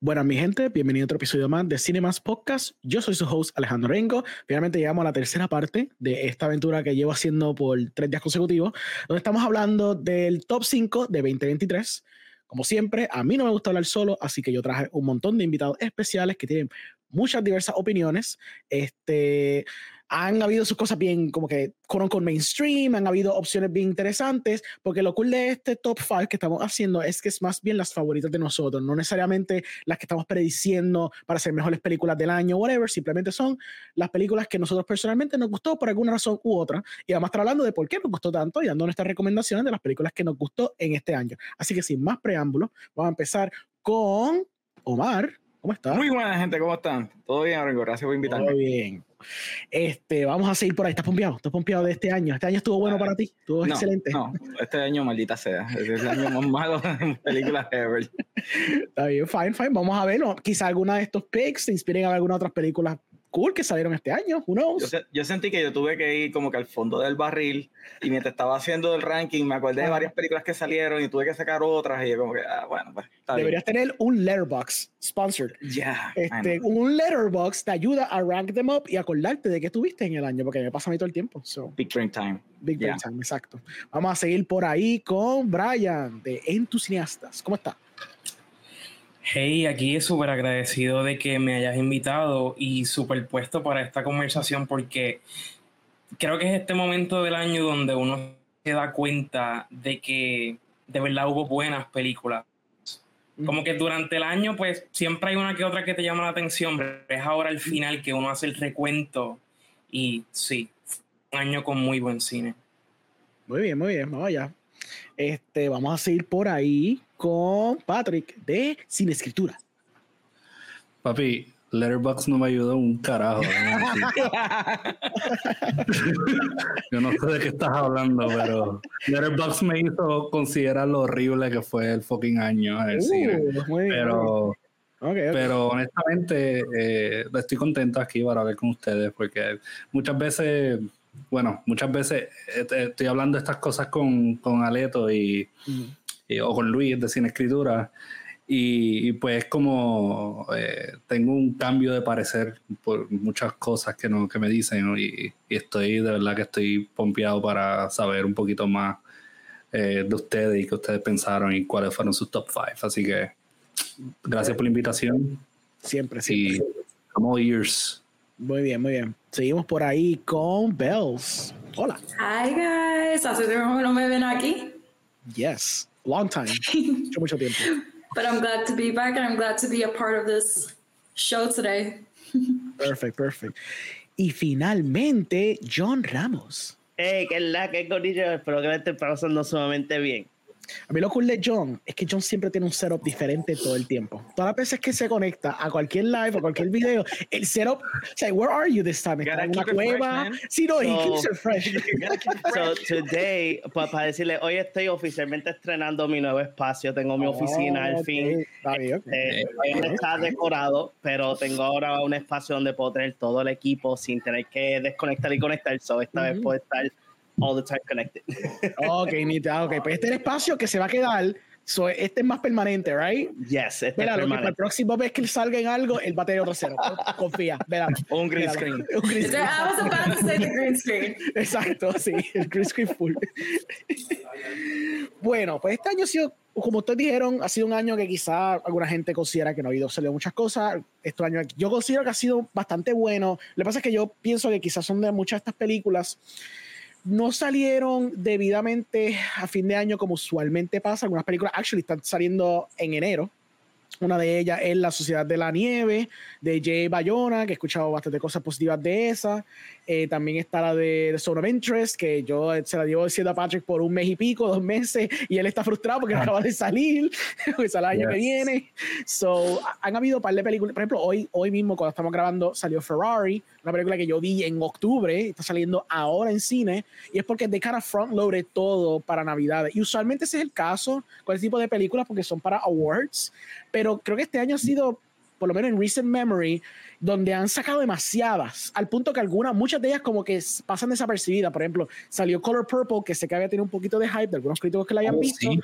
Buenas, mi gente, bienvenido a otro episodio más de Cinemas Podcast. Yo soy su host Alejandro Rengo. Finalmente llegamos a la tercera parte de esta aventura que llevo haciendo por tres días consecutivos, donde estamos hablando del top 5 de 2023. Como siempre, a mí no me gusta hablar solo, así que yo traje un montón de invitados especiales que tienen muchas diversas opiniones. Este, han habido sus cosas bien como que con, con mainstream, han habido opciones bien interesantes, porque lo cool de este top 5 que estamos haciendo es que es más bien las favoritas de nosotros, no necesariamente las que estamos prediciendo para ser mejores películas del año, whatever, simplemente son las películas que nosotros personalmente nos gustó por alguna razón u otra, y vamos a estar hablando de por qué nos gustó tanto y dando nuestras recomendaciones de las películas que nos gustó en este año. Así que sin más preámbulos, vamos a empezar con Omar. ¿Cómo estás? Muy buena gente, ¿cómo están? Todo bien, Ringo, gracias por invitarme. Todo bien. Este, vamos a seguir por ahí. ¿Estás pompeado? ¿Estás pompeado de este año? ¿Este año estuvo bueno para ti? ¿Estuvo no, excelente? No, este año maldita sea. Es el año más malo de películas ever. Está bien, fine, fine. Vamos a ver. Quizá alguna de estos picks te inspiren a ver alguna otras películas cool que salieron este año. Who knows? Yo, yo, sentí que yo tuve que ir como que al fondo del barril y mientras estaba haciendo el ranking me acordé de varias películas que salieron y tuve que sacar otras y yo como que, ah, bueno, pues está Deberías bien. tener un letterbox sponsored. Ya. Este, bueno. un letterbox te ayuda a rank them up y acordarte de qué tuviste en el año, porque me pasa a mí todo el tiempo. So, Big Drink Time. big Yeah. brain time, exacto. Vamos a seguir por ahí con Brian de Entusiastas. ¿Cómo está? Hey, aquí súper agradecido de que me hayas invitado y superpuesto para esta conversación porque creo que es este momento del año donde uno se da cuenta de que de verdad hubo buenas películas. Como que durante el año, pues siempre hay una que otra que te llama la atención, pero es ahora el final que uno hace el recuento y sí, un año con muy buen cine. Muy bien, muy bien, vamos allá. Este, vamos a seguir por ahí con Patrick de Sin Escritura. Papi, Letterboxd no me ayudó un carajo. Yo no sé de qué estás hablando, pero Letterboxd me hizo considerar lo horrible que fue el fucking año en el cine. Uh, muy Pero, bien. Pero honestamente, eh, estoy contento aquí para hablar con ustedes porque muchas veces, bueno, muchas veces eh, estoy hablando estas cosas con, con Aleto y. y- o con Luis de Sin Escritura. Y, y pues como eh, tengo un cambio de parecer por muchas cosas que, no, que me dicen ¿no? y, y estoy de verdad que estoy pompeado para saber un poquito más eh, de ustedes y qué ustedes pensaron y cuáles fueron sus top five. Así que gracias por la invitación Siempre, siempre. y como ears. Muy bien, muy bien. Seguimos por ahí con Bells. Hola. Hi guys, hace tiempo que no me ven aquí, Yes. Long time. Mucho, mucho tiempo. but I'm glad to be back and I'm glad to be a part of this show today. Perfect, perfect. Y finalmente, John Ramos. Hey, que es la que corillo, espero que me esté pasando sumamente bien. A mí lo cool de John es que John siempre tiene un setup diferente todo el tiempo. Todas las veces que se conecta a cualquier live o cualquier video, el setup, o sea, where are you this time? ¿Está en una fresh, cueva? man. Sí, no, he So- keeps it fresh. So today, pues para decirle, hoy estoy oficialmente estrenando mi nuevo espacio, tengo mi oficina Oh, al ok, fin. Está bien, ok. Eh, todavía no está decorado, pero tengo ahora un espacio donde puedo tener todo el equipo sin tener que desconectar y conectar. So esta vez puedo estar all the time connected. Ok, nita, ok. Pues este es el espacio que se va a quedar. So, este es más permanente, right? Yes, este Mira, es lo que para el permanente. próximo vez que salga en algo, él va a tener otro cero. Confía, verá. Un green screen. Un green screen. I was about to say the green screen. Exacto, sí, el green screen full. bueno, pues este año ha sido, como ustedes dijeron, ha sido un año que quizá alguna gente considera que no ha habido salido muchas cosas. Este año yo considero que ha sido bastante bueno. Lo que pasa es que yo pienso que quizás son de muchas de estas películas no salieron debidamente a fin de año como usualmente pasa. Algunas películas actually están saliendo en enero. Una de ellas es La Sociedad de la Nieve, de Jay Bayona, que he escuchado bastante cosas positivas de esa. Eh, también está la de The Zone of Interest, que yo se la llevo diciendo a Patrick por un mes y pico, dos meses, y él está frustrado porque acaba de salir, porque sale el año que Yes. viene. So, ha- han habido un par de películas. Por ejemplo, hoy, hoy mismo, cuando estamos grabando, salió Ferrari, una película que yo vi en octubre, está saliendo ahora en cine, y es porque de cara front loaded todo para Navidades. Y usualmente ese es el caso con ese tipo de películas porque son para awards, pero creo que este año ha sido por lo menos en recent memory, donde han sacado demasiadas, al punto que algunas, muchas de ellas como que pasan desapercibidas. Por ejemplo, salió Color Purple, que sé que había tenido un poquito de hype de algunos críticos que la hayan Oh, visto. sí.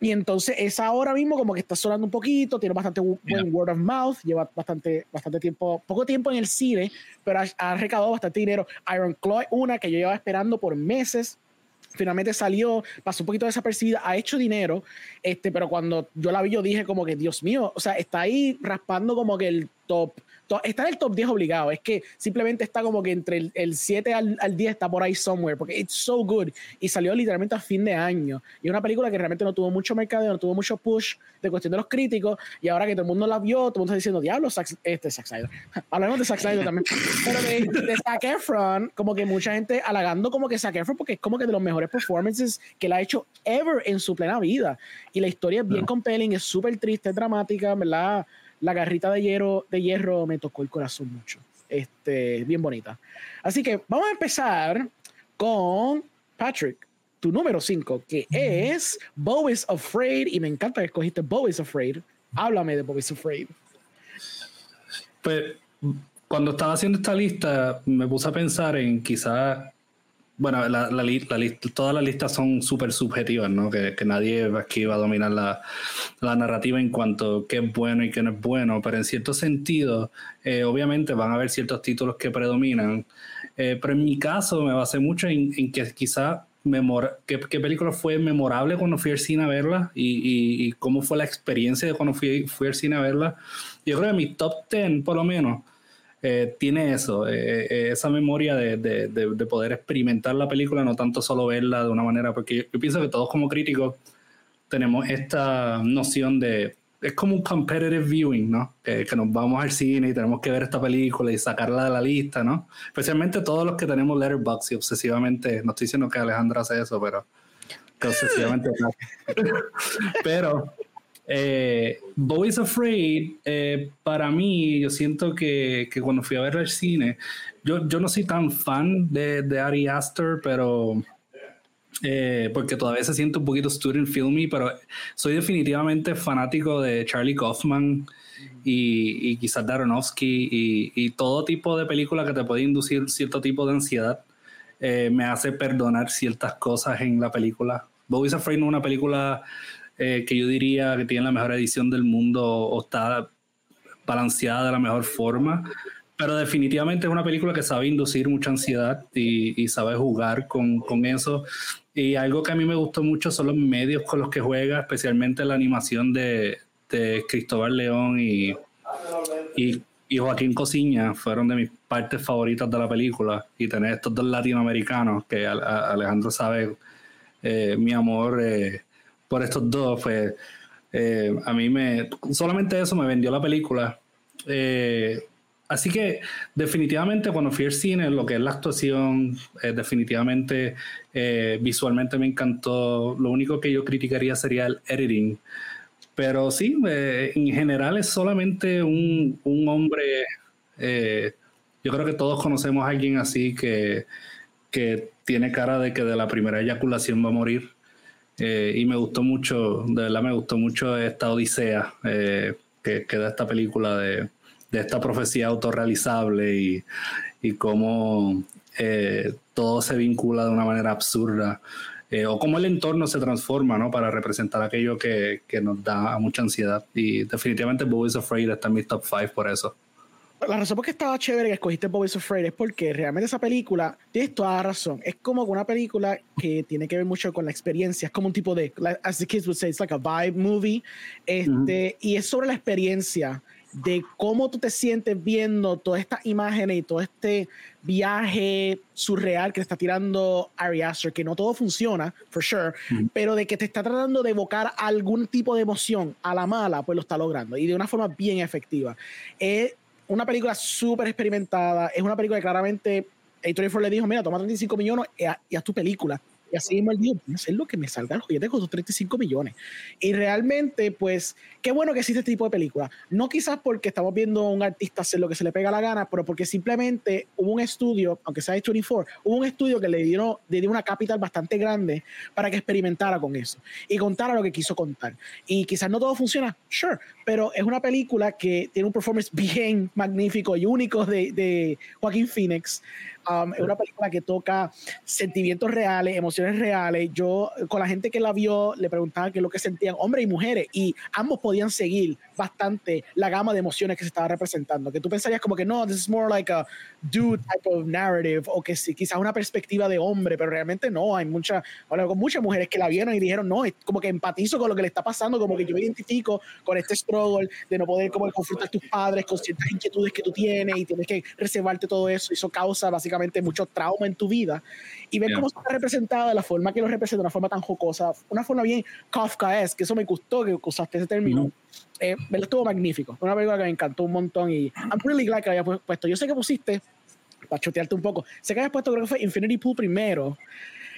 Y entonces esa ahora mismo como que está sonando un poquito, tiene bastante bu- buen word of mouth, lleva bastante, bastante tiempo, poco tiempo en el cine, pero ha, ha recaudado bastante dinero. Iron Claw, una que yo llevaba esperando por meses, finalmente salió, pasó un poquito desapercibida, ha hecho dinero, este, pero cuando yo la vi yo dije como que, Dios mío, o sea, está ahí raspando como que el top, to- está en el top 10 obligado, es que simplemente está como que entre el, el 7 al, al 10 está por ahí somewhere, porque it's so good, y salió literalmente a fin de año, y es una película que realmente no tuvo mucho mercado, no tuvo mucho push de cuestión de los críticos, y ahora que todo el mundo la vio, todo el mundo está diciendo, diablo, Zack- este Zack Snyder, hablamos de Zack Snyder también, pero de, de Zac Efron, como que mucha gente halagando como que Zac Efron, porque es como que de los mejores performances que él ha hecho ever en su plena vida, y la historia es bien compelling, es súper triste, es dramática, ¿verdad? La garrita de hierro, de hierro me tocó el corazón mucho, este, bien bonita. Así que vamos a empezar con Patrick, tu número 5, que es Bo is Afraid, y me encanta que escogiste Bo is Afraid. Háblame de Bo is Afraid. Pues cuando estaba haciendo esta lista, me puse a pensar en quizás, bueno, la, la todas las listas son súper subjetivas, ¿no? Que, nadie aquí va a dominar la, narrativa en cuanto a qué es bueno y qué no es bueno, pero en cierto sentido, eh, obviamente van a haber ciertos títulos que predominan, eh, pero en mi caso me basé mucho en, que memora- qué, película fue memorable cuando fui al cine a verla y cómo fue la experiencia de cuando fui, fui al cine a verla. Yo creo que mi top 10, por lo menos, eh, tiene eso, eh, eh, esa memoria de, de- de- de poder experimentar la película, no tanto solo verla de una manera, porque yo, yo pienso que todos como críticos tenemos esta noción de, es como un competitive viewing, ¿no? Que, que nos vamos al cine y tenemos que ver esta película y sacarla de la lista, ¿no? Especialmente todos los que tenemos Letterboxd y obsesivamente, no estoy diciendo que Alejandra hace eso, pero que obsesivamente... pero eh, Boys Afraid, eh, para mí, yo siento que, que cuando fui a verla al cine, yo, yo no soy tan fan de, de Ari Aster, pero eh, porque todavía se siente un poquito student filmy, pero soy definitivamente fanático de Charlie Kaufman y, y quizás de Aronofsky y, y todo tipo de película que te puede inducir cierto tipo de ansiedad. eh, me hace perdonar ciertas cosas en la película. Boys Afraid no es una película eh, que yo diría que tiene la mejor edición del mundo o está balanceada de la mejor forma, pero definitivamente es una película que sabe inducir mucha ansiedad y, y sabe jugar con, con eso. Y algo que a mí me gustó mucho son los medios con los que juega, especialmente la animación de, de Cristóbal León y, y, y Joaquín Cosiña fueron de mis partes favoritas de la película. Y tener estos dos latinoamericanos, que a- a- Alejandro sabe eh, mi amor eh, por estos dos, pues eh, a mí me. Solamente eso me vendió la película. Eh, así que definitivamente cuando fui al cine, lo que es la actuación, eh, definitivamente eh, visualmente me encantó. Lo único que yo criticaría sería el editing. Pero sí, en general es solamente un, un hombre. yo creo que todos conocemos a alguien así que, que tiene cara de que de la primera eyaculación va a morir. Eh, y me gustó mucho, de verdad me gustó mucho esta odisea eh, que, que da esta película de, de esta profecía autorrealizable y, y cómo eh, todo se vincula de una manera absurda. eh, o cómo el entorno se transforma ¿no? para representar aquello que, que nos da mucha ansiedad. Y definitivamente Boys Afraid está en mi top 5 por eso. La razón por qué estaba chévere que escogiste Boys Afraid es porque realmente esa película, tienes toda la razón, es como una película que tiene que ver mucho con la experiencia, es como un tipo de, like, as the kids would say, it's like a vibe movie, este, y es sobre la experiencia de cómo tú te sientes viendo todas estas imágenes y todo este viaje surreal que te está tirando Ari Aster, que no todo funciona, for sure, pero de que te está tratando de evocar algún tipo de emoción a la mala, pues lo está logrando y de una forma bien efectiva. Es una película súper experimentada, es una película que claramente A24 le dijo, mira, toma 35 millones y haz- tu película. Y así mismo él dijo, voy a hacer lo que me salga el juguete con sus 35 millones. Y realmente, pues, qué bueno que existe este tipo de película. No quizás porque estamos viendo a un artista hacer lo que se le pega la gana, pero porque simplemente hubo un estudio, aunque sea de 24, hubo un estudio que le dio, le dio una capital bastante grande para que experimentara con eso y contara lo que quiso contar. Y quizás no todo funciona, sure, pero es una película que tiene un performance bien magnífico y único de, de Joaquín Phoenix. Um, es una película que toca sentimientos reales, emociones reales. Yo, con la gente que la vio, le preguntaba qué es lo que sentían, hombres y mujeres, y ambos podían seguir bastante la gama de emociones que se estaba representando. Que tú pensarías como que no, this is more like a dude type of narrative, o que sí, quizás una perspectiva de hombre, pero realmente no. Hay muchas, bueno, con muchas mujeres que la vieron y dijeron, no, es como que empatizo con lo que le está pasando, como que yo me identifico con este struggle de no poder como confrontar a tus padres con ciertas inquietudes que tú tienes y tienes que reservarte todo eso. Eso causa básicamente mucho trauma en tu vida. Y ver Yeah. cómo está representado de la forma que lo representa, una forma tan jocosa, una forma bien Kafkaesque, que eso me gustó que usaste ese término. Eh, me lo estuvo magnífico. Una película que me encantó un montón y I'm really glad que la haya pu- puesto. Yo sé que pusiste, para chotearte un poco, sé que habías puesto, creo que fue Infinity Pool primero.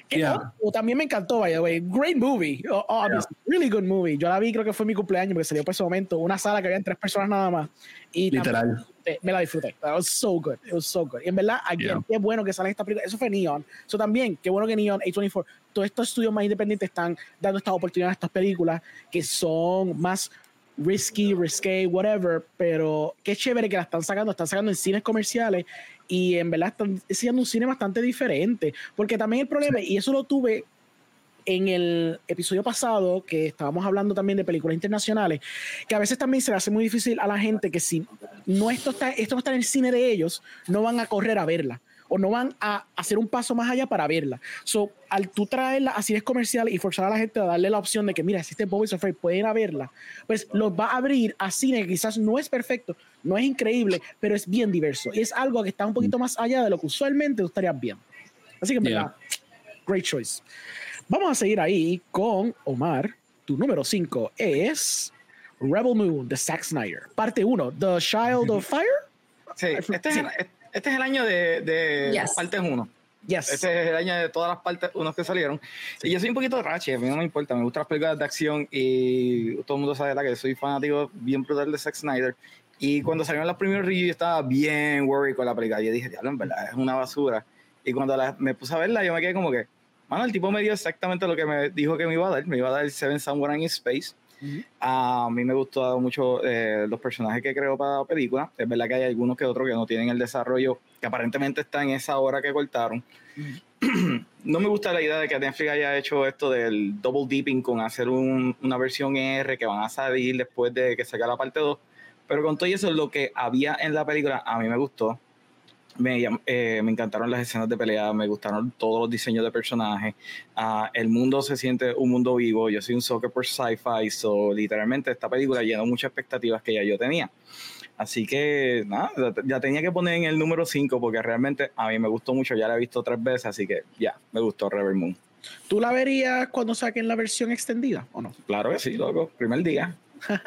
Que Yeah. oh, también me encantó, by the way. Great movie. Oh, obviously. Really good movie. Yo la vi, creo que fue mi cumpleaños, porque salió por ese momento. Una sala que habían tres personas nada más. Y también Literal. me me la disfruté. It was so good. It was so good. Y en verdad, again, Yeah. qué bueno que sale esta película. Eso fue Neon. Eso también, qué bueno que Neon, A24, todos estos estudios más independientes están dando estas oportunidades a estas películas que son más risky, risque, whatever, pero qué chévere que la están sacando, están sacando en cines comerciales y en verdad están enseñando un cine bastante diferente, porque también el problema, y eso lo tuve en el episodio pasado, que estábamos hablando también de películas internacionales, que a veces también se le hace muy difícil a la gente que si no esto, está, esto no está en el cine de ellos, no van a correr a verla o no van a hacer un paso más allá para verla. So, al tú traerla a cines comerciales y forzar a la gente a darle la opción de que, mira, existe Bobby Afraid, pueden ir a verla, pues los va a abrir a cine que quizás no es perfecto, no es increíble, pero es bien diverso. Y es algo que está un poquito más allá de lo que usualmente tú estarías viendo. Así que, en Yeah. verdad, great choice. Vamos a seguir ahí con Omar. Tu número 5 es Rebel Moon de Zack Snyder. Parte 1, The Child of Fire. Sí, este es, el, este es el año de, de Yes. partes 1. Yes. Este es el año de todas las partes unos que salieron. Y yo soy un poquito rache, a mí no me importa, me gustan las películas de acción y todo el mundo sabe la que soy fanático bien brutal de Zack Snyder. Y cuando salieron las primeras reviews, yo estaba bien worried con la película. Yo dije, diablo, en verdad, es una basura. Y cuando la- me puse a verla, yo me quedé como que, mano, el tipo me dio exactamente lo que me dijo que me iba a dar. Me iba a dar Seven Samurai in Space. Ujú. A mí me gustó mucho eh, los personajes que creó para la película. Es verdad que hay algunos que otros que no tienen el desarrollo que aparentemente está en esa hora que cortaron. no me gusta la idea de que Netflix haya hecho esto del double dipping con hacer un- una versión R que van a salir después de que saque la parte 2. Pero con todo eso, lo que había en la película a mí me gustó. Me, eh, me encantaron las escenas de pelea, me gustaron todos los diseños de personajes. Ah, el mundo se siente un mundo vivo. Yo soy un soccer por sci-fi, so literalmente esta película llenó muchas expectativas que ya yo tenía. Así que nada, ya- ya tenía que poner en el número 5 porque realmente a mí me gustó mucho, ya la he visto tres veces, así que ya, me gustó Rebel Moon. ¿Tú la verías cuando saquen la versión extendida o no? Claro que sí, loco, primer día.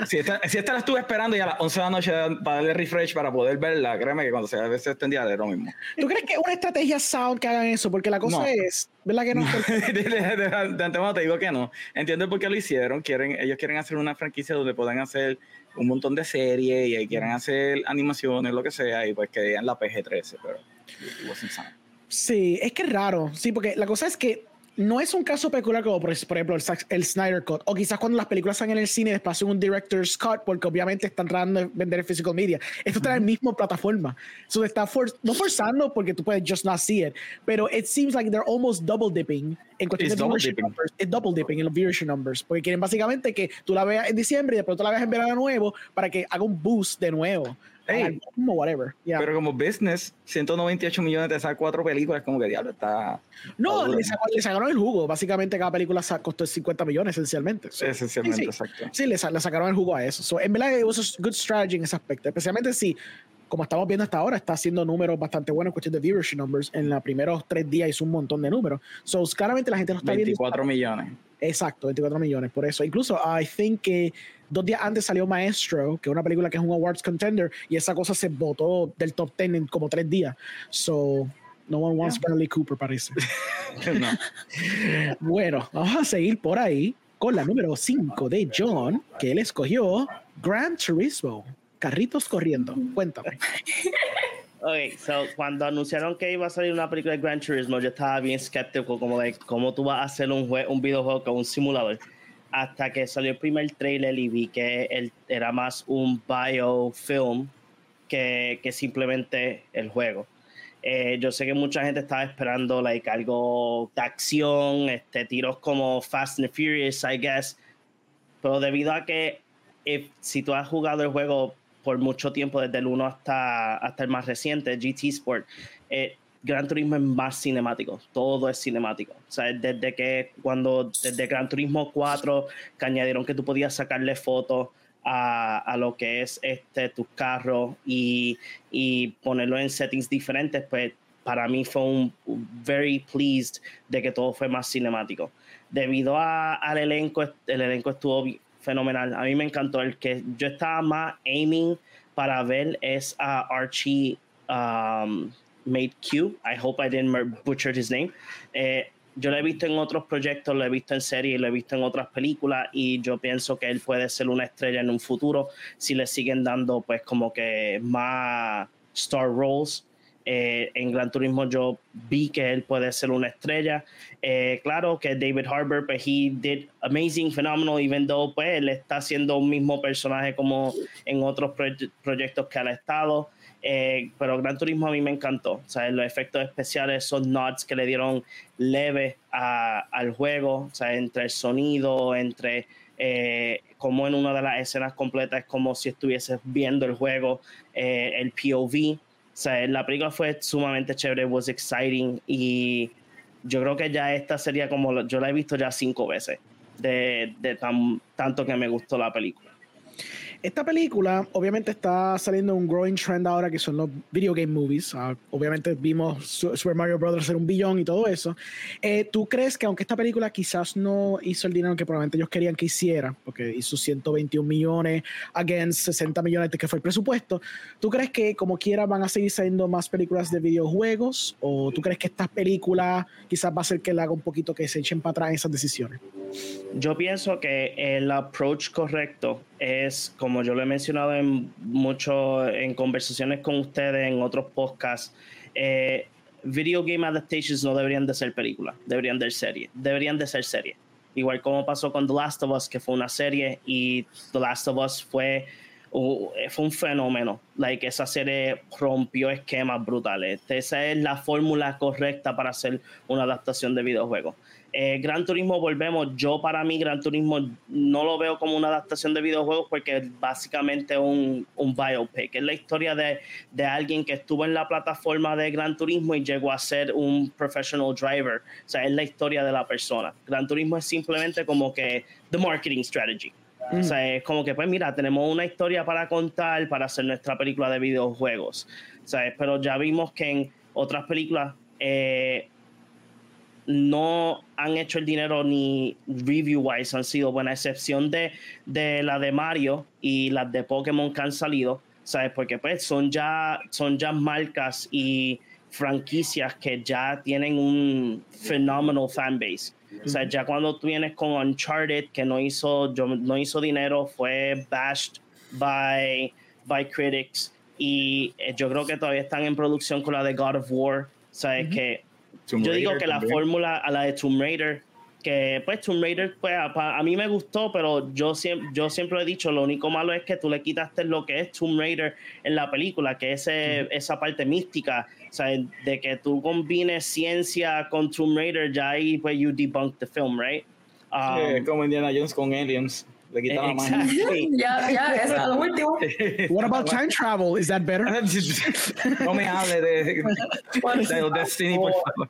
Si esta, si esta la estuve esperando ya a las 11 de la noche para darle refresh para poder verla, créeme que cuando se se extendía de lo mismo. ¿Tú crees que es una estrategia sound que hagan eso? Porque la cosa No. es, ¿verdad que no? de, de- de- de antemano te digo que no. Entiendo por qué lo hicieron. Quieren, ellos quieren hacer una franquicia donde puedan hacer un montón de series y ahí quieren hacer animaciones, lo que sea, y pues que digan la PG-13, pero it wasn't sound. Sí, es que es raro. Sí, porque la cosa es que no es un caso peculiar como, por, por ejemplo, el, el Snyder Cut. O quizás cuando las películas están en el cine, después hacen un Director's Cut, porque obviamente están tratando de vender el physical media. Esto está en la misma plataforma. So, está for- no forzando porque tú puedes just not see it, pero it seems like they're almost double dipping en cuestión It's de double dipping. numbers. Es double dipping en los viewership numbers. Porque quieren básicamente que tú la veas en diciembre y después tú la veas en verano nuevo para que haga un boost de nuevo. Hey. Al algoritmo, whatever. Yeah. Pero como business, 198 millones de esas cuatro películas, como que diablo, está No, le, sacaron el jugo. Básicamente cada película costó 50 millones esencialmente. So, esencialmente sí, sí. exacto. Sí, le, sa- le sacaron el jugo a eso. So, en verdad, it was a good strategy en ese aspecto. Especialmente si, como estamos viendo hasta ahora, está haciendo números bastante buenos en cuestión de viewership numbers. En los primeros tres días hizo un montón de números. So, claramente la gente lo está viendo. 24 millones. Exacto, 24 millones. Por eso. Incluso, I think que dos días antes salió Maestro, que es una película que es un awards contender, y esa cosa se votó del top 10 en como tres días. So, No one wants Bradley Cooper, parece. No. Bueno, vamos a seguir por ahí con la número 5 de John, que él escogió Gran Turismo. Carritos corriendo. Cuéntame. Ok, so cuando anunciaron que iba a salir una película de Gran Turismo, yo estaba bien escéptico como de cómo tú vas a hacer un, un videojuego con un simulador. Hasta que salió el primer trailer y vi que él era más un biofilm que, que simplemente el juego. Eh, yo sé que mucha gente estaba esperando like, algo de acción, este, tiros como Fast and Furious, I guess. Pero debido a que if- si tú has jugado el juego por mucho tiempo, desde el 1 hasta, hasta el más reciente, GT Sport, eh, Gran Turismo es más cinemático, todo es cinemático. O sea, desde que cuando, desde Gran Turismo 4, que añadieron que tú podías sacarle fotos a, a lo que es este tus carros y, y ponerlo en settings diferentes, pues para mí fue un very pleased de que todo fue más cinemático. Debido a- al elenco, el elenco estuvo fenomenal. A mí me encantó. El que yo estaba más aiming para ver es a Archie um, Made Q. I hope I didn't butcher his name. Eh, yo lo he visto en otros proyectos, lo he visto en series, lo he visto en otras películas y yo pienso que él puede ser una estrella en un futuro si le siguen dando pues como que más star roles. Eh, en Gran Turismo yo vi que él puede ser una estrella. Eh, claro que David Harbour, pues he did amazing, phenomenal, even though pues él está haciendo un mismo personaje como en otros proye- proyectos que ha estado. Eh, pero Gran Turismo a mí me encantó. O sea, los efectos especiales, esos nods que le dieron leve a- al juego, o sea, entre el sonido, entre eh, como en una de las escenas completas es como si estuvieses viendo el juego, eh, el POV. O sea, la película fue sumamente chévere, was exciting y yo creo que ya esta sería como, yo la he visto ya cinco veces de, de tan, tanto que me gustó la película. Esta película, obviamente, está saliendo un growing trend ahora que son los video game movies. Ah, obviamente, vimos Su- Super Mario Bros. hacer un billón y todo eso. Eh, ¿Tú crees que, aunque esta película quizás no hizo el dinero que probablemente ellos querían que hiciera, porque hizo 121 millones against 60 millones de que fue el presupuesto, ¿tú crees que, como quiera, van a seguir saliendo más películas de videojuegos? ¿O tú crees que esta película quizás va a hacer que le haga un poquito que se echen para atrás esas decisiones? Yo pienso que el approach correcto es, como yo lo he mencionado en mucho, en conversaciones con ustedes, en otros podcasts, eh, video game adaptations no deberían de ser películas, deberían de ser series, deberían de ser series. Igual como pasó con The Last of Us, que fue una serie, y The Last of Us fue, uh, fue un fenómeno. Like, esa serie rompió esquemas brutales. Esa es la fórmula correcta para hacer una adaptación de videojuegos. Eh, Gran Turismo, volvemos. Yo, para mí, Gran Turismo no lo veo como una adaptación de videojuegos porque es básicamente un, un biopic. Es la historia de, de alguien que estuvo en la plataforma de Gran Turismo y llegó a ser un professional driver. O sea, es la historia de la persona. Gran Turismo es simplemente como que the marketing strategy. O sea, es como que, pues mira, tenemos una historia para contar para hacer nuestra película de videojuegos. O sea, pero ya vimos que en otras películas eh, no han hecho el dinero ni review-wise han sido buena, excepción de, de la de Mario y las de Pokémon que han salido, ¿sabes? Porque pues son ya, son ya marcas y franquicias que ya tienen un phenomenal fanbase. O sea, ya cuando tú vienes con Uncharted, que no hizo, yo- no hizo dinero, fue bashed by, by critics. Y eh, yo creo que todavía están en producción con la de God of War. ¿Sabes? Que Tomb yo digo Raider que la también. fórmula a la de Tomb Raider, que pues Tomb Raider, pues a, a mí me gustó, pero yo siempre, yo siempre he dicho, lo único malo es que tú le quitaste lo que es Tomb Raider en la película, que es ese- esa parte mística, o sea, de que tú combines ciencia con Tomb Raider, ya ahí pues you debunk the film, right? Um, Sí, como Indiana Jones con aliens. Le quita la magia. exactly. Ya, ya, eso es lo último. What about time travel? Is that better? no me hable de, de Destiny, por favor.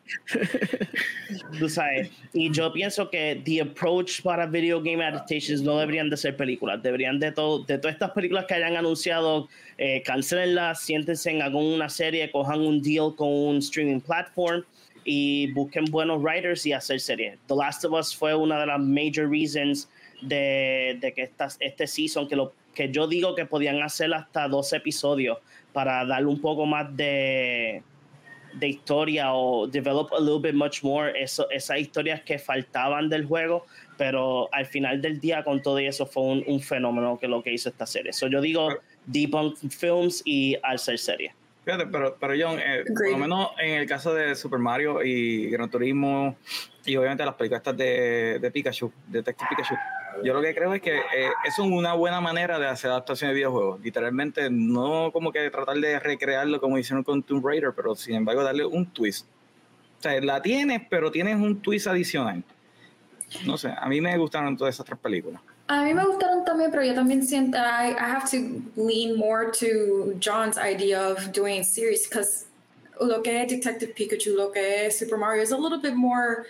tú sabes. Y yo pienso que the approach para video game adaptations no deberían de ser películas, deberían de todo, de todas estas películas que hayan anunciado, eh, cancelenlas, siéntense en hagan una serie, cojan un deal con un streaming platform y busquen buenos writers y hacer series. The Last of Us fue una de las major reasons de, de que estas, este season, que, lo, que yo digo que podían hacer hasta dos episodios para darle un poco más de, de historia o develop a little bit much more eso, esas historias que faltaban del juego, pero al final del día con todo eso fue un, un fenómeno que lo que hizo esta serie. So yo digo Debunk Films y al ser serie. Fíjate, pero, pero John, eh, por lo menos en el caso de Super Mario y Gran Turismo y obviamente las películas estas de, de Pikachu, Detective Pikachu, yo lo que creo es que eh, es una buena manera de hacer adaptación de videojuegos. Literalmente, no como que tratar de recrearlo como hicieron con Tomb Raider, pero sin embargo darle un twist. O sea, la tienes, pero tienes un twist adicional. No sé, a mí me gustaron todas esas tres películas. A mí me gustaron también, pero yo también siento, I, I have to lean more to John's idea of doing series, because lo que es Detective Pikachu, lo que es Super Mario, is a little bit more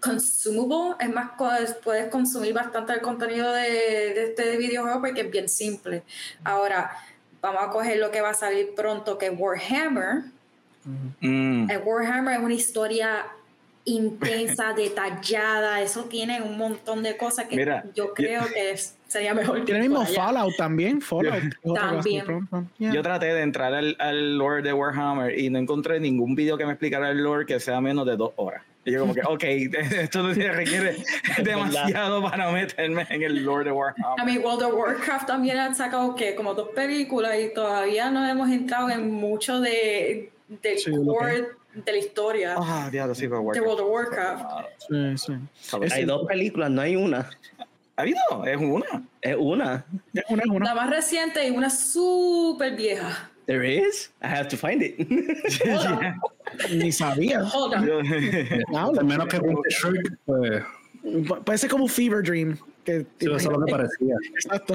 consumable, es más, puedes consumir bastante el contenido de, de este videojuego porque es bien simple. Ahora, vamos a coger lo que va a salir pronto, que es Warhammer. Mm. El Warhammer es una historia intensa, detallada, eso tiene un montón de cosas que Mira, yo creo que es- sería mejor. Tiene el que mismo. Fallout también. Fallout. cosa También. Yeah. Yo traté de entrar al, al lore de Warhammer y no encontré ningún video que me explicara el lore que sea menos de dos horas. Y yo como que, ok, esto requiere demasiado para meterme en el lore de A Warhammer. mí World of Warcraft también ha sacado que como dos películas y todavía no hemos entrado en mucho de del Sí, core de la historia Ah, diablo, sí, de. World of Warcraft. Sí, sí. ¿Sabes? Hay dos películas, no hay una. ¿Ha habido? Es una. Es una. Es una, es una. La más reciente y una súper vieja. There is. I have to find it. Ni sabía. Hold on. Al menos que Shrek, pues Pa- Parece como un Fever Dream. Que, sí, eso es lo que parecía. Exacto,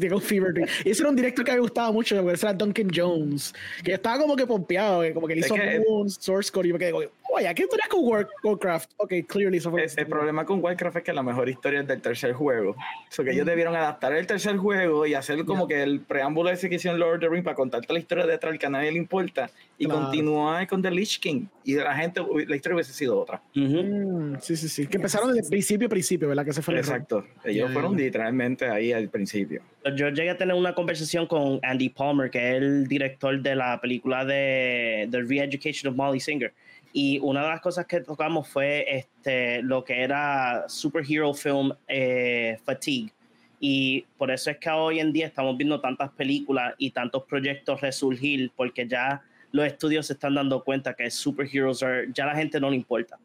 Diego Fever Dream. Y ese era un director que me gustaba mucho, porque ese era Duncan Jones, que estaba como que pompeado, que como que le hizo que- un source code y me quedé como, oye, ¿qué historia con War- Warcraft? Ok, clearly eso fue. El, el problema con Warcraft es que la mejor historia es del tercer juego. O sea, que ellos debieron adaptar el tercer juego y hacer como que el preámbulo de ese que hicieron Lord of the Rings para contarte la historia detrás que a nadie le importa y Claro. continuar con The Lich King. Y la gente, la historia hubiese sido otra. Mm, sí, sí, sí. Que empezaron desde principio a principio, ¿verdad? Que se fue el. Exacto. Ellos fueron literalmente ahí al principio. Yo llegué a tener una conversación con Andy Palmer, que es el director de la película de The Re-Education of Molly Singer. Y una de las cosas que tocamos fue este, lo que era superhero film eh, fatigue. Y por eso es que hoy en día estamos viendo tantas películas y tantos proyectos resurgir, porque ya los estudios se están dando cuenta que superheroes are- ya la gente no le importa.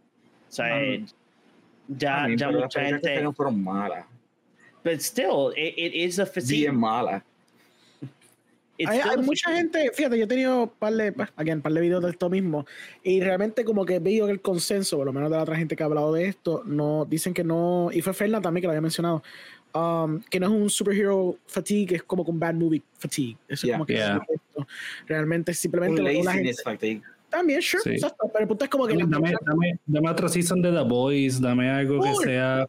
O sea, eh, ya, mí, ya pero mucha que gente. salieron fueron malas. But still, it, it is a fatigue. Bien malas. it's Hay, hay mucha gente, fíjate, yo he tenido un par de, pues, again, par de videos de esto mismo y realmente como que he visto que el consenso, por lo menos de la otra gente que ha hablado de esto, no dicen que no, y fue Fernan también que lo había mencionado, um, que no es un superhero fatigue, es como con bad movie fatigue. Eso Yeah. es como que Yeah. esto. realmente simplemente Un que laziness gente, fatigue. También, sure, Sí. exacto, pero el punto es como que la Dame, dame, dame otra season de The Boys, dame algo que Cool. sea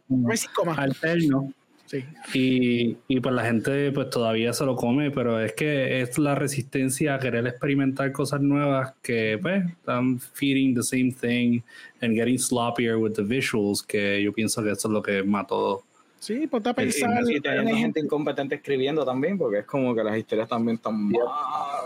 como alterno. Sí. Y, y pues la gente pues todavía se lo come, pero es que es la resistencia a querer experimentar cosas nuevas que pues están feeding the same thing and getting sloppier with the visuals que yo pienso que eso es lo que mató. Sí, ponte a pensar. y ejemplo- gente incompetente escribiendo también, porque es como que las historias también están malas.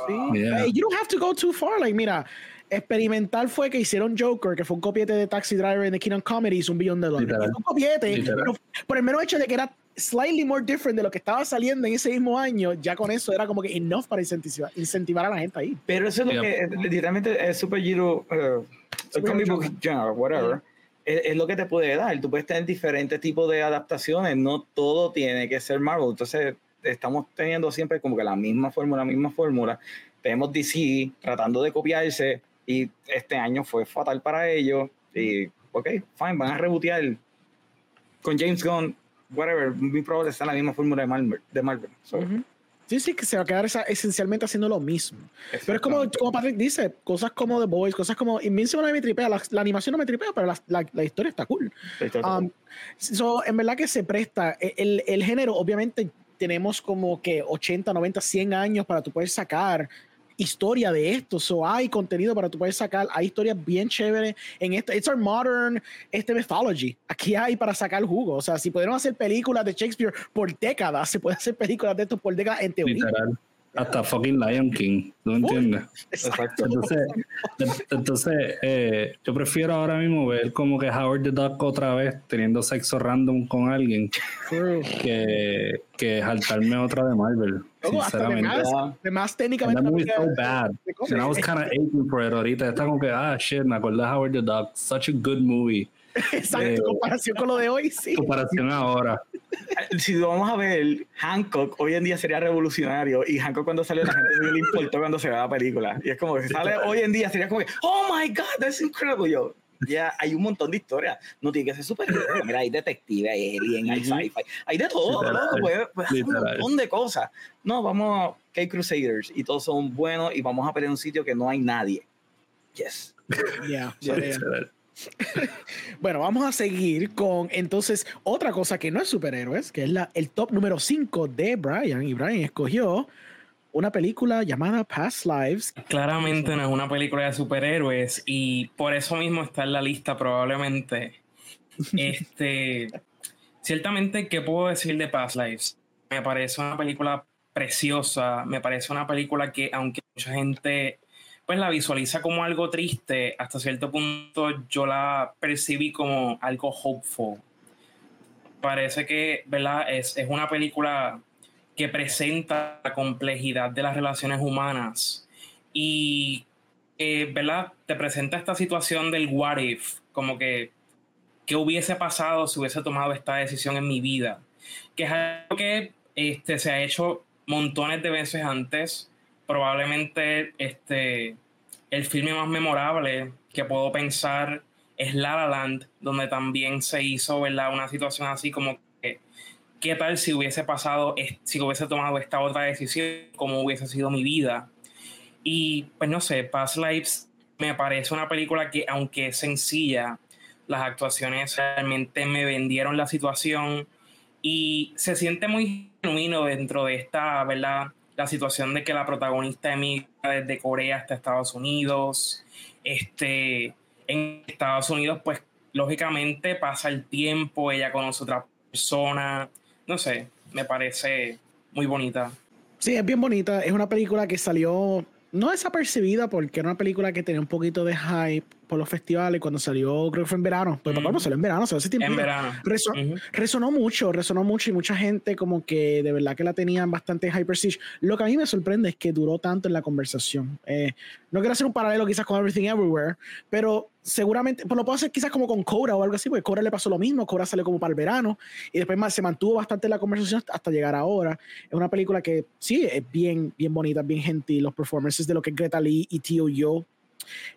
Sí. Yeah. Hey, you don't have to go too far. Like, mira, experimental fue que hicieron Joker, que fue un copiete de Taxi Driver en The Kingdom Comedy, hizo un billón de dólares. Literal. Hizo un copiete, pero por el mero hecho de que era slightly more different de lo que estaba saliendo en ese mismo año, ya con eso era como que enough para incentivar, incentivar a la gente ahí. Pero eso es lo Yeah. que literalmente es Super Hero, uh, comic book genre. whatever, es, es lo que te puede dar. Tú puedes tener diferentes tipos de adaptaciones, no todo tiene que ser Marvel. Entonces, estamos teniendo siempre como que la misma fórmula, la misma fórmula. Tenemos DC tratando de copiarse y este año fue fatal para ellos. Y, ok, fine, van a rebotear con James Gunn, whatever, muy probable sea la misma fórmula de Marvel. De Marvel. So, Sí, sí, que se va a quedar esencialmente haciendo lo mismo. Pero es como, como Patrick dice, cosas como The Boys, cosas como Invincible no me tripea, la, la animación no me tripea, pero la, la- la historia está cool. Um, so, en verdad que se presta. e, El, el género, obviamente, tenemos como que 80, 90, 100 años para tú poder sacar historia de esto. So, hay contenido para tú poder sacar. Hay historias bien chéveres en esto. It's our modern este mythology. Aquí hay para sacar jugo. O sea, si pudieron hacer películas de Shakespeare por décadas, se puede hacer películas de esto por décadas en teoría. Hasta fucking Lion King, ¿no entiendes? Exacto. Entonces, entonces eh, yo prefiero ahora mismo ver como que Howard the Duck otra vez teniendo sexo random con alguien que, que saltarme otra de Marvel. Sinceramente. de más técnicamente. That amiga, so bad. And I was kind of aching for it ahorita. Está como que, ah, shit, me acordé de Howard the Duck. Such a good movie. Exacto, Eh, comparación con lo de hoy, sí. Comparación ahora. Si lo vamos a ver, Hancock hoy en día sería revolucionario y Hancock cuando salió la gente no le importó cuando se ve la película. Y es como que si sale hoy en día sería como que, oh my god, that's incredible. Yo, ya hay un montón de historias. No tiene que ser súper. Mira, hay detective, hay alien, hay sci-fi, hay de todo. Literal. loco, Puede, puede hacer un montón de cosas. No, vamos a K Crusaders y todos son buenos y vamos a pelear en un sitio que no hay nadie. Yes. Yeah, yeah, yeah. Bueno, vamos a seguir con entonces otra cosa que no es superhéroes, que es la, el top número 5 de Brian. Y Brian escogió una película llamada Past Lives. Claramente no es una película de superhéroes y por eso mismo está en la lista probablemente. Este, ciertamente, ¿qué puedo decir de Past Lives? Me parece una película preciosa, me parece una película que aunque mucha gente pues la visualiza como algo triste, hasta cierto punto yo la percibí como algo hopeful. Parece que, ¿verdad? Es, es una película que presenta la complejidad de las relaciones humanas y que, ¿verdad? Te presenta esta situación del what if, como que qué hubiese pasado si hubiese tomado esta decisión en mi vida, que es algo que este, se ha hecho montones de veces antes, probablemente este, el filme más memorable que puedo pensar es La La Land, donde también se hizo ¿verdad? una situación así como que, ¿qué tal si hubiese pasado, si hubiese tomado esta otra decisión, cómo hubiese sido mi vida? Y pues no sé, Past Lives me parece una película que aunque es sencilla, las actuaciones realmente me vendieron la situación y se siente muy genuino dentro de esta, ¿verdad? La situación de que la protagonista emigra desde Corea hasta Estados Unidos. Este, en Estados Unidos, pues lógicamente pasa el tiempo, ella conoce otra persona. No sé, me parece muy bonita. Sí, es bien bonita. Es una película que salió no desapercibida porque era una película que tenía un poquito de hype por los festivales cuando salió, creo que fue en verano. Pues papá, no salió en verano, salió hace tiempo. En verano. Reso- resonó mucho, resonó mucho y mucha gente como que de verdad que la tenían bastante high prestige. Lo que a mí me sorprende es que duró tanto en la conversación. Eh, no quiero hacer un paralelo quizás con Everything Everywhere, pero seguramente, pues lo puedo hacer quizás como con Cora o algo así, porque Cora le pasó lo mismo, Cora salió como para el verano y después más se mantuvo bastante la conversación hasta- llegar ahora. Es una película que sí, es bien, bien bonita, bien gentil, los performances de lo que es Greta Lee y Tio Yo,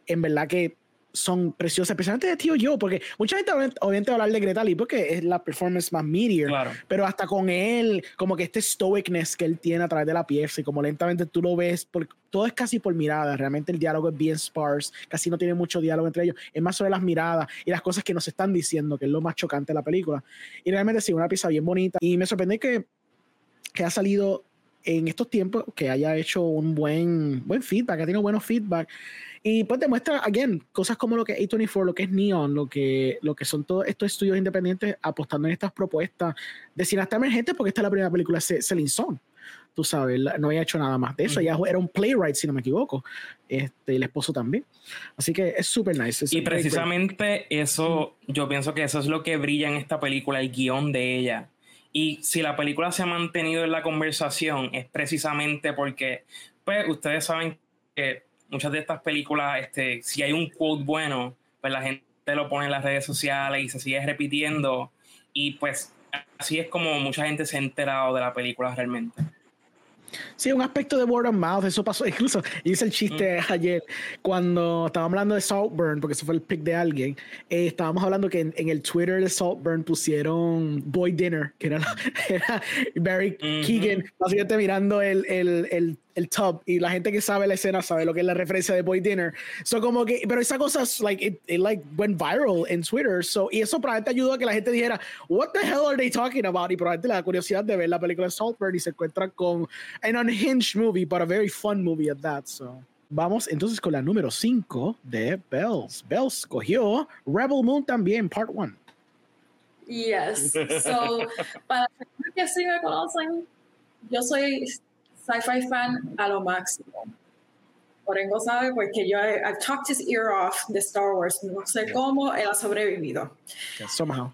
en verdad que son preciosas, especialmente de Tío Yo, porque mucha gente obvi- obviamente va a hablar de Greta Lee porque es la performance más meteor, Claro. pero hasta con él, como que este stoicness que él tiene a través de la pieza y como lentamente tú lo ves, por, todo es casi por mirada, realmente el diálogo es bien sparse, casi no tiene mucho diálogo entre ellos, es más sobre las miradas y las cosas que nos están diciendo, que es lo más chocante de la película. Y realmente sí, una pieza bien bonita y me sorprende que, que ha salido en estos tiempos, que haya hecho un buen, buen feedback, ha tenido buenos feedback. Y pues demuestra, again, cosas como lo que es A24, lo que es Neon, lo que, lo que son todos estos estudios independientes apostando en estas propuestas de cineasta emergente, porque esta es la primera película de Celine Song. Tú sabes, no había hecho nada más de eso. Ella era un playwright, si no me equivoco. Este, el esposo también. Así que es súper nice. es Y great, precisamente eso, yo pienso que eso es lo que brilla en esta película, el guion de ella. Y si la película se ha mantenido en la conversación, es precisamente porque, pues, ustedes saben que muchas de estas películas, este, si hay un quote bueno, pues la gente lo pone en las redes sociales y se sigue repitiendo. Y pues así es como mucha gente se ha enterado de la película realmente. Sí, un aspecto de word of mouth, eso pasó. Incluso hice el chiste ayer cuando estábamos hablando de Saltburn, porque eso fue el pick de alguien. eh, estábamos hablando que en, en el Twitter de Saltburn pusieron Boy Dinner, que era, la- era Barry Ujú. Keegan, básicamente mirando el, el, el, el tub. Y la gente que sabe la escena sabe lo que es la referencia de Boy Dinner. So, como que, pero esa cosa, es, like, it, it, like, went viral en Twitter. So, y eso probablemente ayudó a que la gente dijera, What the hell are they talking about? Y probablemente la curiosidad de ver la película de Saltburn y se encuentra con an unhinged movie, but a very fun movie at that. So. Vamos entonces con la número 5 de Bells. Bells cogió Rebel Moon también, part 1. Yes. So, para que sí me conocen, yo soy sci-fi fan a lo máximo. Orengo sabe porque yo he, I've talked his ear off de Star Wars. No sé cómo él ha sobrevivido. Yeah, somehow.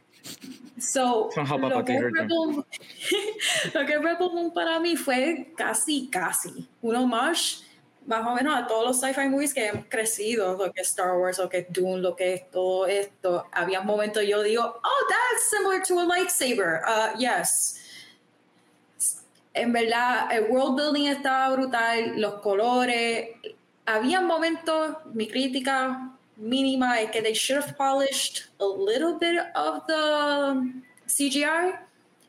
So, Somehow lo, que Rebel, lo que es Rebel Moon para mí fue casi, casi un homage más o menos a todos los sci-fi movies que hemos crecido, lo que es Star Wars, lo que es Dune, lo que es todo esto. Había momentos yo digo, oh, that's similar to a lightsaber. Uh, yes. En verdad, el world building estaba brutal, los colores. Había momentos, mi crítica mínima es que they should have polished a little bit of the CGI.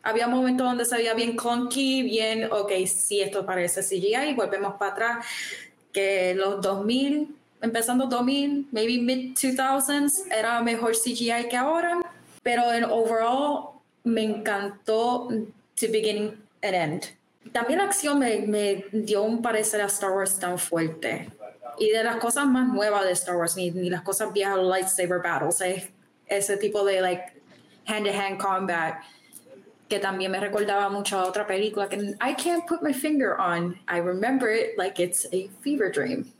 Había momentos donde se veía bien clunky, bien, ok, sí, esto parece CGI, y volvemos para atrás, que los 2000, empezando 2000, maybe mid 2000s, era mejor CGI que ahora, pero en overall me encantó to beginning end. También la acción me, dio un parecer a Star Wars tan fuerte. Y de las cosas más nuevas de Star Wars, ni, ni las cosas viejas, lightsaber battles, es ese tipo de like hand-to-hand combat que también me recordaba mucho a otra película que I can't put my finger on. I remember it like it's a fever dream.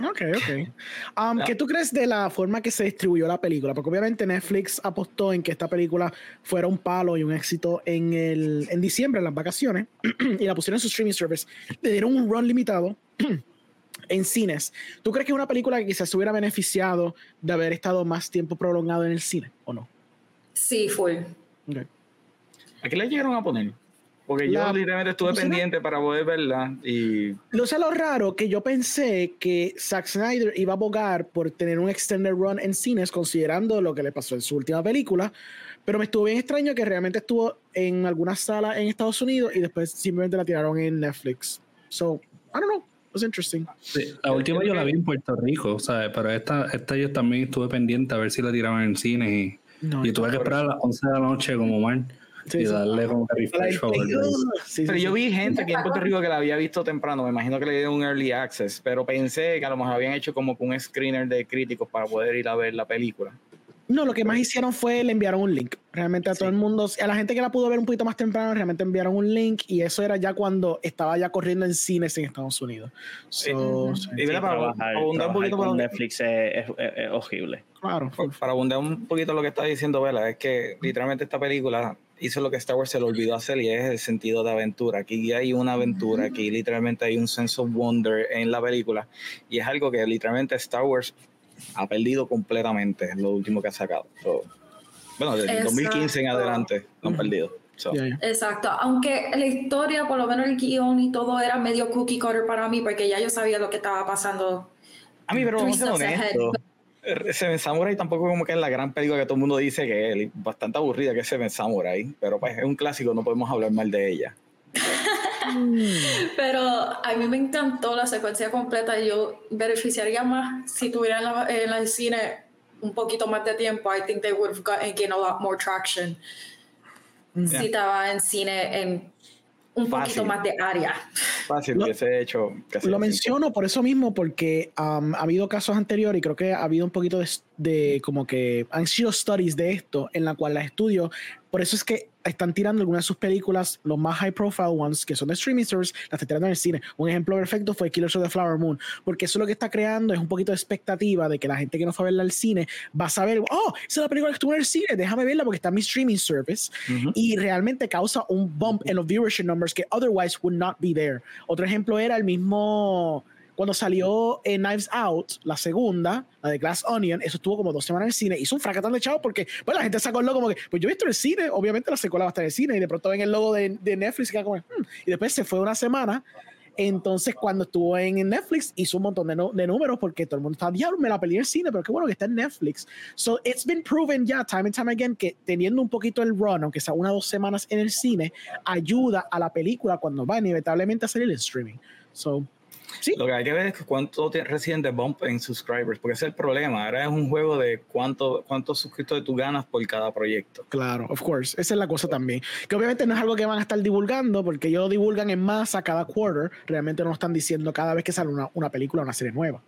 Ok, ok. Um, ¿Qué tú crees de la forma que se distribuyó la película? Porque obviamente Netflix apostó en que esta película fuera un palo y un éxito en, el, en diciembre, en las vacaciones, y la pusieron en su streaming service. Le dieron un run limitado en cines. ¿Tú crees que es una película que quizás se hubiera beneficiado de haber estado más tiempo prolongado en el cine o no? Sí, full. Ok. ¿A qué le llegaron a poner? Porque La- yo literalmente estuve ¿no será? pendiente para poder verla y Lo sé lo raro que yo pensé que Zack Snyder iba a abogar por tener un extended run en cines, considerando lo que le pasó en su última película. Pero me estuvo bien extraño que realmente estuvo en algunas salas en Estados Unidos y después simplemente la tiraron en Netflix. So, I don't know. It was interesting. Sí, la última yo la vi en Puerto Rico, ¿sabes? Pero esta, esta yo también estuve pendiente a ver si la tiraban en cine y, No, y tuve que esperar a las 11 de la noche como man Sí, y darle que refresh para. Sí, sí, Pero yo sí. vi gente aquí en Puerto Rico que la había visto temprano, me imagino que le dieron un early access, pero pensé que a lo mejor habían hecho como que un screener de críticos para poder ir a ver la película. No, lo que más hicieron fue le enviaron un link. Realmente a todo el mundo, a la gente que la pudo ver un poquito más temprano, realmente enviaron un link y eso era ya cuando estaba ya corriendo en cines en Estados Unidos. So, sí, Y para, trabajar, para abundar un poquito con por- Netflix es, es- horrible. claro. para, para abundar un poquito lo que está diciendo Vela, es que literalmente esta película hizo lo que Star Wars se le olvidó hacer y es el sentido de aventura. Aquí hay una aventura, aquí literalmente hay un sense of wonder en la película y es algo que literalmente Star Wars ha perdido completamente, es lo último que ha sacado. So, bueno, desde el 2015 en Exacto. adelante lo han perdido. So. Exacto, aunque la historia, por lo menos el guion y todo era medio cookie cutter para mí, porque ya yo sabía lo que estaba pasando. A mí, pero vamos a ser honestos. Seven Samurai tampoco como que es la gran película que todo el mundo dice que es, bastante aburrida que es Seven Samurai, pero pues es un clásico, no podemos hablar mal de ella. Pero a mí me encantó la secuencia completa. Yo beneficiaría más si tuviera en, la- en el cine un poquito más de tiempo. I think they would have gotten gained a lot more traction. Yeah. Si estaba en cine en un Fácil. poquito más de área. Fácil, Lo- hubiese hecho. se- Lo menciono por eso mismo, porque um, ha habido casos anteriores y creo que ha habido un poquito de, de como que han sido studies de esto, en la cual los estudios, por eso es que están tirando algunas de sus películas, los más high profile ones, que son de streaming service, las están tirando en el cine. Un ejemplo perfecto fue Killers of the Flower Moon, porque eso lo que está creando es un poquito de expectativa de que la gente que no fue a verla al cine va a saber, oh, esa es la película que estuvo en el cine, déjame verla porque está en mi streaming service y realmente causa un bump en los viewership numbers que otherwise would not be there. Otro ejemplo era el mismo cuando salió eh, Knives Out, la segunda, la de Glass Onion, eso estuvo como dos semanas en el cine, hizo un fracatán de chavo porque pues la gente sacó el logo como que, pues yo he visto en el cine, obviamente la secuela va a estar en el cine y de pronto ven el logo de, de Netflix y como, "Hmm". y después se fue una semana. Entonces, cuando estuvo en Netflix, hizo un montón de, nu- de números porque todo el mundo estaba, diablo, me la peleé en el cine, pero qué bueno que está en Netflix. So, it's been proven ya, time and time again, que teniendo un poquito el run, aunque sea una o dos semanas en el cine, ayuda a la película cuando va inevitablemente a salir en streaming. So, sí, Lo que hay que ver es cuánto reciben de bump en subscribers, porque ese es el problema. Ahora es un juego de cuánto, cuántos suscriptores tú ganas por cada proyecto. claro, of course. Esa es la cosa también. Que obviamente no es algo que van a estar divulgando, porque ellos divulgan en masa cada quarter. Realmente no lo están diciendo cada vez que sale una, una película o una serie nueva.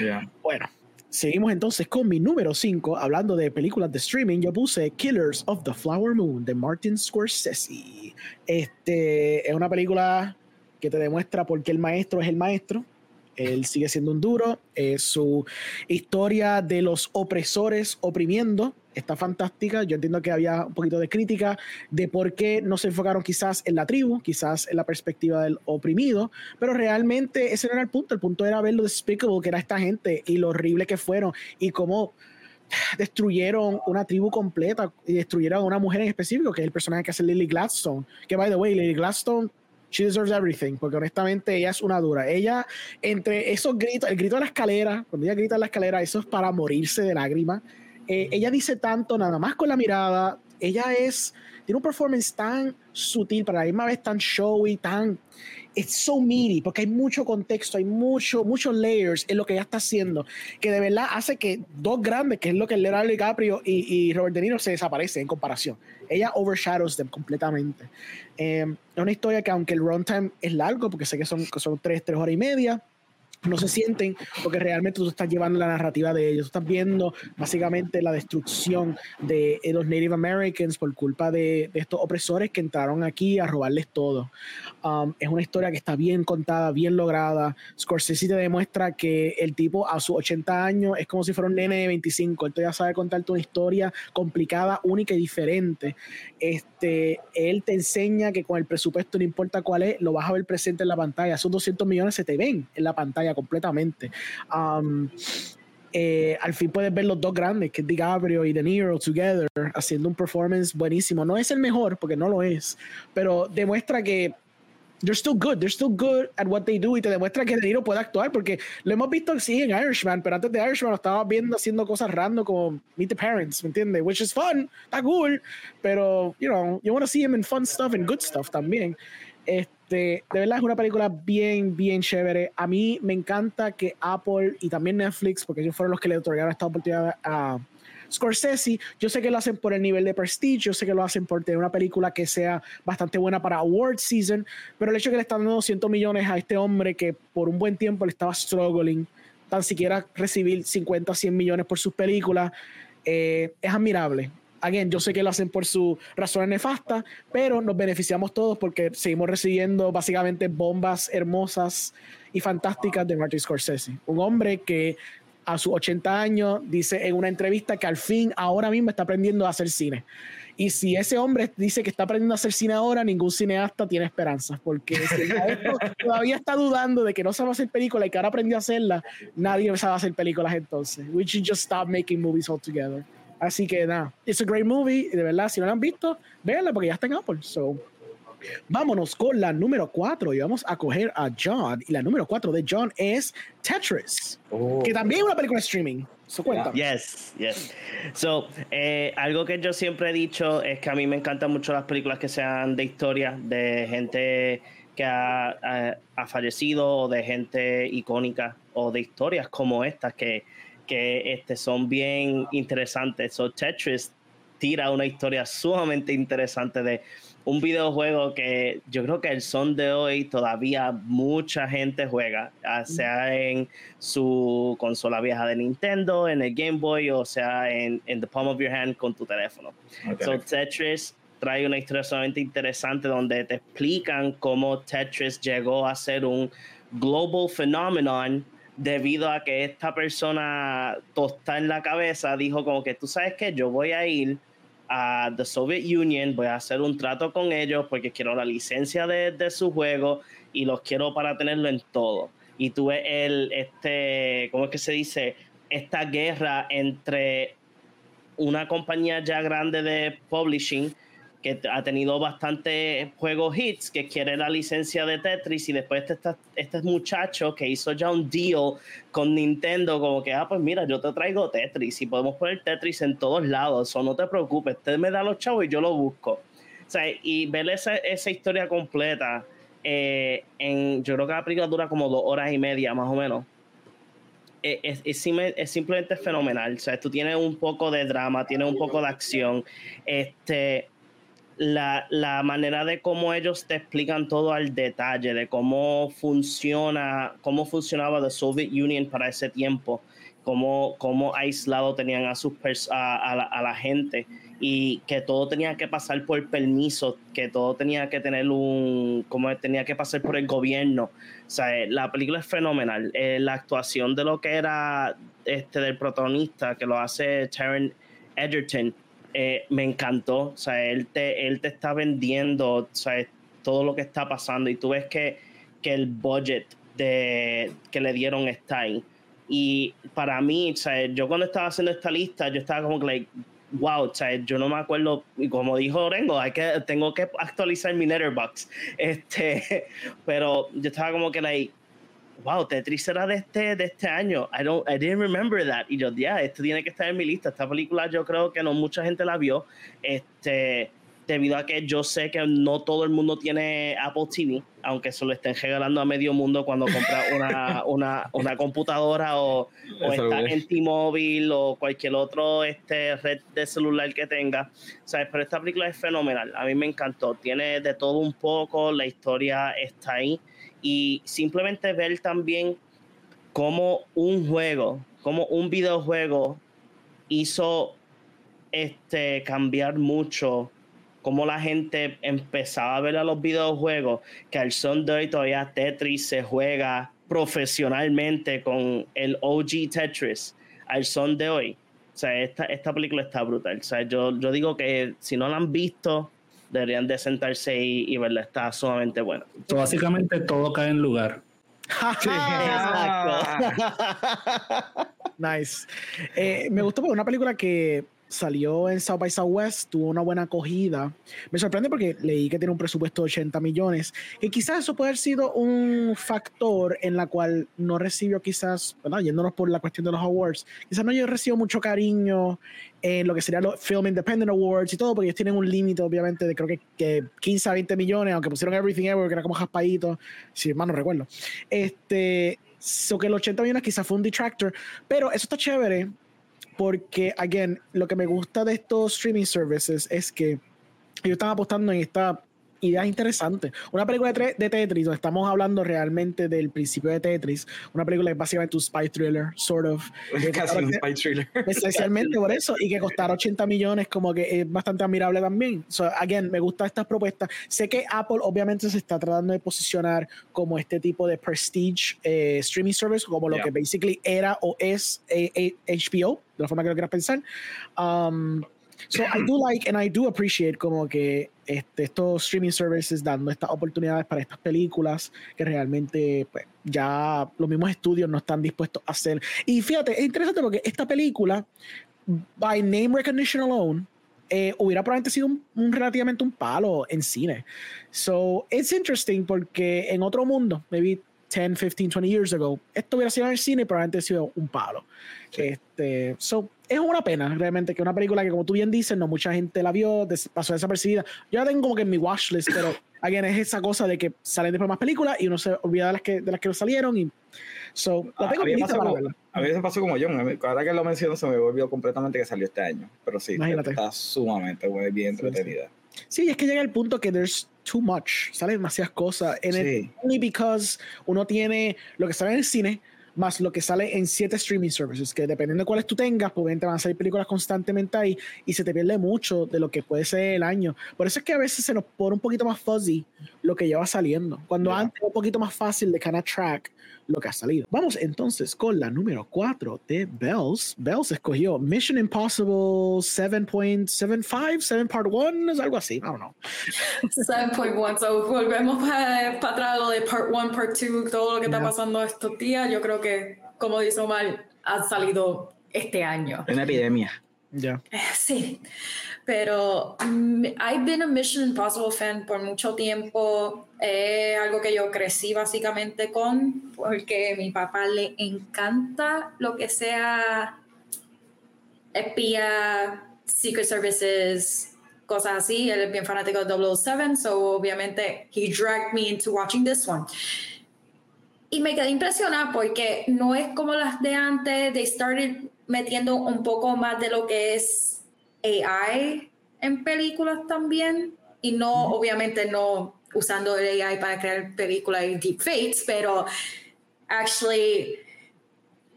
Ya. Bueno, seguimos entonces con mi número 5. Hablando de películas de streaming, yo puse Killers of the Flower Moon de Martin Scorsese. Este es una película que te demuestra por qué el maestro es el maestro. Él sigue siendo un duro. su historia de los opresores oprimiendo está fantástica. Yo entiendo que había un poquito de crítica de por qué no se enfocaron quizás en la tribu, quizás en la perspectiva del oprimido, pero realmente ese no era el punto. El punto era ver lo despicable que era esta gente y lo horrible que fueron y cómo destruyeron una tribu completa y destruyeron a una mujer en específico, que es el personaje que hace Lily Gladstone. Que, by the way, Lily Gladstone she deserves everything, porque honestamente ella es una dura. Ella, entre esos gritos, el grito de la escalera, cuando ella grita en la escalera, eso es para morirse de lágrimas. Eh, ella dice tanto, nada más con la mirada. Ella es, tiene un performance tan sutil, para la misma vez tan showy, tan. Es so meaty, porque hay mucho contexto, hay mucho, muchos layers en lo que ella está haciendo, que de verdad hace que dos grandes, que es lo que Leonardo DiCaprio y, y Robert De Niro, se desaparecen en comparación. Ella overshadows them completamente. Eh, es una historia que, aunque el runtime es largo, porque sé que son, que son tres, tres horas y media, no se sienten porque realmente tú estás llevando la narrativa de ellos. Tú estás viendo básicamente la destrucción de los Native Americans por culpa de, estos opresores que entraron aquí a robarles todo. Um, es una historia que está bien contada, bien lograda. Scorsese te demuestra que el tipo a sus 80 años es como si fuera un nene de 25. Él todavía sabe contarte una historia complicada, única y diferente. Este, él te enseña que con el presupuesto, no importa cuál es, lo vas a ver presente en la pantalla. Esos 200 millones se te ven en la pantalla completamente. Eh, al fin puedes ver los dos grandes, que es DiCaprio y De Niro together, haciendo un performance buenísimo. No es el mejor, porque no lo es, pero demuestra que they're still good, they're still good at what they do y te demuestra que De Niro puede actuar, porque lo hemos visto sí en Irishman, pero antes de Irishman lo estaba viendo haciendo cosas random como Meet the Parents, ¿me entiendes? Which is fun, está cool, pero, you know, you want to see him in fun stuff and good stuff también. Este, de verdad es una película bien, bien chévere. A mí me encanta que Apple y también Netflix, porque ellos fueron los que le otorgaron esta oportunidad a Scorsese, yo sé que lo hacen por el nivel de prestige, yo sé que lo hacen por tener una película que sea bastante buena para award season, pero el hecho de que le están dando 200 millones a este hombre que por un buen tiempo le estaba struggling, tan siquiera recibir 50 o 100 millones por sus películas, eh, es admirable again, yo sé que lo hacen por sus razones nefastas, pero nos beneficiamos todos porque seguimos recibiendo básicamente bombas hermosas y fantásticas de Martin Scorsese. Un hombre que a sus 80 años dice en una entrevista que al fin, ahora mismo está aprendiendo a hacer cine. Y si ese hombre dice que está aprendiendo a hacer cine ahora, ningún cineasta tiene esperanzas, porque si todavía está dudando de que no sabe hacer películas y que ahora aprendió a hacerla, nadie sabe hacer películas entonces. We should just stop making movies altogether. Así que nada, it's a great movie. De verdad, si no la han visto, véanla porque ya está en Apple. So, vámonos con la número 4 y vamos a coger a John. Y la número 4 de John es Tetris, oh. que también es una película de streaming. So, cuéntame. Yes, yes. So, eh, algo que yo siempre he dicho es que a mí me encantan mucho las películas que sean de historia, de gente que ha, ha fallecido o de gente icónica o de historias como estas que que este, son bien interesantes. So, Tetris tira una historia sumamente interesante de un videojuego que yo creo que el son de hoy todavía mucha gente juega, sea en su consola vieja de Nintendo, en el Game Boy o sea en, en the palm of your hand con tu teléfono. So Tetris trae una historia sumamente interesante donde te explican cómo Tetris llegó a ser un global phenomenon debido a que esta persona tosta en la cabeza dijo como que tú sabes que yo voy a ir a the Soviet Union, voy a hacer un trato con ellos porque quiero la licencia de, de su juego y los quiero para tenerlo en todo. Y tuve el, este, ¿cómo es que se dice? Esta guerra entre una compañía ya grande de publishing que ha tenido bastante juegos hits, que quiere la licencia de Tetris y después este, este muchacho que hizo ya un deal con Nintendo, como que, ah, pues mira, yo te traigo Tetris y podemos poner Tetris en todos lados, o no te preocupes, usted me da los chavos y yo lo busco. O sea, y ver esa, esa historia completa, eh, en, yo creo que la película dura como dos horas y media más o menos. Eh, es, es, es, simplemente fenomenal. O sea, tú tienes un poco de drama, tienes un poco de acción. Este, la, la, manera de cómo ellos te explican todo al detalle, de cómo funciona, cómo funcionaba la Soviet Union para ese tiempo, cómo, cómo aislado tenían a, sus a, a, la, gente y que todo tenía que pasar por permiso, que todo tenía que tener un, como tenía que pasar por el gobierno. O sea, eh, la película es fenomenal. Eh, la actuación de lo que era este del protagonista, que lo hace Taron Edgerton, eh, me encantó. O sea, él te, él te está vendiendo sea, todo lo que está pasando y tú ves que, que el budget de, que le dieron está ahí. Y para mí, sea, yo cuando estaba haciendo esta lista, yo estaba como que, like, wow, sea, yo no me acuerdo, y como dijo Orengo, hay que, tengo que actualizar mi letterbox. Este, pero yo estaba como que, like, wow, Tetris era de este, de este año. I, don't, I didn't remember that. Y yo, ya, yeah, esto tiene que estar en mi lista. Esta película yo creo que no mucha gente la vio. Este, debido a que yo sé que no todo el mundo tiene Apple TV, aunque se lo estén regalando a medio mundo cuando compra una, una, una computadora o, o está en T-Mobile o cualquier otro este, red de celular que tenga. ¿Sabes? Pero esta película es fenomenal. A mí me encantó. Tiene de todo un poco, la historia está ahí. Y simplemente ver también cómo un juego, como un videojuego hizo este, cambiar mucho cómo la gente empezaba a ver a los videojuegos, que al son de hoy todavía Tetris se juega profesionalmente con el OG Tetris, al son de hoy. O sea, esta, esta película está brutal. O sea, yo, yo digo que si no la han visto, deberían de sentarse y, y verla. Está sumamente buena. básicamente todo cae en lugar. sí, nice. Eh, me gustó porque una película que salió en South by Southwest, tuvo una buena acogida. Me sorprende porque leí que tiene un presupuesto de 80 millones, que quizás eso puede haber sido un factor en la cual no recibió quizás, ¿verdad? yéndonos por la cuestión de los awards, quizás no haya recibido mucho cariño en lo que serían los Film Independent Awards y todo, porque ellos tienen un límite obviamente de creo que, que, 15 a 20 millones, aunque pusieron Everything Ever, que era como jaspadito, si mal no recuerdo. Este, so que los 80 millones quizás fue un detractor, pero eso está chévere porque, again, lo que me gusta de estos streaming services es que ellos están apostando en esta idea interesante. Una película de, de, Tetris, donde estamos hablando realmente del principio de Tetris, una película que es básicamente un spy thriller, sort of. Casi un spy thriller. Especialmente por eso, y que costara 80 millones, como que es bastante admirable también. So, again, me gustan estas propuestas. Sé que Apple obviamente se está tratando de posicionar como este tipo de prestige eh, streaming service, como lo yeah. que basically era o es eh, eh, HBO, de la forma que lo quieras pensar. Um, so I do like and I do appreciate como que este, estos streaming services dando estas oportunidades para estas películas que realmente pues, ya los mismos estudios no están dispuestos a hacer. Y fíjate, es interesante porque esta película, by name recognition alone, eh, hubiera probablemente sido un, un, relativamente un palo en cine. So, it's interesting porque en otro mundo, maybe 10, 15, 20 years ago, esto hubiera sido en el cine y probablemente sido un palo. Sí. Este, so, es una pena realmente que una película que, como tú bien dices, no mucha gente la vio, des pasó desapercibida. Yo la tengo como que en mi watchlist, pero again, es esa cosa de que salen después más películas y uno se olvida de las que, de las que salieron. Y, so, la tengo a, mí para como, verla. a mí me pasó como yo, ahora que lo menciono, se me volvió completamente que salió este año. Pero sí, Imagínate. está sumamente bien entretenida. Sí, es que llega el punto que there's too much, salen demasiadas cosas. En sí. el, only because uno tiene lo que sale en el cine, más lo que sale en siete streaming services, que dependiendo de cuáles tú tengas, pues te van a salir películas constantemente ahí y se te pierde mucho de lo que puede ser el año. Por eso es que a veces se nos pone un poquito más fuzzy lo que lleva saliendo. Cuando yeah. antes era un poquito más fácil de kind of track lo que ha salido. Vamos entonces con la número 4 de Bells. Bells escogió Mission Impossible 7.75, 7 Part 1, es algo así, I don't know. 7.1, so volvemos para, para atrás lo de Part 1, Part 2, todo lo que yeah. está pasando estos días. Yo creo que, como dice Omar, ha salido este año. Una epidemia. Ya. Yeah. Sí, pero um, I've been a Mission Impossible fan por mucho tiempo. Es eh, algo que yo crecí básicamente con, porque a mi papá le encanta lo que sea espía, Secret Services, cosas así. Él es bien fanático de 007, so obviamente he dragged me into watching this one. Y me quedé impresionada porque no es como las de antes, they started metiendo un poco más de lo que es AI en películas también. Y no, obviamente no usando el AI para crear películas y deepfakes, pero actually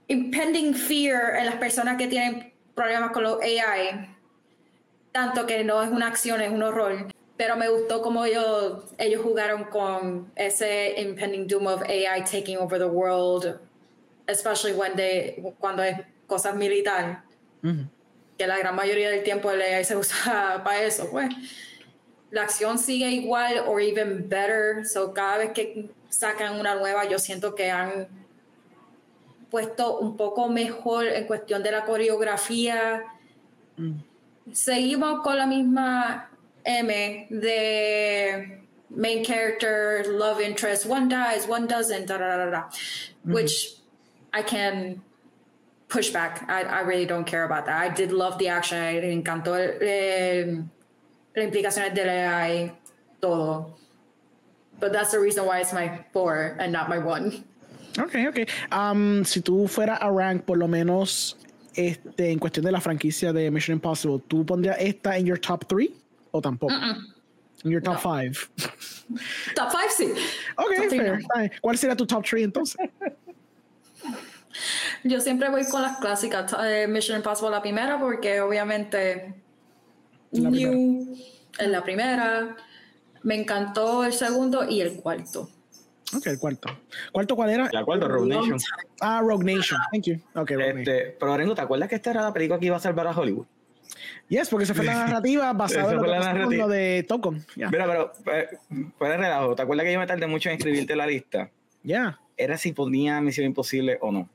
impending fear en las personas que tienen problemas con los AI, tanto que no es una acción, es un horror. Pero me gustó cómo ellos, ellos jugaron con ese impending doom of AI taking over the world, especially when they, cuando es cosas militares. Que la gran mayoría del tiempo el AI se usa para eso, pues. La acción sigue igual o even better. So cada vez que sacan una nueva, yo siento que han puesto un poco mejor en cuestión de la coreografía. Seguimos con la misma M de main character, love interest, one dies, one doesn't, da, da, da, da, which I can push back. I, I really don't care about that. I did love the action. Me encantó eh, las implicaciones de la AI, todo. But that's the reason why it's my four and not my one. Ok, ok. Um, si tú fueras a rank, por lo menos, este, en cuestión de la franquicia de Mission Impossible, ¿tú pondrías esta en your top three o tampoco? En your top No. five. Top five, sí. Ok, Top three, fair. no. Fine. ¿Cuál sería tu top three entonces? Yo siempre voy con las clásicas. eh, Mission Impossible la primera porque obviamente La New en la primera. Me encantó el segundo y el cuarto. Ok, el cuarto. ¿Cuarto cuál era? La cuarta, Rogue Nation. Ah, Rogue Nation. Thank you. Ok, Rogue Nation. Este, pero Orengo, ¿te acuerdas que esta era la película que iba a salvar a Hollywood? Yes, porque esa fue la narrativa basada en lo que lo de Tocon. Ya. Mira, pero eh, fuera relajo, ¿te acuerdas que yo me tardé mucho en escribirte la lista? Ya. Era si ponía Misión Imposible o no.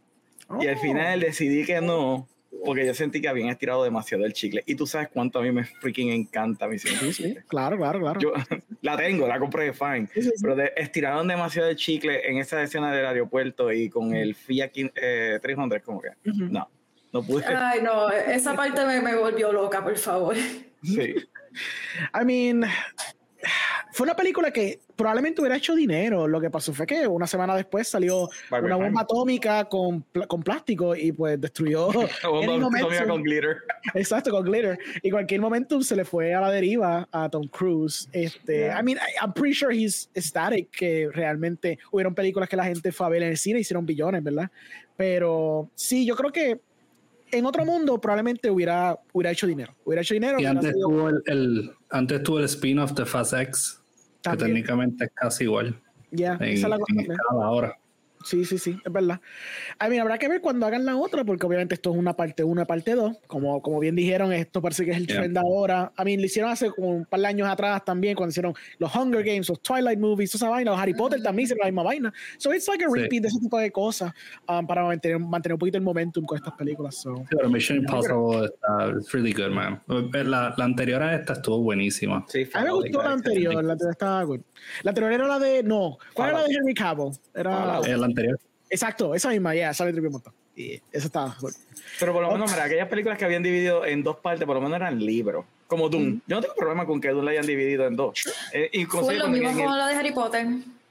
Y al Oh. final decidí que no, porque yo sentí que habían estirado demasiado el chicle. Y tú sabes cuánto a mí me freaking encanta Misión Sí, sí. Claro, claro, claro. Yo la tengo, la compré, fine. Sí, sí, sí. Pero de- estiraron demasiado el chicle en esa escena del aeropuerto y con el Fiat eh, 300, como que Ujú. no, no pude. Ay, no, esa parte me, me volvió loca, por favor. Sí. I mean, fue una película que probablemente hubiera hecho dinero. Lo que pasó fue que una semana después salió Barbie una Time. bomba atómica con, con plástico y pues destruyó. Bomba atómica con glitter. Exacto, con glitter. Y cualquier momentum se le fue a la deriva a Tom Cruise. Este, Yeah. I mean, I- I'm pretty sure he's ecstatic que realmente hubieron películas que la gente fue a ver en el cine y hicieron billones, ¿verdad? Pero sí, yo creo que en otro mundo probablemente hubiera, hubiera hecho dinero. Hubiera hecho dinero. Y antes sido- tuvo el, el- antes tuvo el spin-off de Fast X, que técnicamente es casi igual. Ya, en, esa es la cosa ahora. Sí, sí, sí, es verdad. A mí habrá que ver cuando hagan la otra, porque obviamente esto es una parte 1 y parte 2. Como, como bien dijeron, esto parece que es el Yeah. trend ahora. A mí lo hicieron hace como un par de años atrás también, cuando hicieron los Hunger Games, los Twilight Movies, esa vaina. Los Harry Potter también hicieron la misma vaina. So it's like a Sí. repeat de ese tipo de cosas um, para mantener, mantener un poquito el momentum con estas películas. So. Sí, Pero Mission Impossible está it's really good, man. La, la anterior a esta estuvo buenísima. Sí, A mí me gustó la anterior, la anterior estaba good. La anterior era la de. No, ¿cuál era la de Henry Cavill? Era. Fallout. Anterior. Exacto, esa misma, ya, esa me tripió un montón. Y esa estaba good. Pero por lo menos, mira, aquellas películas que habían dividido en dos partes, por lo menos eran libros. Como Doom. Yo no tengo problema con que Doom la hayan dividido en dos. Eh, inclusive Fue lo mismo con la de Harry Potter.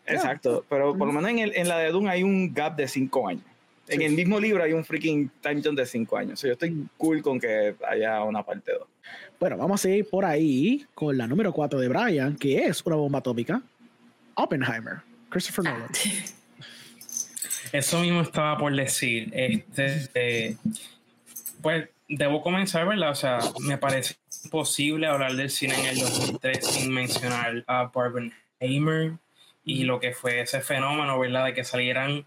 Exacto, pero por lo menos en, el- en la de Doom hay un gap de cinco años. En el mismo libro hay un freaking time jump de cinco años. So, yo estoy cool con que haya una parte 2. Bueno, vamos a seguir por ahí con la número 4 de Brian, que es una bomba atómica. Oppenheimer, Christopher Nolan. Eso mismo estaba por decir. Este, eh, pues debo comenzar, ¿verdad? O sea, me parece imposible hablar del cine en el 2003 sin mencionar a Barbenheimer y lo que fue ese fenómeno, ¿verdad? De que salieran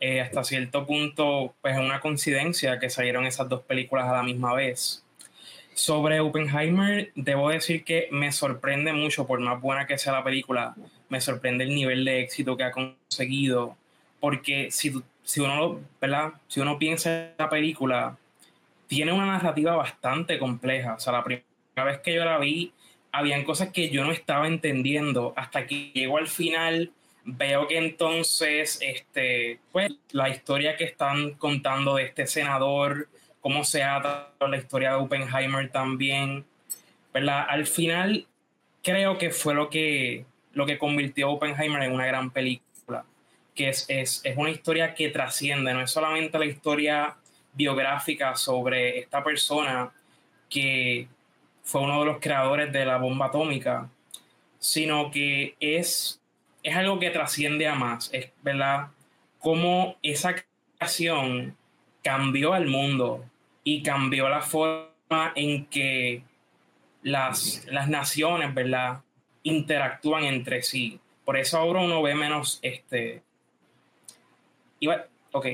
eh, hasta cierto punto, pues una coincidencia que salieron esas dos películas a la misma vez. Sobre Oppenheimer, debo decir que me sorprende mucho, por más buena que sea la película, me sorprende el nivel de éxito que ha conseguido porque si, si uno ¿verdad? si uno piensa en la película tiene una narrativa bastante compleja. O sea la primera vez que yo la vi habían cosas que yo no estaba entendiendo hasta que llego al final veo que entonces este pues la historia que están contando de este senador cómo se ata la historia de Oppenheimer también verdad al final creo que fue lo que lo que convirtió a Oppenheimer en una gran película que es, es, es una historia que trasciende, no es solamente la historia biográfica sobre esta persona que fue uno de los creadores de la bomba atómica, sino que es, es algo que trasciende a más, es verdad cómo esa radiación cambió al mundo y cambió la forma en que las, las naciones, ¿verdad? Interactúan entre sí. Por eso ahora uno ve menos, este... Iba, ok.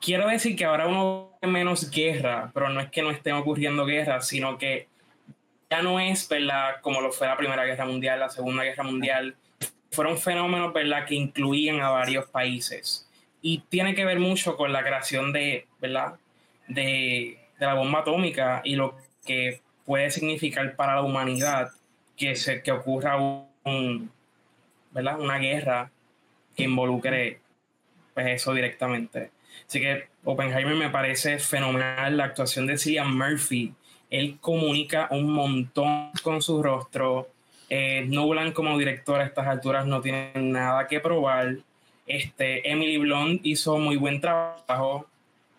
Quiero decir que ahora uno ve menos guerra, pero no es que no estén ocurriendo guerras, sino que ya no es, ¿verdad? Como lo fue la Primera Guerra Mundial, la Segunda Guerra Mundial. Fueron fenómenos, ¿verdad? Que incluían a varios países. Y tiene que ver mucho con la creación de, ¿verdad? De, de la bomba atómica y lo que puede significar para la humanidad que, se, que ocurra un, ¿verdad? una guerra que involucre pues, eso directamente. Así que Oppenheimer me parece fenomenal. La actuación de Cillian Murphy, él comunica un montón con su rostro. Eh, Nolan como director a estas alturas no tiene nada que probar. Este, Emily Blunt hizo muy buen trabajo.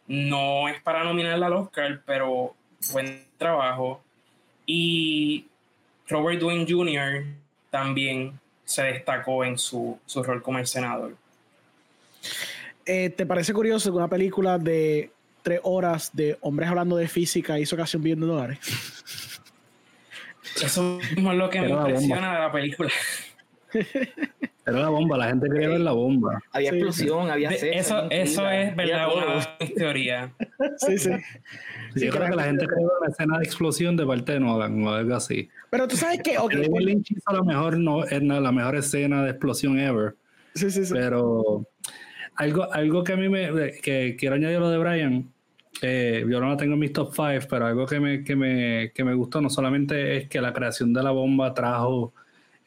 No es para nominarla al Oscar, pero buen trabajo. Y Robert Downey Jr. también se destacó en su, su rol como el senador. Eh, ¿Te parece curioso que una película de tres horas de hombres hablando de física hizo casi un billón de dólares? Eso mismo es lo que me impresiona de la película. Era la bomba, la gente quería ver la bomba. Había explosión, había Eso, eso es verdad, una teoría. Sí, sí. yo creo que la gente quería ver una escena de explosión de parte de Nolan o algo así. Pero tú sabes que. Okay, David Lynch hizo la mejor, no, la mejor escena de explosión ever. Sí, sí, sí. Pero algo, algo que a mí me. que quiero añadir lo de Brian. Eh, yo no la tengo en mis top 5, pero algo que me, que, me, que me gustó no solamente es que la creación de la bomba trajo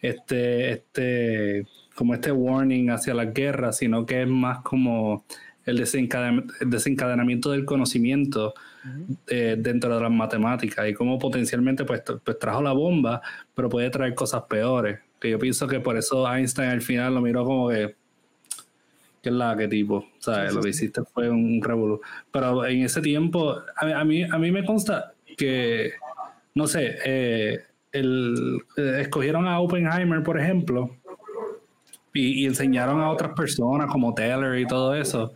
este, este, como este warning hacia la guerra, sino que es más como el, desencadenamiento del conocimiento eh, dentro de las matemáticas y cómo potencialmente pues, pues, trajo la bomba, pero puede traer cosas peores. Que yo pienso que por eso Einstein al final lo miró como que que es la que tipo, ¿sabes? lo que hiciste fue un revolú. Pero en ese tiempo, a, mí, a mí me consta que, no sé, eh, el, eh, escogieron a Oppenheimer, por ejemplo, y, enseñaron a otras personas como Taylor y todo eso,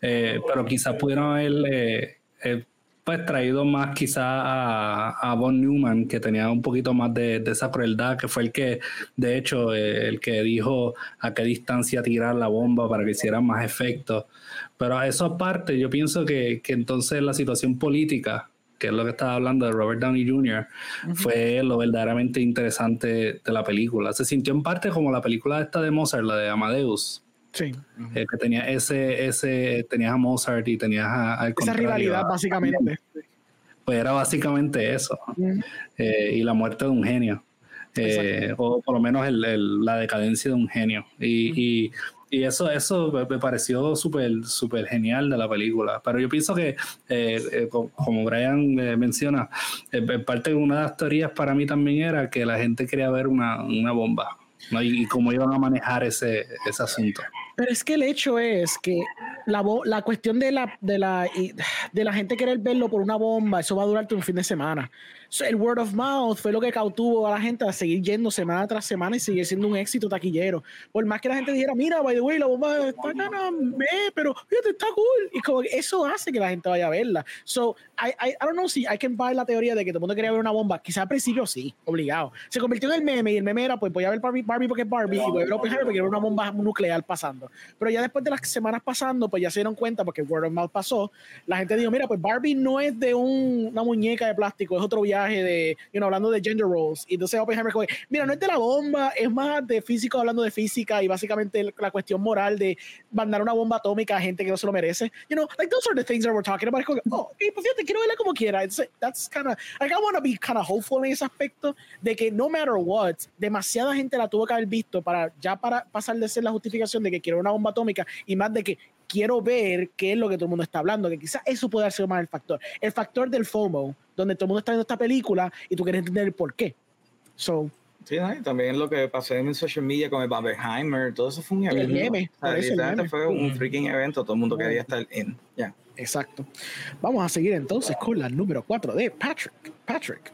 eh, pero quizás pudieron haber eh, pues traído más quizás a, a, Von Newman, que tenía un poquito más de, esa crueldad, que fue el que, de hecho, el que dijo a qué distancia tirar la bomba para que hiciera más efecto. Pero a eso aparte, yo pienso que, que entonces la situación política que es lo que estaba hablando de Robert Downey Jr., fue lo verdaderamente interesante de la película. Se sintió en parte como la película esta de Mozart, la de Amadeus. Sí. Eh, que tenía ese, ese, tenías a Mozart y tenías a, Esa rivalidad, básicamente. Pues era básicamente eso. Eh, y la muerte de un genio. Eh, o por lo menos la decadencia de un genio. Y, y eso, eso me pareció súper súper genial de la película. Pero yo pienso que, eh, como Brian menciona, en parte de una de las teorías para mí también era que la gente quería ver una, una bomba ¿no? y, cómo iban a manejar ese, ese asunto. Pero es que el hecho es que la, la cuestión de la, de, la, de la gente querer verlo por una bomba, eso va a durarte un fin de semana el word of mouth fue lo que cautuvo a la gente a seguir yendo semana tras semana y seguir siendo un éxito taquillero. Por más que la gente dijera, mira, by the way, la bomba está me, pero fíjate, está cool. Y como eso hace que la gente vaya a verla. So, I, I, I don't know si hay que buy la teoría de que todo el mundo quería ver una bomba. Quizá al principio sí, obligado. Se convirtió en el meme y el meme era, pues voy a ver Barbie, Barbie porque es Barbie y voy a ver Oppenheimer porque era una bomba nuclear pasando. Pero ya después de las semanas pasando, pues ya se dieron cuenta porque word of mouth pasó. La gente dijo, mira, pues Barbie no es de un, una muñeca de plástico, es otro viaje de, you know, hablando de gender roles. Y entonces Oppenheimer como, mira, no es de la bomba, es más de físico hablando de física y básicamente la cuestión moral de mandar una bomba atómica a gente que no se lo merece. You know, like those are the things that we're talking about. Como, oh, y pues fíjate, quiero verla como quiera. that's kind of, like I want to be kind of hopeful en ese aspecto de que no matter what, demasiada gente la tuvo que haber visto para ya para pasar de ser la justificación de que quiero una bomba atómica y más de que quiero ver qué es lo que todo el mundo está hablando, que quizás eso puede ser más el factor. El factor del FOMO, donde todo el mundo está viendo esta película y tú quieres entender el por qué. So, Sí, también lo que pasó en social media con el Barbenheimer, todo eso fue un evento. El meme, fue un freaking evento, todo el mundo quería estar en. Ya. Exacto. Vamos a seguir entonces con la número 4 de Patrick. Patrick,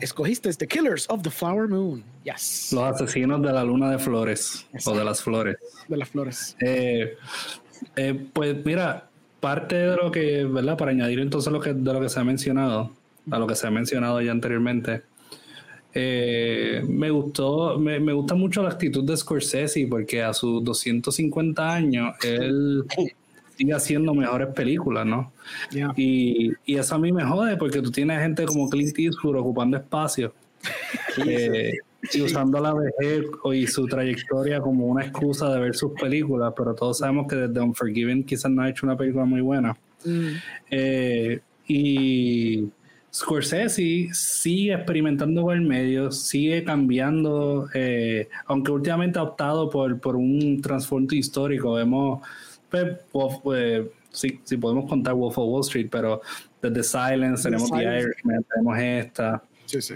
escogiste The Killers of the Flower Moon. Yes. Los asesinos de la luna de flores o de las flores. De las flores. Eh, Eh, pues mira, parte de lo que, ¿verdad? Para añadir entonces lo que, de lo que se ha mencionado, a lo que se ha mencionado ya anteriormente, eh, me gustó, me, me, gusta mucho la actitud de Scorsese porque a sus 250 años él sigue haciendo mejores películas, ¿no? Y, y, eso a mí me jode porque tú tienes gente como Clint Eastwood ocupando espacio eh, y usando la vejez y su trayectoria como una excusa de ver sus películas, pero todos sabemos que desde Unforgiven quizás no ha hecho una película muy buena. Mm. Eh, y Scorsese sigue experimentando con el medio, sigue cambiando, eh, aunque últimamente ha optado por, por un trasfondo histórico. Vemos, pues, pues si, podemos contar Wolf of Wall Street, pero desde Silence tenemos The Irishman, tenemos esta. Sí, sí.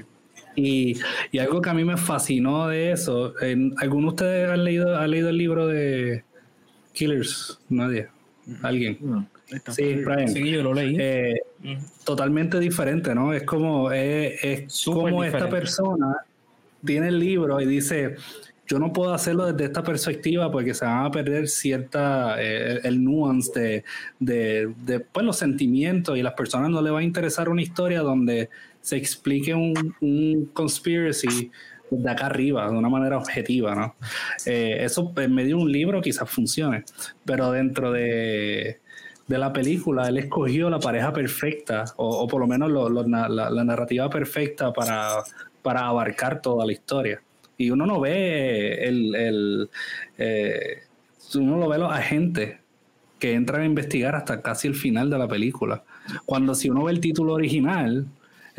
Y, y, algo que a mí me fascinó de eso, ¿alguno de ustedes han leído, ha leído el libro de Killers? Nadie. ¿Alguien? No. Sí, Brian. Sí, yo lo leí. Eh, totalmente diferente, ¿no? Es como, es, es como esta persona tiene el libro y dice, yo no puedo hacerlo desde esta perspectiva porque se van a perder cierta, eh, el nuance de, de, pues, los sentimientos y a las personas no le va a interesar una historia donde se explique un, un conspiracy de acá arriba, de una manera objetiva, ¿no? Eh, eso en medio de un libro quizás funcione, pero dentro de de la película, él escogió la pareja perfecta, o, por lo menos la, narrativa perfecta para, para abarcar toda la historia. Y uno no ve el, el eh, uno lo ve los agentes que entran a investigar hasta casi el final de la película. Cuando si uno ve el título original,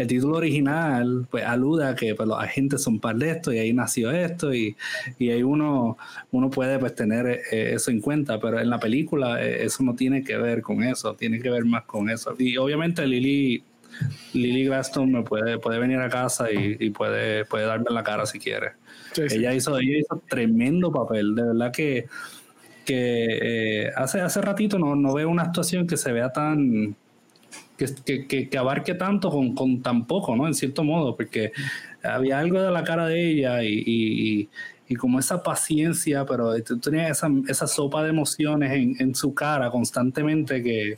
el título original pues alude a que pues, los agentes son par de esto y ahí nació esto y, y ahí uno, uno puede pues tener eh, eso en cuenta, pero en la película eh, eso no tiene que ver con eso, tiene que ver más con eso. Y obviamente Lily, Lily Glaston me puede, puede venir a casa y, puede, puede darme la cara si quiere. Ella, Hizo, ella hizo tremendo papel, de verdad que, que eh, hace, hace ratito no, no veo una actuación que se vea tan que, que, abarque tanto con, con, tan poco, ¿no? En cierto modo, porque había algo de la cara de ella y, y, y como esa paciencia, pero tenía esa, esa sopa de emociones en, en, su cara constantemente que,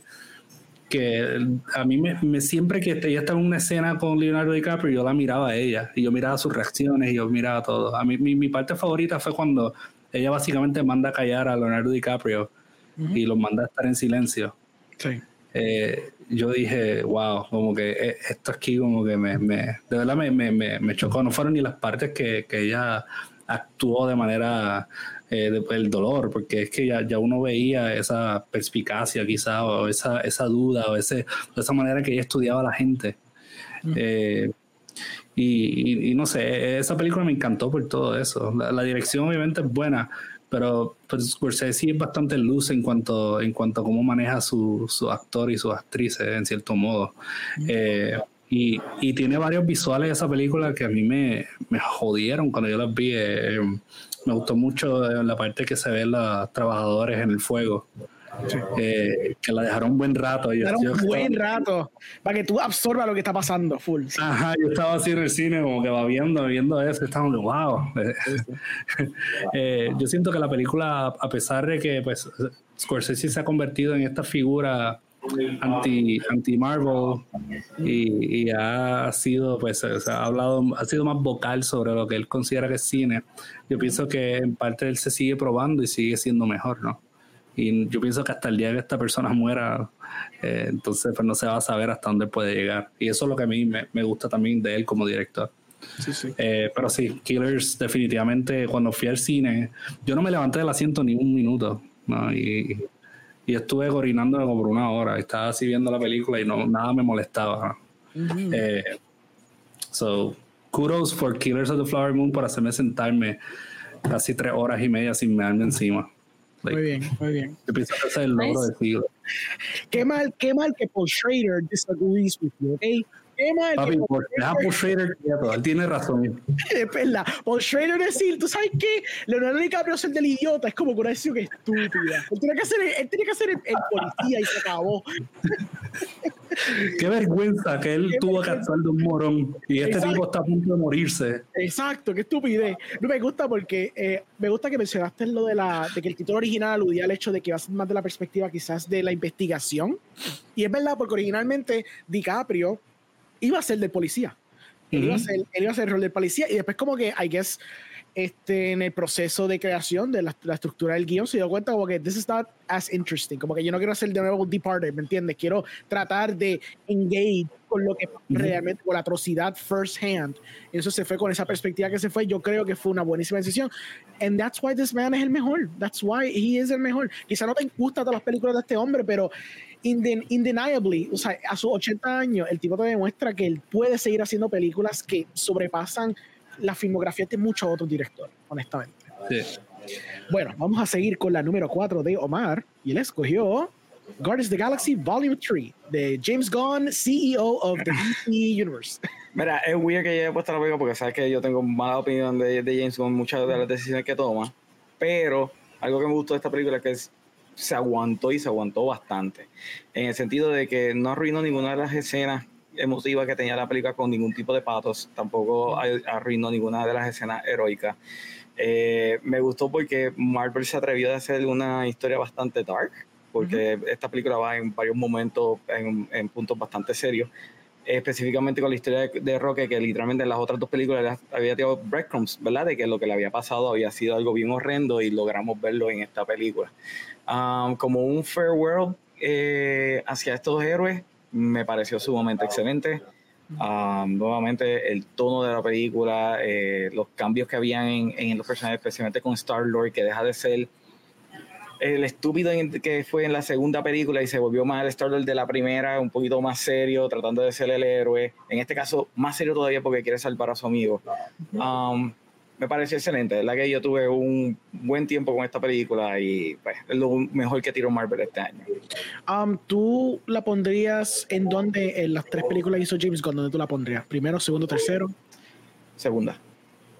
que a mí me, siempre que ella estaba en una escena con Leonardo DiCaprio, yo la miraba a ella y yo miraba sus reacciones y yo miraba todo. A mí mi, mi parte favorita fue cuando ella básicamente manda a callar a Leonardo DiCaprio y los manda a estar en silencio. Sí. Eh, yo dije, wow, como que eh, esto aquí como que me, me de verdad me, me, me, chocó. No fueron ni las partes que, que ella actuó de manera eh, el dolor, porque es que ya, ya, uno veía esa perspicacia quizá, o esa, esa duda, o, ese, esa manera que ella estudiaba a la gente. Mm. y, y, no sé, esa película me encantó por todo eso. la dirección obviamente es buena, pero pues, Scorsese es bastante luz en cuanto, en cuanto a cómo maneja su, su actor y sus actrices, en cierto modo. Eh, y, y, tiene varios visuales de esa película que a mí me, me jodieron cuando yo las vi. Eh, me gustó mucho la parte que se ven los trabajadores en el fuego. Eh, que la dejaron un buen rato. un buen rato para que tú absorbas lo que está pasando, full. Ajá, yo estaba así en el cine, como que va viendo, viendo eso, estaba como, wow. Eh, yo siento que la película, a pesar de que pues, Scorsese se ha convertido en esta figura anti, anti Marvel y, ha sido pues se ha hablado ha sido más vocal sobre lo que él considera que es cine yo pienso que en parte él se sigue probando y sigue siendo mejor no y yo pienso que hasta el día que esta persona muera, eh, entonces pues no se va a saber hasta dónde puede llegar. Y eso es lo que a mí me, me gusta también de él como director. Sí, sí. Eh, pero sí, Killers definitivamente cuando fui al cine, yo no me levanté del asiento ni un minuto. ¿no? Y, y, estuve gorinándome como por una hora. Estaba así viendo la película y no, nada me molestaba. Eh, so, kudos for Killers of the Flower Moon por hacerme sentarme casi tres horas y media sin me darme encima muy bien, muy bien. Yo pienso que el logro Qué mal, qué mal que Paul Schrader disagrees with you, ¿ok? Papi, por deja Paul Schrader él tiene razón. Es verdad. Paul Schrader decir, tú sabes qué, Leonardo DiCaprio ser del idiota es como una decisión estúpida. Él tiene que hacer, él tiene que hacer el, el policía y se acabó. Qué vergüenza que él tuvo que casar de un morón y este Exacto. tipo está a punto de morirse. Exacto, qué estupidez. No me gusta porque eh, me gusta que mencionaste lo de la de que el título original aludía al hecho de que va a ser más de la perspectiva quizás de la investigación. Y es verdad, porque originalmente DiCaprio iba a ser del policía. Él, iba a ser, él iba a ser el rol del policía y después como que, I guess, este, en el proceso de creación de la, la estructura del guion se dio cuenta como que this is not as interesting, como que yo no quiero hacer de nuevo Departed, ¿me entiendes? Quiero tratar de engage con lo que realmente, con la atrocidad first hand. Eso se fue con esa perspectiva que se fue, yo creo que fue una buenísima decisión. And that's why this man es el mejor, that's why he is el mejor. Quizá no te gustan todas las películas de este hombre, pero inden- indeniably, o sea, a sus 80 años, el tipo te demuestra que él puede seguir haciendo películas que sobrepasan la filmografía de muchos otros directores, honestamente. Sí. Bueno, vamos a seguir con la número 4 de Omar y él escogió Guardians of the Galaxy Volume 3 de James Gunn, CEO of the DC Universe. Mira, es weird que yo haya puesto la película porque sabes que yo tengo mala opinión de, de James Gunn, muchas de las decisiones que toma. Pero algo que me gustó de esta película es que es- se aguantó y se aguantó bastante. En el sentido de que no arruinó ninguna de las escenas emotivas que tenía la película con ningún tipo de patos. Tampoco arruinó ninguna de las escenas heroicas. Eh, me gustó porque Marvel se atrevió a hacer una historia bastante dark, porque esta película va en varios momentos en, en puntos bastante serios específicamente con la historia de, de Roque, que literalmente en las otras dos películas había tirado breadcrumbs, ¿verdad? De que lo que le había pasado había sido algo bien horrendo y logramos verlo en esta película. Um, como un farewell eh, hacia estos héroes, me pareció sumamente excelente. Um, nuevamente, el tono de la película, eh, los cambios que habían en, en los personajes, especialmente con Star-Lord, que deja de ser el estúpido que fue en la segunda película y se volvió más el Star-Lord de la primera, un poquito más serio, tratando de ser el héroe. En este caso, más serio todavía porque quiere salvar a su amigo. Um, me pareció excelente. Es la que yo tuve un buen tiempo con esta película y pues, es lo mejor que tiró Marvel este año. Um, ¿Tú la pondrías en dónde en las tres películas que hizo James Gunn? ¿Dónde tú la pondrías? ¿Primero, segundo, tercero? Segunda.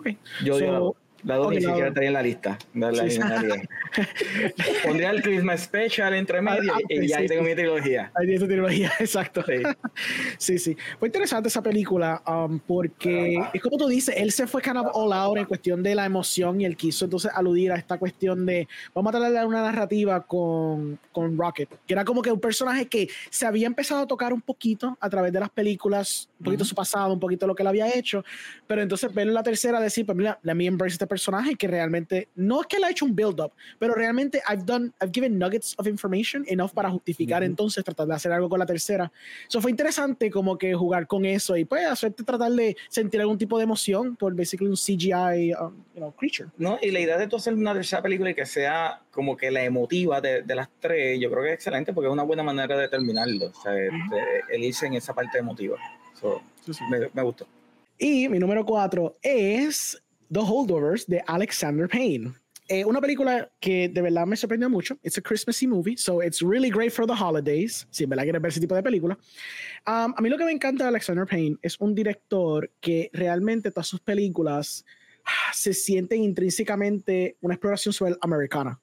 Ok. Yo digo So, la dos. La dos ok, ni la siquiera estaría en la lista. de la Sí. Pondría el Christmas Special entre medio Ah, y ok, ya ahí sí, tengo sí. mi trilogía. Ahí tiene tu trilogía, exacto. Sí. Sí, sí. Fue interesante esa película um, porque es como tú dices, él se fue kind of all out en cuestión de la emoción y él quiso entonces aludir a esta cuestión de vamos a tratar una narrativa con, con Rocket, que era como que un personaje que se había empezado a tocar un poquito a través de las películas, un poquito su pasado, un poquito lo que él había hecho, pero entonces en la tercera decir, pues mira, let me embrace este personaje que realmente, no es que le ha hecho un build-up, pero realmente I've done, I've given nuggets of information enough para justificar entonces tratar de hacer algo con la tercera. Eso fue interesante como que jugar con eso y pues hacerte tratar de sentir algún tipo de emoción por basically un CGI um, you know, creature. ¿no? Y la idea de tú hacer una tercera película y que sea como que la emotiva de, de las tres, yo creo que es excelente porque es una buena manera de terminarlo, o sea, de- el irse en esa parte emotiva. So, me, me gustó. Y mi número cuatro es The Holdovers de Alexander Payne. Eh, una película que de verdad me sorprendió mucho. It's a Christmassy movie, so it's really great for the holidays. Si en verdad quieres ver ese tipo de película. Um, a mí lo que me encanta de Alexander Payne es un director que realmente todas sus películas ah, se sienten intrínsecamente una exploración sobre americana.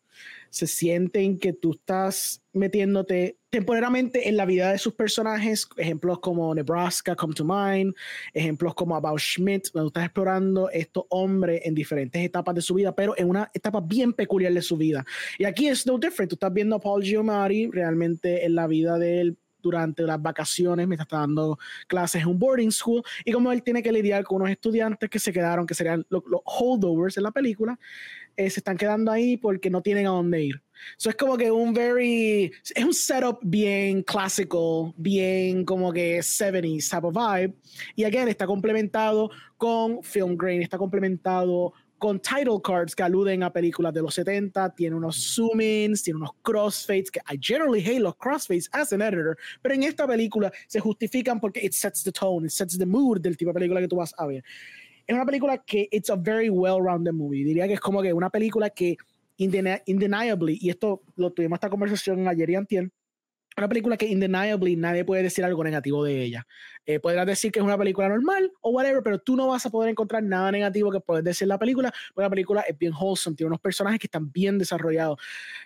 Se sienten que tú estás metiéndote temporalmente en la vida de sus personajes, ejemplos como Nebraska, Come to Mind, ejemplos como About Schmidt, donde estás explorando estos hombres en diferentes etapas de su vida, pero en una etapa bien peculiar de su vida. Y aquí es no different, tú estás viendo a Paul Giamatti realmente en la vida de él durante las vacaciones, mientras está dando clases en un boarding school, y como él tiene que lidiar con unos estudiantes que se quedaron, que serían los, los holdovers en la película, eh, se están quedando ahí porque no tienen a dónde ir. Eso es como que un very, es un setup bien clásico, bien como que 70s type of vibe. Y again, está complementado con film grain, está complementado con title cards que aluden a películas de los 70, tiene unos zoom-ins, tiene unos crossfades, que I generally hate los crossfades as an editor, pero en esta película se justifican porque it sets the tone, it sets the mood del tipo de película que tú vas a ver. Es una película que it's a very well-rounded movie, diría que es como que una película que indeni- indeniably, y esto lo tuvimos esta conversación ayer y antier, una película que indeniably nadie puede decir algo negativo de ella. Eh, podrás decir que es una película normal o whatever, pero tú no vas a poder encontrar nada negativo que puedes decir la película, porque la película es bien wholesome, tiene unos personajes que están bien desarrollados.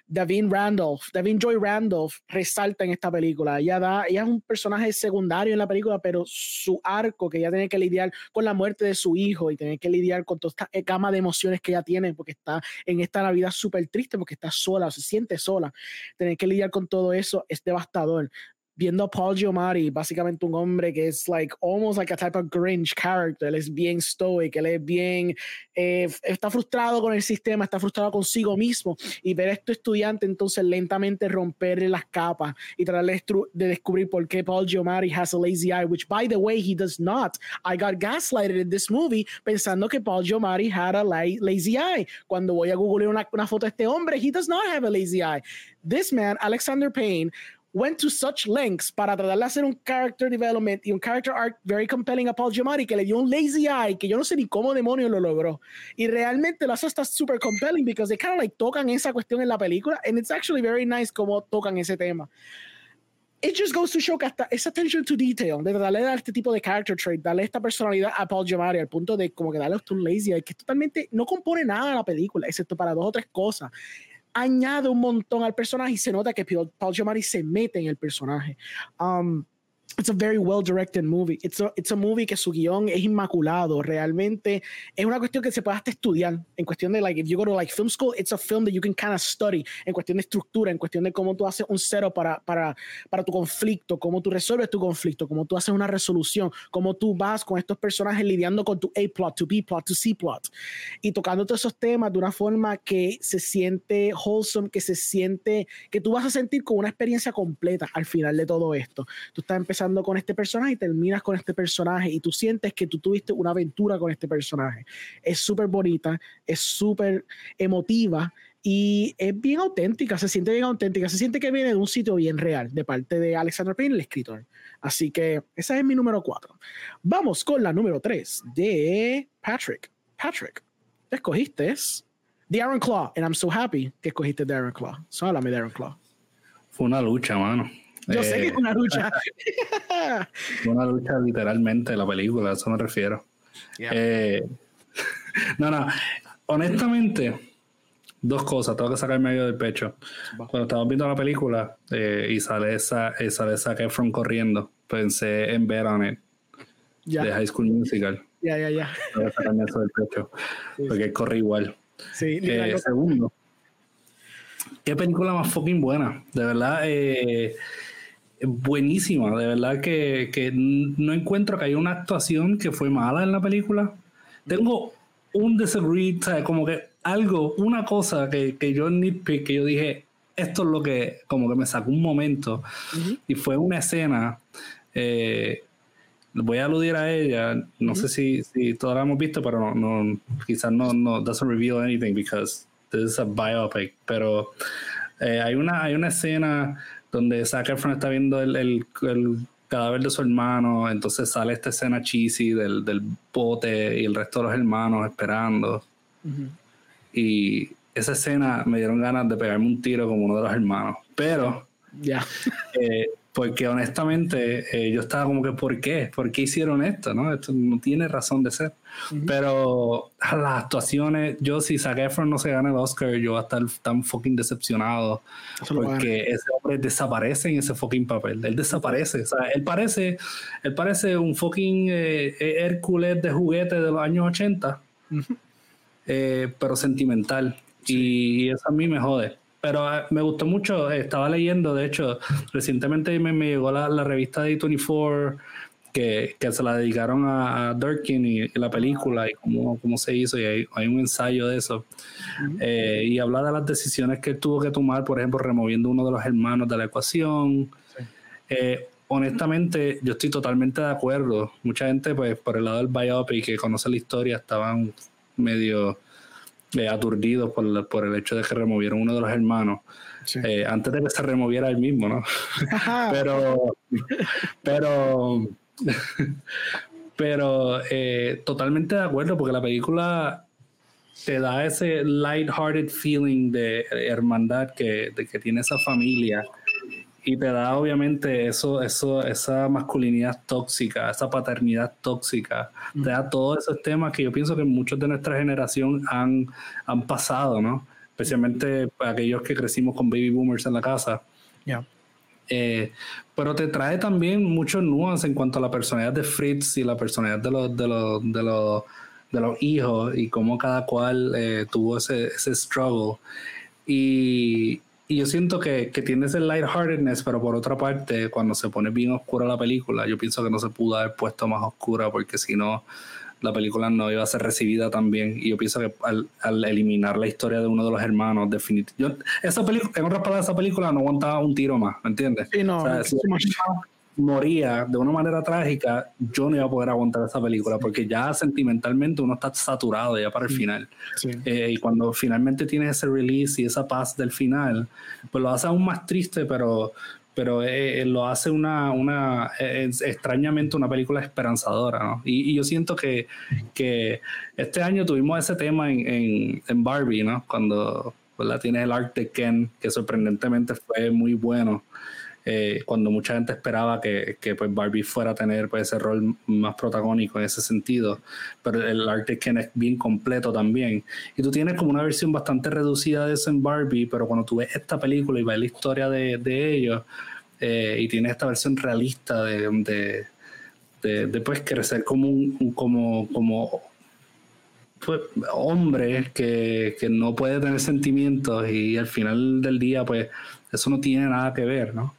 Davin Randolph, Davin Joy Randolph resalta en esta película. Ella, da, ella es un personaje secundario en la película, pero su arco, que ella tiene que lidiar con la muerte de su hijo y tiene que lidiar con toda esta gama de emociones que ella tiene, porque está en esta Navidad súper triste, porque está sola, o se siente sola. Tener que lidiar con todo eso es devastador viendo a Paul Giamatti, básicamente un hombre que es like almost like a type of Grinch character, él es bien stoic, él es bien, eh, está frustrado con el sistema, está frustrado consigo mismo y ver a este estudiante entonces lentamente romperle las capas y tratar de descubrir por qué Paul Giamatti has a lazy eye, which by the way he does not. I got gaslighted in this movie pensando que Paul Giamatti had a lazy eye. Cuando voy a googlear una, una foto de este hombre, he does not have a lazy eye. This man, Alexander Payne, went to such lengths para tratar de hacer un character development y un character arc very compelling a Paul Giamatti que le dio un lazy eye que yo no sé ni cómo demonios lo logró. Y realmente lo hace hasta super compelling because they kind of like tocan esa cuestión en la película and it's actually very nice como tocan ese tema. It just goes to show que hasta esa attention to detail de darle a este tipo de character trait, darle esta personalidad a Paul Giamatti al punto de como que darle un lazy eye que totalmente no compone nada a la película excepto para dos o tres cosas añade un montón al personaje y se nota que Paul Giamatti se mete en el personaje. Um, it's a very well directed movie. It's a, it's a movie que su guion es inmaculado. Realmente es una cuestión que se puede hasta estudiar. En cuestión de, like, if you go to like film school, it's a film that you can kind of study. En cuestión de estructura, en cuestión de cómo tú haces un cero para, para, para tu conflicto, cómo tú resuelves tu conflicto, cómo tú haces una resolución, cómo tú vas con estos personajes lidiando con tu A plot, tu B plot, tu C plot. Y tocando todos esos temas de una forma que se siente wholesome, que se siente, que tú vas a sentir como una experiencia completa al final de todo esto. Tú estás empezando con este personaje y terminas con este personaje y tú sientes que tú tuviste una aventura con este personaje. Es súper bonita, es súper emotiva y es bien auténtica, se siente bien auténtica, se siente que viene de un sitio bien real de parte de Alexander Payne, el escritor. Así que esa es mi número cuatro. Vamos con la número tres de Patrick. Patrick, escogiste The Iron Claw, and I'm so happy que escogiste The Iron Claw. So háblame de Iron Claw. Fue una lucha, mano. Yo sé que es una lucha. una lucha literalmente la película, a eso me refiero. Eh, no, no, honestamente, dos cosas, tengo que sacar medio del pecho. Cuando estaba viendo la película eh, y sale esa, eh, sale esa Efron corriendo, pensé en ver on It de High School Musical. Ya, ya, ya. Tengo que sacarme eso del pecho, porque corre igual. Sí, segundo, qué película más fucking buena. De verdad, eh, buenísima, de verdad que, que, no encuentro que haya una actuación que fue mala en la película. Tengo un disagree, como que algo, una cosa que, que yo nitpick, que yo dije, esto es lo que como que me sacó un momento y fue una escena, eh, voy a aludir a ella, no sé si, si todas la hemos visto, pero no, no quizás no, no doesn't reveal anything because this is a biopic, pero eh, hay, una, hay una escena donde Zac Efron está viendo el, el, cadáver de su hermano, entonces sale esta escena cheesy del, del bote y el resto de los hermanos esperando. Y esa escena me dieron ganas de pegarme un tiro como uno de los hermanos. Pero ya. Eh, porque honestamente eh, yo estaba como que, ¿por qué? ¿Por qué hicieron esto? ¿no? Esto no tiene razón de ser. Pero las actuaciones, yo si Zac Efron no se gana el Oscar, yo voy a estar tan fucking decepcionado. porque ese hombre desaparece en ese fucking papel. Él desaparece. O sea, él parece, él parece un fucking eh, Hércules de juguete de los años 80, pero sentimental. Y, y eso a mí me jode pero ah, me gustó mucho, estaba leyendo, de hecho, recientemente me, me llegó la, la, revista de 24 que, que, se la dedicaron a, a Durkin y, la película y cómo, cómo se hizo, y hay, hay un ensayo de eso. Eh, y habla de las decisiones que él tuvo que tomar, por ejemplo, removiendo uno de los hermanos de la ecuación. Eh, honestamente, yo estoy totalmente de acuerdo. Mucha gente, pues, por el lado del biopic que conoce la historia, estaban medio eh, aturdidos por, por, el hecho de que removieron uno de los hermanos. Eh, antes de que se removiera el mismo, ¿no? pero, pero, pero eh, totalmente de acuerdo, porque la película te da ese light-hearted feeling de hermandad que, de que tiene esa familia. y te da obviamente eso, eso, esa masculinidad tóxica, esa paternidad tóxica, te da todos esos temas que yo pienso que muchos de nuestra generación han, han pasado, ¿no? Especialmente aquellos que crecimos con baby boomers en la casa. Ya. Eh, pero te trae también muchos nuances en cuanto a la personalidad de Fritz y la personalidad de los, de los, de los, de los hijos y cómo cada cual eh, tuvo ese, ese struggle. Y, y yo siento que, que tiene ese lightheartedness, pero por otra parte, cuando se pone bien oscura la película, yo pienso que no se pudo haber puesto más oscura porque si no, la película no iba a ser recibida tan bien. Y yo pienso que al, al eliminar la historia de uno de los hermanos, definitivamente. Esa película, en otras palabras, esa película no aguantaba un tiro más, ¿me entiendes? Sí, no. O sea, si moría de una manera trágica, yo no iba a poder aguantar esa película porque ya sentimentalmente uno está saturado ya para el final. sí. Eh, y cuando finalmente tienes ese release y esa paz del final, pues lo hace aún más triste, pero, pero eh, eh, lo hace una, una eh, es- extrañamente una película esperanzadora, ¿no? Y, yo siento que, que este año tuvimos ese tema en, en, en Barbie, ¿no? Cuando ¿verdad? tienes el art de Ken, que sorprendentemente fue muy bueno. Eh, cuando mucha gente esperaba que, que, pues Barbie fuera a tener pues, ese rol más protagónico en ese sentido, pero el art de Ken es bien completo también. Y tú tienes como una versión bastante reducida de eso en Barbie, pero cuando tú ves esta película y ves la historia de, de ellos, eh, y tienes esta versión realista de, de, de, de, pues crecer como un, un- como, como pues, hombre que, que no puede tener sentimientos y al final del día pues eso no tiene nada que ver, ¿no?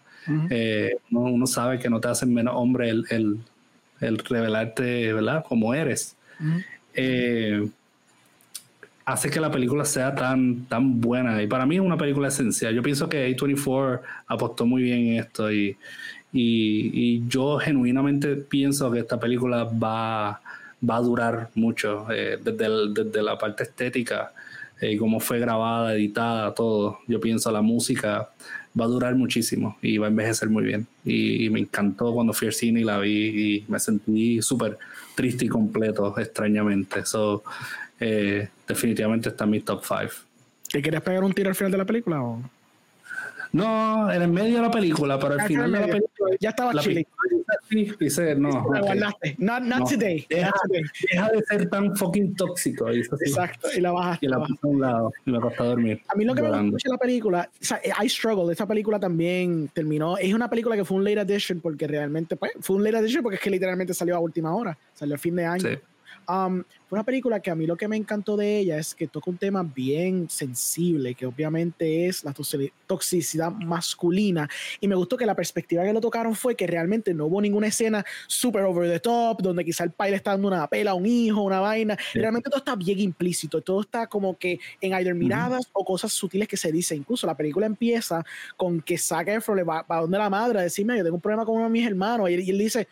Eh, uno, uno sabe que no te hace menos hombre el, el, el revelarte, ¿verdad? Como eres. Eh, hace que la película sea tan, tan buena. Y para mí es una película esencial. Yo pienso que A24 apostó muy bien en esto y, y, y yo genuinamente pienso que esta película va, va a durar mucho eh, desde, el- desde la parte estética eh, cómo fue grabada, editada, todo. Yo pienso la música va a durar muchísimo y va a envejecer muy bien. Y, y me encantó cuando fui al cine y la vi y me sentí súper triste y completo, extrañamente. So, eh, definitivamente está en mi top 5. ¿Te querías pegar un tiro al final de la película? O? No, en el medio de la película, pero al Ah, final de la película. Ya estaba la chile. película dice, no, La ok, guardaste. Not, not No. today. Deja, Not today. deja de ser tan fucking tóxico. así. Exacto. Y la bajaste. Y la la puse a un lado y me acosté a dormir. A mí lo que me gusta de la película, o sea, I Struggle, esta película también terminó, es una película que fue un late edition porque realmente, pues, fue un late edition porque es que literalmente salió a última hora, salió a fin de año. Sí. Um, fue una película que a mí lo que me encantó de ella es que toca un tema bien sensible, que obviamente es la toxi- toxicidad masculina. Y me gustó que la perspectiva que lo tocaron fue que realmente no hubo ninguna escena super over the top, donde quizá el padre está dando una pela a un hijo, una vaina. Realmente todo está bien implícito, todo está como que en either miradas o cosas sutiles que se dice. Incluso la película empieza con que Zac Efron le va, va donde la madre a decirme, yo tengo un problema con uno de mis hermanos. Y él, y él dice,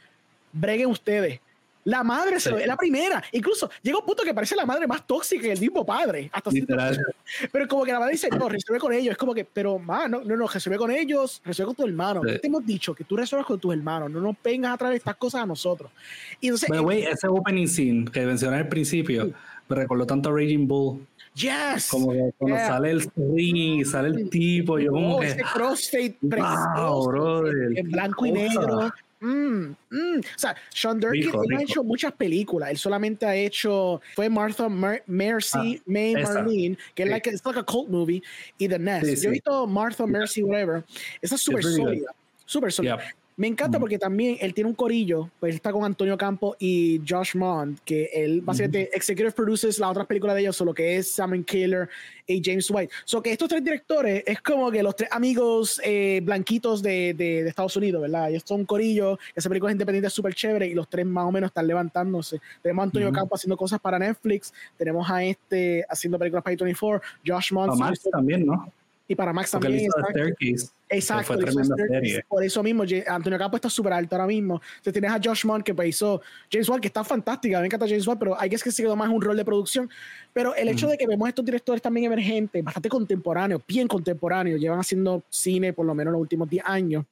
breguen ustedes. La madre se Sí. lo- es la primera. Incluso llega un punto que parece la madre más tóxica que el mismo padre. Hasta Literal. Pero como que la madre dice, no, resuelve con ellos. Es como que, pero ma, no, no, no, resuelve con ellos, resuelve con tu hermano. Sí. ¿Qué te hemos dicho? Que tú resuelvas con tus hermanos. No nos vengas a traer estas cosas a nosotros. Y entonces, Pero, güey, ese opening scene que mencioné al principio me recordó tanto a Raging Bull. yes. Como que cuando Yeah. sale el ring y sale el tipo, yo como Oh, que. ese crossfade Wow, brother, en blanco y cosa. negro. Mm, mm. O sea, Sean Durkin Rico, él ha rico. hecho muchas películas. Él solamente ha hecho fue Martha Mer- Mercy Ah, May esa. Marlene, que es Sí. like, it's like a cult movie, y The Nest. Sí, Yo he visto Martha Mercy whatever. Esa es súper sólida, súper sólida. Yeah. Me encanta porque también él tiene un corillo, pues él está con Antonio Campo y Josh Mond, que él básicamente executive produces las otras películas de ellos, solo que es Simon Killer y James White. So que estos tres directores es como que los tres amigos eh, blanquitos de, de- de Estados Unidos, ¿verdad? Ellos son un corillo, esa película es independiente súper chévere y los tres más o menos están levantándose. Tenemos a Antonio Ujú. Campo haciendo cosas para Netflix, tenemos a este haciendo películas para 24, Josh Mond también, ¿no? Y para Max Porque también. hizo exacto. Hizo serie. por eso mismo Antonio Campo está súper alto ahora mismo. Entonces tienes a Josh Mond que pues, hizo James Wan, que está fantástica, me encanta James Wan, pero hay que es que se quedó más un rol de producción. Pero el hecho de que vemos estos directores también emergentes, bastante contemporáneos, bien contemporáneos, llevan haciendo cine por lo menos los últimos 10 años.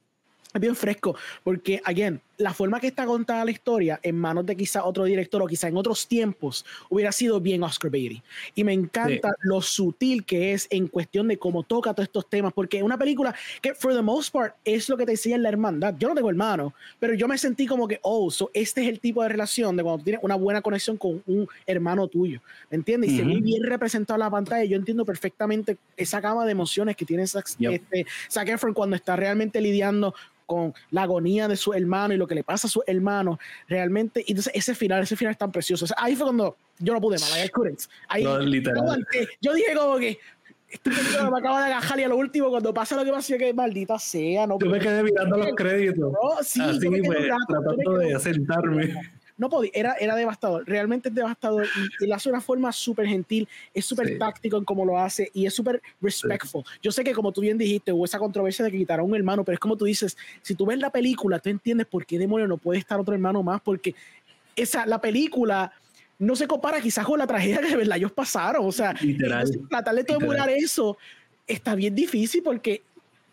es bien fresco, porque, again, la forma que está contada la historia en manos de quizá otro director o quizá en otros tiempos hubiera sido bien Oscar Beatty. Y me encanta lo sutil que es en cuestión de cómo toca todos estos temas, porque es una película que, for the most part, es lo que te enseña en la hermandad. Yo no tengo hermano, pero yo me sentí como que, oh, so este es el tipo de relación de cuando tienes una buena conexión con un hermano tuyo, ¿me entiendes? Y se ve bien representado en la pantalla. Yo entiendo perfectamente esa gama de emociones que tiene Zac, este, Zac Efron cuando está realmente lidiando con la agonía de su hermano y lo que le pasa a su hermano, realmente, y entonces ese final, ese final es tan precioso. ahí fue cuando yo no pude más, ahí literal. Yo, dije como que, este me acaba de agajar y a lo último, cuando pasa lo que pasa, que maldita sea, no. Yo me quedé mirando los créditos. No, sí, Así me, tratando de sentarme no podía, era, era devastador, realmente es devastador y, lo hace de una forma súper gentil, es súper táctico en cómo lo hace y es súper respectful. Yo sé que como tú bien dijiste, hubo esa controversia de que quitaron un hermano, pero es como tú dices, si tú ves la película, tú entiendes por qué demonio no puede estar otro hermano más, porque esa, la película no se compara quizás con la tragedia que de verdad ellos pasaron, o sea, Literal. tratar de emular eso está bien difícil porque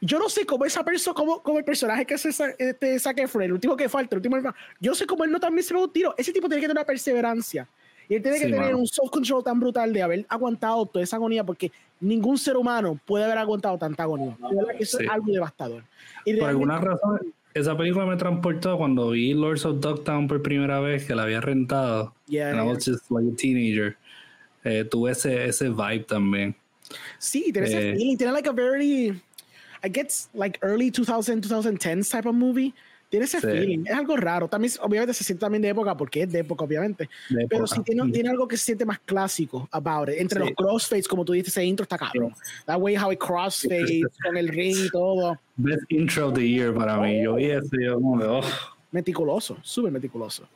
yo no sé cómo esa persona, cómo, cómo el personaje que hace este Zac Efron, el último que falta, el último yo sé cómo él no también se ve un tiro. Ese tipo tiene que tener una perseverancia. Y él tiene que tener un self-control tan brutal de haber aguantado toda esa agonía, porque ningún ser humano puede haber aguantado tanta agonía. Eso es algo devastador. por alguna razón, esa película me transportó cuando vi Lords of Dogtown por primera vez, que la había rentado. Yeah, and I was just like a teenager. Eh, tuve ese, ese vibe también. Sí, tiene ese eh, feeling, tiene like a very I guess like early 2000, 2010 type of movie. Tiene ese feeling. Es algo raro. También, obviamente, se siente también de época porque es de época, obviamente. Pero sí tiene, tiene, algo que se siente más clásico about it. Entre los crossfades, como tú dices, ese intro está cabrón. That way how it crossfades con el ring y todo. Best intro of the year para mí. Yo vi ese, yo oh. Meticuloso, súper meticuloso.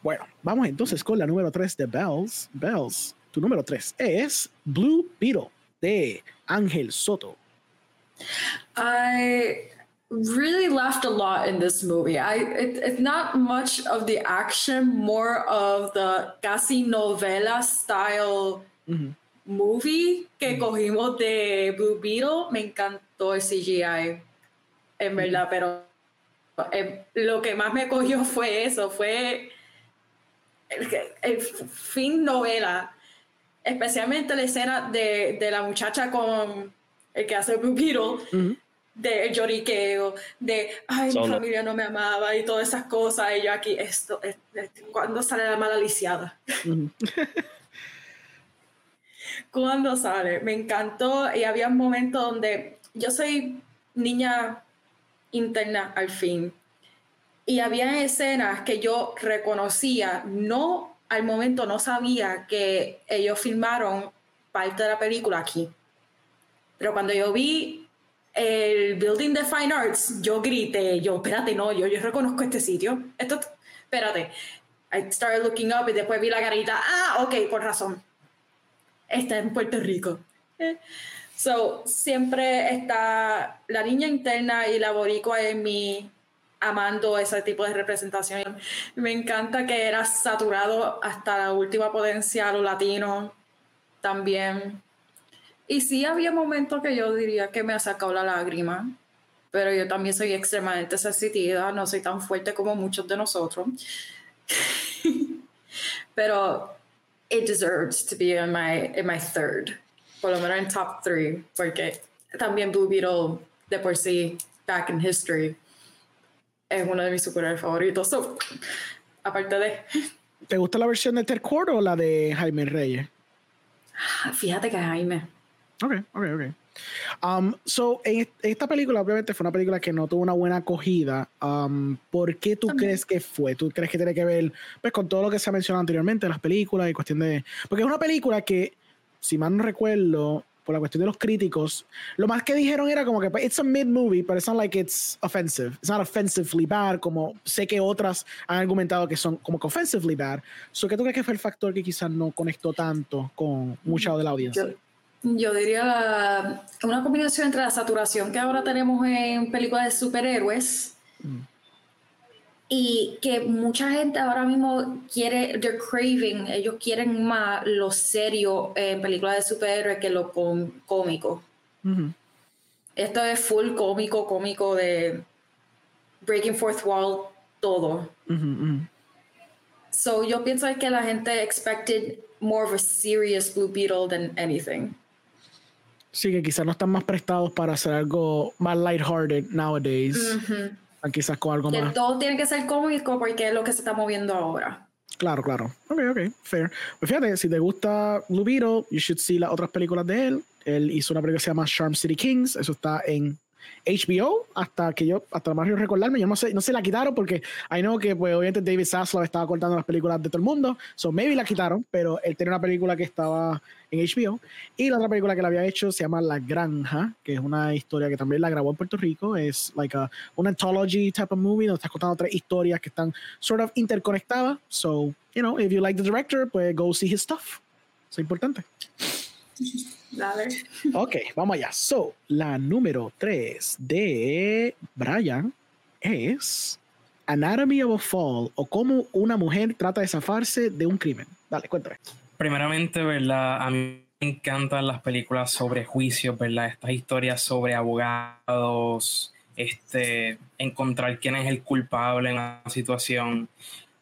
Bueno, vamos entonces con la número 3 de Bells. Bells, tu número 3 es Blue Beetle de Ángel Soto. I really laughed a lot in this movie. I it, it's not much of the action, more of the casi novela style mm-hmm. movie que mm-hmm. cogimos de Blue Beetle. Me encantó el CGI, en verdad, pero eh, lo que más me cogió fue eso, fue el, el fin novela, especialmente la escena de, de la muchacha con el que hace Blue Beetle, de lloriqueo, de ay, mi familia no me amaba y todas esas cosas. Y yo aquí, esto, ¿cuándo sale la mala lisiada? ¿Cuándo sale? Me encantó y había un momento donde yo soy niña interna al fin. Y había escenas que yo reconocía, no al momento no sabía que ellos filmaron parte de la película aquí. Pero cuando yo vi el Building the Fine Arts, yo grité, yo, espérate, no, yo, yo reconozco este sitio. Esto, espérate. I started looking up y después vi la carita, ah, ok, por razón. Está en Puerto Rico. So, siempre está la niña interna y la boricua en mí amando ese tipo de representación. Me encanta que era saturado hasta la última potencia, lo latino también. Y sí había momentos que yo diría que me ha sacado la lágrima, pero yo también soy extremadamente sensitiva, no soy tan fuerte como muchos de nosotros. pero it deserves to be in my, in my third, por lo menos en top three, porque también Blue Beetle de por sí, back in history, es uno de mis superhéroes favoritos. aparte de... ¿Te gusta la versión de Ted o la de Jaime Reyes? Fíjate que Jaime. Ok, ok, ok. Um, so, en esta película, obviamente, fue una película que no tuvo una buena acogida. Um, ¿Por qué tú crees que fue? ¿Tú crees que tiene que ver pues, con todo lo que se ha mencionado anteriormente, las películas y cuestión de. Porque es una película que, si mal no recuerdo, por la cuestión de los críticos, lo más que dijeron era como que pues, it's a mid movie, but it's not like it's offensive. It's not offensively bad, como sé que otras han argumentado que son como que offensively bad. So, ¿Qué tú crees que fue el factor que quizás no conectó tanto con mucha de la audiencia? Yo diría una combinación entre la saturación que ahora tenemos en películas de superhéroes mm. y que mucha gente ahora mismo quiere, they're craving, ellos quieren más lo serio en películas de superhéroes que lo cómico. Esto es full cómico, cómico de breaking fourth wall, todo. So yo pienso que la gente expected more of a serious Blue Beetle than anything. Sí, que quizás no están más prestados para hacer algo más lighthearted nowadays. Ah, Quizás con algo Que más. todo tiene que ser cómico porque es lo que se está moviendo ahora. Claro, claro. Ok, ok, fair. Pues fíjate, si te gusta Blue Beetle, you should see las otras películas de él. Él hizo una película que se llama Charm City Kings. Eso está en HBO hasta que yo, hasta más yo recordarme, yo no sé, no se la quitaron porque I know que pues obviamente David Zaslav estaba cortando las películas de todo el mundo, so maybe la quitaron, pero él tenía una película que estaba en HBO y la otra película que la había hecho se llama La Granja, que es una historia que también la grabó en Puerto Rico, es like a, una anthology type of movie donde estás contando tres historias que están sort of interconectadas, so you know, if you like the director, pues go see his stuff. Es importante. Dale. Ok, vamos allá. So, la número 3 de Brian es Anatomy of a Fall o cómo una mujer trata de zafarse de un crimen. Dale, cuéntame. Primeramente, ¿verdad? A mí me encantan las películas sobre juicios, ¿verdad? Estas historias sobre abogados, este, encontrar quién es el culpable en una situación.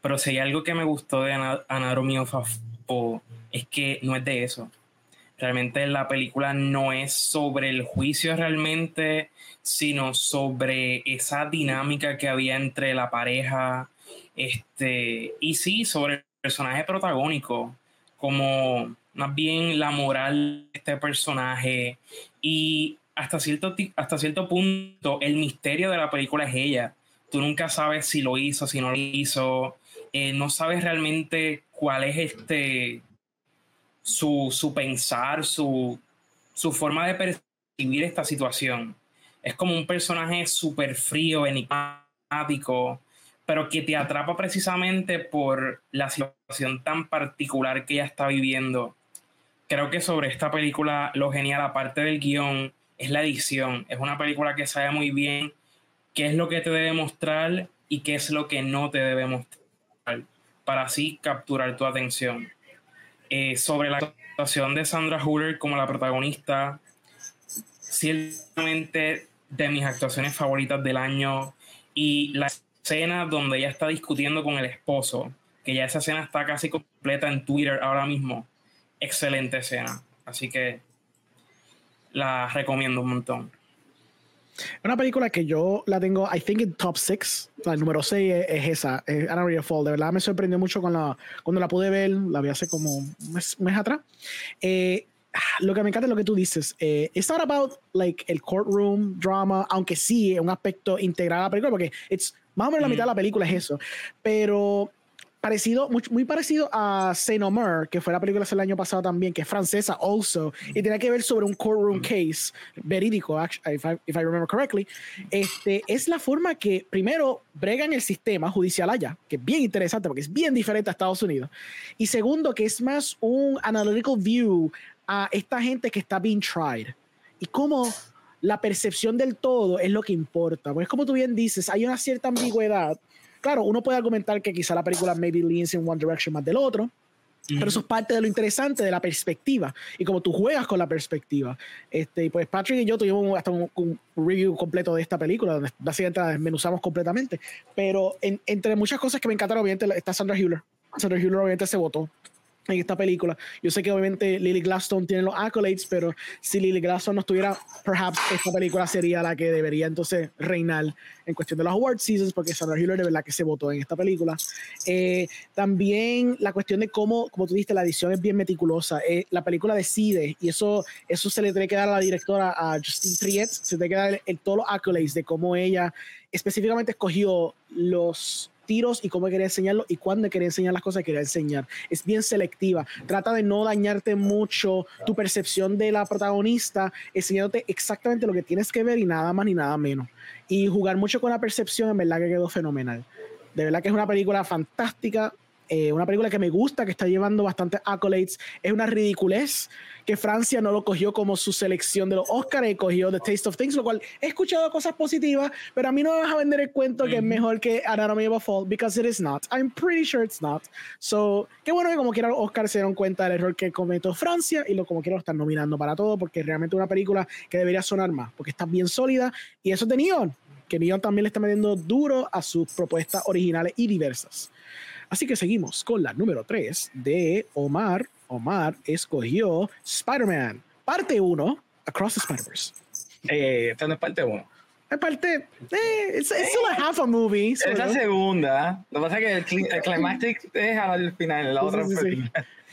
Pero si hay algo que me gustó de Ana- Anatomy of a Fall, es que no es de eso. Realmente la película no es sobre el juicio realmente, sino sobre esa dinámica que había entre la pareja, este, y sí, sobre el personaje protagónico, como más bien la moral de este personaje y hasta cierto, hasta cierto punto el misterio de la película es ella. Tú nunca sabes si lo hizo, si no lo hizo, eh, no sabes realmente cuál es este su, su pensar, su, su forma de percibir esta situación. Es como un personaje súper frío, enigmático, pero que te atrapa precisamente por la situación tan particular que ella está viviendo. Creo que sobre esta película lo genial, aparte del guion, es la edición. Es una película que sabe muy bien qué es lo que te debe mostrar y qué es lo que no te debe mostrar, para así capturar tu atención. Eh, sobre la actuación de Sandra Huller como la protagonista, ciertamente de mis actuaciones favoritas del año y la escena donde ella está discutiendo con el esposo, que ya esa escena está casi completa en Twitter ahora mismo. Excelente escena. Así que la recomiendo un montón. Una película que yo la tengo, I think, en top 6. O sea, el número 6 es, es esa, es Anatomy of a Fall. De verdad me sorprendió mucho con la, cuando la pude ver, la vi hace como un mes, mes atrás. Eh, lo que me encanta es lo que tú dices. Eh, it's not about like el courtroom drama, aunque sí es un aspecto integral a la película, porque it's, más o menos la mitad de la película es eso. Pero parecido, muy, muy parecido a Saint Omer, que fue la película del año pasado también, que es francesa also, y tiene que ver sobre un courtroom case verídico, act- if I, if I remember correctly. Este, es la forma que primero bregan el sistema judicial allá, que es bien interesante porque es bien diferente a Estados Unidos. Y segundo, que es más un analytical view a esta gente que está being tried. Y cómo la percepción del todo es lo que importa. Pues como tú bien dices, hay una cierta ambigüedad. Claro, uno puede argumentar que quizá la película maybe leans in one direction más del otro, pero eso es parte de lo interesante de la perspectiva y como tú juegas con la perspectiva. Este, y pues Patrick y yo tuvimos hasta un, un review completo de esta película, donde básicamente la desmenuzamos completamente. Pero en- entre muchas cosas que me encantaron, obviamente está Sandra Hüller. Sandra Hüller obviamente se votó en esta película. Yo sé que obviamente Lily Gladstone tiene los accolades, pero si Lily Gladstone no estuviera, perhaps esta película sería la que debería entonces reinar en cuestión de los award seasons, porque Sandra Hüller de verdad que se votó en esta película. Eh, también la cuestión de cómo, como tú dijiste, la edición es bien meticulosa. Eh, la película decide, y eso, eso se le tiene que dar a la directora, a Justine Triet, se tiene que dar el, el- todos los accolades de cómo ella específicamente escogió los tiros y cómo quería enseñarlo y cuándo quería enseñar las cosas que quería enseñar. Es bien selectiva. Trata de no dañarte mucho tu percepción de la protagonista, enseñándote exactamente lo que tienes que ver y nada más ni nada menos. Y jugar mucho con la percepción, en verdad que quedó fenomenal. De verdad que es una película fantástica, eh, una película que me gusta, que está llevando bastantes accolades. Es una ridiculez que Francia no lo cogió como su selección de los Oscars y cogió The Taste of Things, lo cual he escuchado cosas positivas, pero a mí no me vas a vender el cuento que es mejor que Anatomy of a Fall, because it is not. I'm pretty sure it's not. So, qué bueno que como quiera los Oscars se dieron cuenta del error que cometió Francia y lo como quiera lo están nominando para todo, porque realmente es una película que debería sonar más, porque está bien sólida y eso es de Neon. que Neon también le está metiendo duro a sus propuestas originales y diversas. Así que seguimos con la número 3 de Omar. Omar escogió Spider-Man, parte 1, Across the Spider-Verse. Eh, esta no es parte 1. Es parte, eh, it's, it's still a half a movie. Es la segunda. Lo que pasa es que el, cli- el climactic es al final, la Sí, otra sí,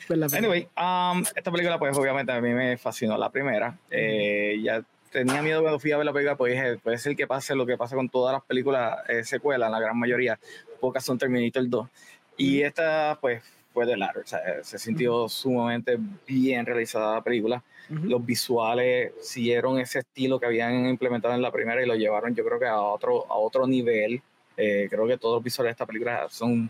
sí. Anyway, um, esta película, pues obviamente a mí me fascinó la primera. Eh, ya tenía miedo cuando fui a ver la película, pues dije, puede ser que pase lo que pasa con todas las películas eh, secuelas, la gran mayoría. Pocas son Terminator 2. Y esta, pues, fue de largo. O sea, se sintió sumamente bien realizada la película. Ujú. Los visuales siguieron ese estilo que habían implementado en la primera y lo llevaron, yo creo que a otro, a otro nivel. Eh, creo que todos los visuales de esta película son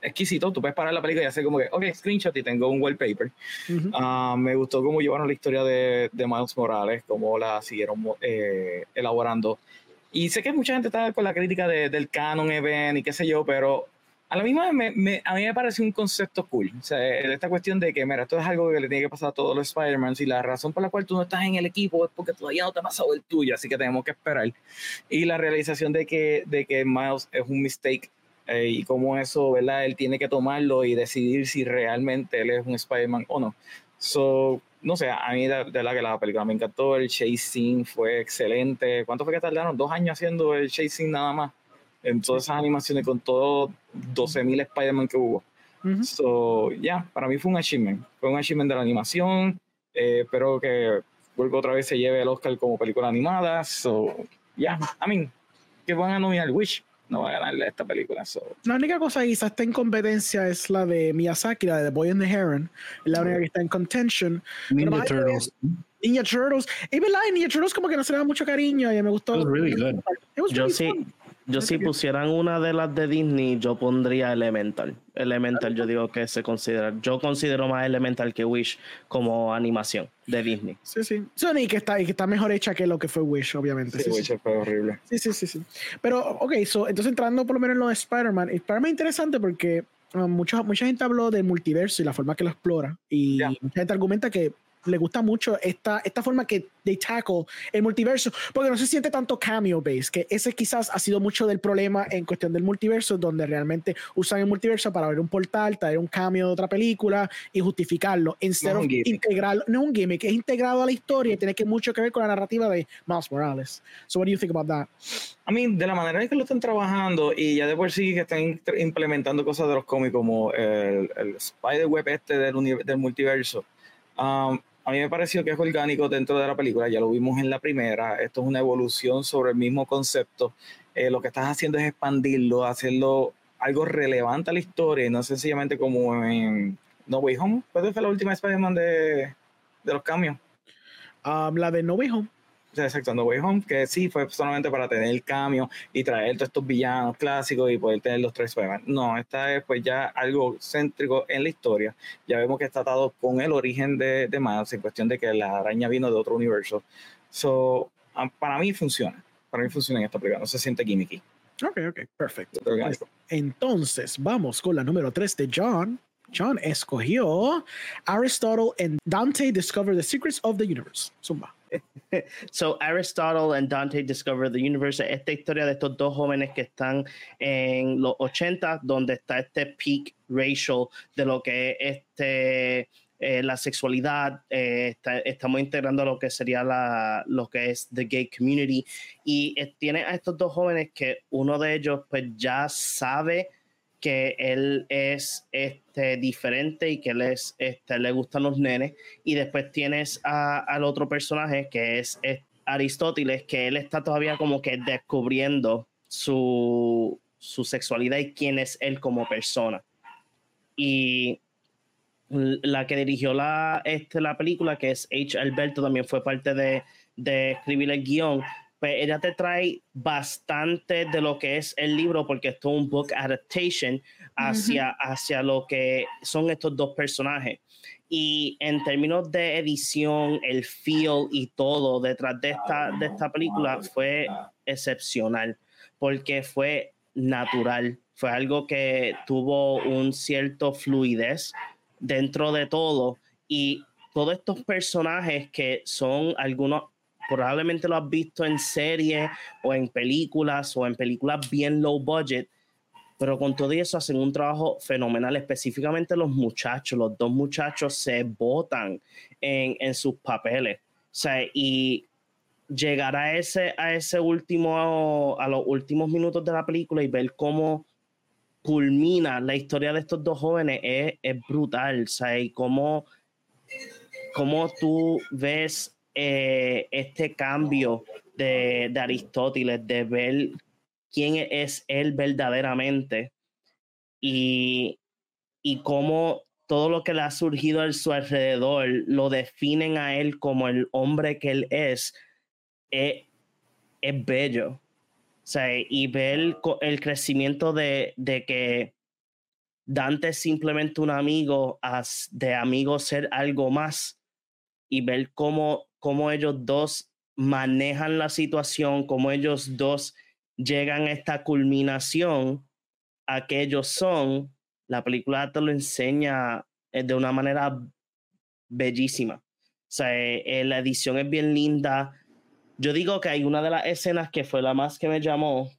exquisitos. Tú puedes parar la película y hacer como que, ok, screenshot y tengo un wallpaper. Ujú. Ah, me gustó cómo llevaron la historia de, de Miles Morales, cómo la siguieron eh, elaborando. Y sé que mucha gente está con la crítica de- del canon event y qué sé yo, pero a la misma me, me- a mí me parece un concepto cool. O sea, eh, esta cuestión de que, mira, esto es algo que le tiene que pasar a todos los Spider-Man y la razón por la cual tú no estás en el equipo es porque todavía no te ha pasado el tuyo, así que tenemos que esperar. Y la realización de que, de que Miles es un mistake eh, y cómo eso, ¿verdad? Él tiene que tomarlo y decidir si realmente él es un Spider-Man o no. So, no sé, a mí de, de verdad que la película me encantó, el chase scene fue excelente. ¿Cuánto fue que tardaron? Dos años haciendo el chase scene nada más. En todas esas animaciones con todos 12.000 Spider-Man que hubo. Ujú. So, ya, para mí fue un achievement. Fue un achievement de la animación. Eh, espero que vuelva otra vez se lleve el Oscar como película animada. So, ya, I mean, que van a nominar Wish. No va a ganarle a esta película. So, La única cosa que quizás está en competencia es la de Miyazaki, la de The Boy and the Heron. Es la única que está en contention. Ninja Turtles. Ninja Turtles. Y verdad, Ninja Turtles como que no se le da mucho cariño y me gustó. It was really good. It was Yo really sí, fun. Yo si pusieran una de las de Disney, yo pondría Elemental. Elemental, yo digo que se considera. Yo considero más Elemental que Wish como animación de Disney. Sí, sí. Sony que está, y que está mejor hecha que lo que fue Wish, obviamente. sí, Sí, sí, Wish fue horrible. sí, sí, sí, sí. Pero, ok, so, entonces entrando por lo menos en lo de Spider-Man, Spider-Man es interesante porque um, mucha, mucha gente habló del multiverso y la forma que lo explora. Y mucha gente argumenta que le gusta mucho esta, esta forma que they tackle el multiverso, porque no se siente tanto cameo base, que ese quizás ha sido mucho del problema en cuestión del multiverso, donde realmente usan el multiverso para ver un portal, traer un cameo de otra película y justificarlo, instead No of integrarlo, no es un gimmick, es integrado a la historia y tiene que mucho que ver con la narrativa de Miles Morales. So what do you think about that? I mean, de la manera en que lo están trabajando y ya de por sí que están implementando cosas de los cómics como el, el Spider-Web este del, del multiverso, um, a mí me pareció que es orgánico dentro de la película, ya lo vimos en la primera, esto es una evolución sobre el mismo concepto, Eh, lo que estás haciendo es expandirlo, hacerlo algo relevante a la historia no sencillamente como en No Way Home, ¿cuál fue la última Spider-Man de, los cambios? Um, la de No Way Home. Exacto, No Way Home, que sí fue solamente para tener el cambio y traer todos estos villanos clásicos y poder tener los tres Spider-Man. No, esta es pues ya algo céntrico en la historia. Ya vemos que está atado con el origen de, de Miles en cuestión de que la araña vino de otro universo. So, para mí funciona. Para mí funciona en esta película. No se siente gimmicky. Ok, ok, perfecto. es orgánico. Entonces, vamos con la número 3 de John. John escogió Aristotle and Dante Discover the Secrets of the Universe. Zumba. So Aristotle and Dante Discover the Universe, esta historia de estos dos jóvenes que están en los 80, donde está este peak racial de lo que es este, eh, la sexualidad, eh, estamos integrando lo que sería la, lo que es the gay community. Y eh, tiene a estos dos jóvenes que uno de ellos pues ya sabe que él es este, diferente y que él es, este, le gustan los nenes y después tienes a- al otro personaje que es, es Aristóteles, que él está todavía como que descubriendo su, su sexualidad y quién es él como persona. Y la que dirigió la, este, la película, que es H. Alberto, también fue parte de, de escribir el guion. Pues ella te trae bastante de lo que es el libro, porque esto es un book adaptation hacia, hacia lo que son estos dos personajes. Y en términos de edición, el feel y todo detrás de esta, de esta película fue excepcional, porque fue natural, fue algo que tuvo un cierto fluidez dentro de todo. Y todos estos personajes que son algunos probablemente lo has visto en series o en películas o en películas bien low budget, pero con todo eso hacen un trabajo fenomenal, específicamente los muchachos, los dos muchachos se botan en, en sus papeles. O sea, y llegar a ese, a ese último, a los últimos minutos de la película y ver cómo culmina la historia de estos dos jóvenes es, es brutal, o sea, y cómo, cómo tú ves eh, este cambio de, de, Aristóteles, de ver quién es él verdaderamente y, y cómo todo lo que le ha surgido a su alrededor lo definen a él como el hombre que él es, es, es bello. O sea, y ver el, crecimiento de, de, que Dante es simplemente un amigo, de amigo ser algo más, y ver cómo, cómo ellos dos manejan la situación, cómo ellos dos llegan a esta culminación a que ellos son, la película te lo enseña eh, de una manera bellísima. O sea, eh, la edición es bien linda, yo digo que hay una de las escenas que fue la más que me llamó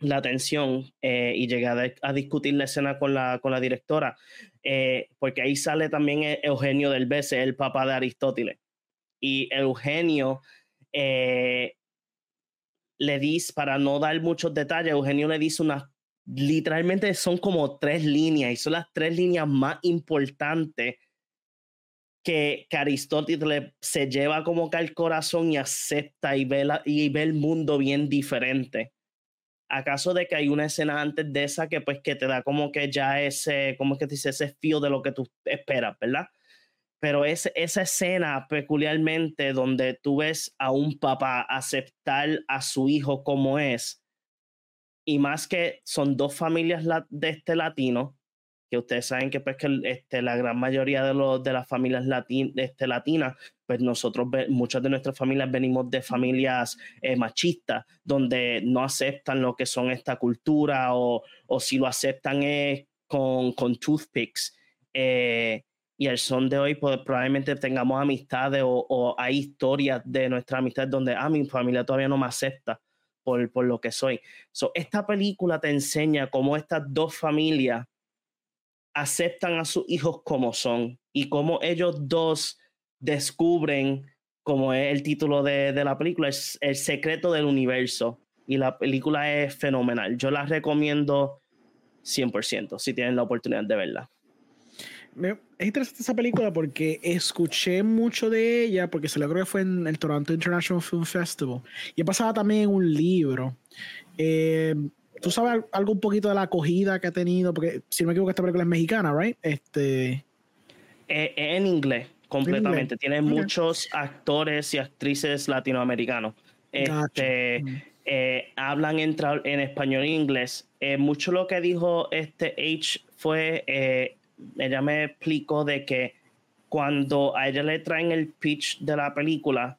la atención eh, y llegué a, discutir la escena con la, con la directora, eh, porque ahí sale también Eugenio del Bese, el papá de Aristóteles. Y Eugenio eh, le dice, para no dar muchos detalles, Eugenio le dice unas, literalmente son como tres líneas y son las tres líneas más importantes que, Aristóteles se lleva como que al corazón y acepta y ve, y ve el mundo bien diferente. ¿Acaso de que hay una escena antes de esa que pues que te da como que ya ese, como que dice, ese fío de lo que tú esperas, ¿verdad? Pero es, esa escena peculiarmente donde tú ves a un papá aceptar a su hijo como es, y más que son dos familias de este latino, que ustedes saben que pues que este, la gran mayoría de, los, de las familias este, latinas, pues nosotros, muchas de nuestras familias venimos de familias eh, machistas, donde no aceptan lo que son esta cultura o, o si lo aceptan es con, con toothpicks. Eh, y el son de hoy pues, probablemente tengamos amistades o, o, hay historias de nuestra amistad donde, ah, mi familia todavía no me acepta por, por lo que soy. So, esta película te enseña cómo estas dos familias aceptan a sus hijos como son y cómo ellos dos descubren, como es el título de, de la película, es el secreto del universo. Y la película es fenomenal. Yo la recomiendo 100% si tienen la oportunidad de verla. Es interesante esa película porque escuché mucho de ella, porque se lo creo que fue en el Toronto International Film Festival. Y he pasado también en un libro. Eh, ¿Tú sabes algo un poquito de la acogida que ha tenido? Porque si no me equivoco, esta película es mexicana, ¿right? Este... Eh, en inglés, completamente. Tiene muchos actores y actrices latinoamericanos. Este, mm. eh, hablan en, en, español e inglés. Eh, mucho lo que dijo este H fue, ella me explicó de que cuando a ella le traen el pitch de la película,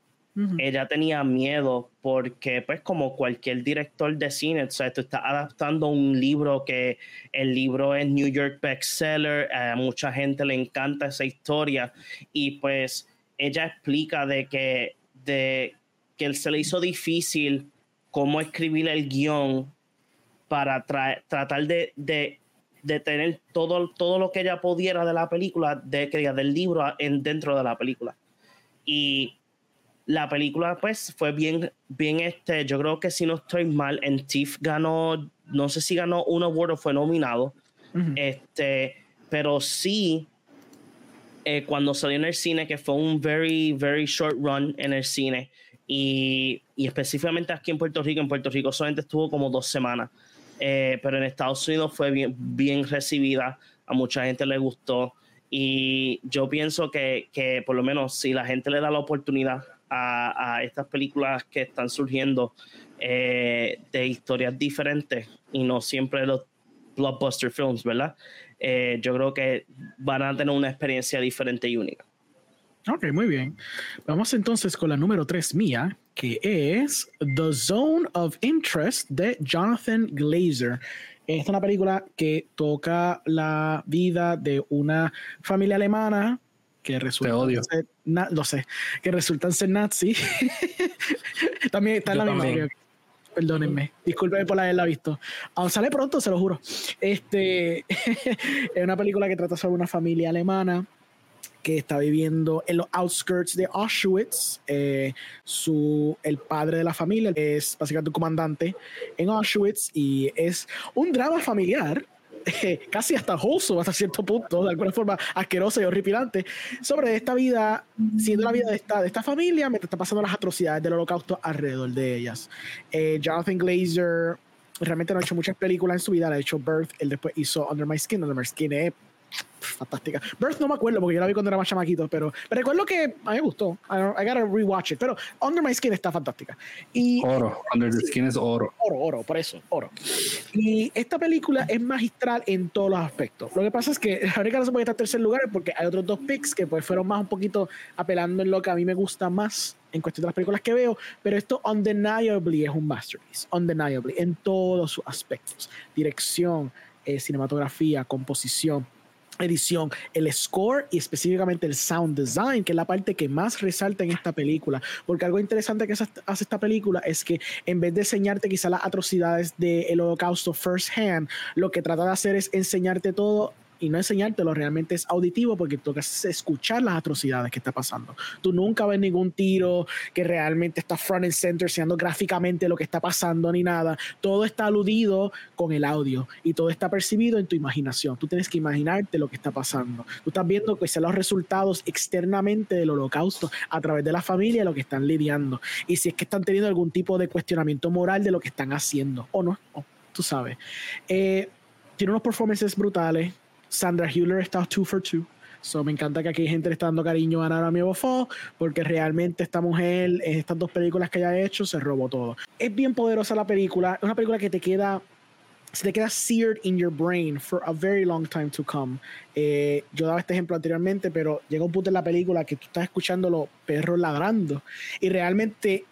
ella tenía miedo porque, pues, como cualquier director de cine, o sea, tú estás adaptando un libro que el libro es New York bestseller, a mucha gente le encanta esa historia y, pues, ella explica de que, de que se le hizo difícil cómo escribir el guion para tratar de, de, de, tener todo, todo lo que ella pudiera de la película, de, del libro en, dentro de la película. Y la película pues fue bien, bien este, yo creo que si no estoy mal, en TIFF ganó, no sé si ganó un award o fue nominado, este, pero sí, eh, cuando salió en el cine, que fue un very, very short run en el cine, y, y, específicamente aquí en Puerto Rico, en Puerto Rico solamente estuvo como dos semanas, eh, pero en Estados Unidos fue bien, recibida, a mucha gente le gustó, y yo pienso que, que por lo menos si la gente le da la oportunidad a, estas películas que están surgiendo eh, de historias diferentes y no siempre los blockbuster films, ¿verdad? Eh, yo creo que van a tener una experiencia diferente y única. Ok, muy bien. Vamos entonces con la número 3 mía, que es The Zone of Interest de Jonathan Glazer. Esta es una película que toca la vida de una familia alemana que resulta odio. ser na- lo sé, que resultan ser nazi. también está en la misma. también. Perdónenme, discúlpenme por haberla visto. Aún sale pronto, se lo juro. Este es una película que trata sobre una familia alemana que está viviendo en los outskirts de Auschwitz. Eh, su, el padre de la familia es básicamente un comandante en Auschwitz y es un drama familiar. eh, casi hasta wholesome hasta cierto punto, de alguna forma asquerosa y horripilante, sobre esta vida, siendo la vida de esta, de esta familia, mientras está pasando las atrocidades del holocausto alrededor de ellas. Eh, Jonathan Glazer realmente no ha hecho muchas películas en su vida, ha hecho Birth, él después hizo Under My Skin, Under My Skin es fantástica. Birth no me acuerdo porque yo la vi cuando era más chamaquito, pero, pero recuerdo que a mí me gustó. I, I gotta rewatch it, pero Under My Skin está fantástica. Y Oro. Under the Skin es oro. oro, oro, por eso, oro. Y esta película es magistral en todos los aspectos. Lo que pasa es que la única razón por qué está en tercer lugar es porque hay otros dos picks que pues fueron más un poquito apelando en lo que a mí me gusta más en cuestión de las películas que veo, pero esto undeniably es un masterpiece, undeniably, en todos sus aspectos. Dirección, eh, cinematografía, composición, edición, el score y específicamente el sound design, que es la parte que más resalta en esta película. Porque algo interesante que hace esta película es que en vez de enseñarte quizá las atrocidades del holocausto first hand, lo que trata de hacer es enseñarte todo y no enseñártelo realmente es auditivo porque haces escuchar las atrocidades que está pasando. Tú nunca ves ningún tiro que realmente está front and center enseñando gráficamente lo que está pasando ni nada. Todo está aludido con el audio y todo está percibido en tu imaginación. Tú tienes que imaginarte lo que está pasando. Tú estás viendo que son los resultados externamente del holocausto a través de la familia lo que están lidiando. Y si es que están teniendo algún tipo de cuestionamiento moral de lo que están haciendo o no, tú sabes. Eh, tiene unos performances brutales. Sandra Hüller está two for two. So, me encanta que aquí hay gente le está dando cariño a Nara Fall porque realmente esta mujer en estas dos películas que haya hecho se robó todo. Es bien poderosa la película, es una película que te queda se te queda seared in your brain for a very long time to come. Eh, yo daba este ejemplo anteriormente, pero llega un punto en la película que tú estás escuchando los perros ladrando y realmente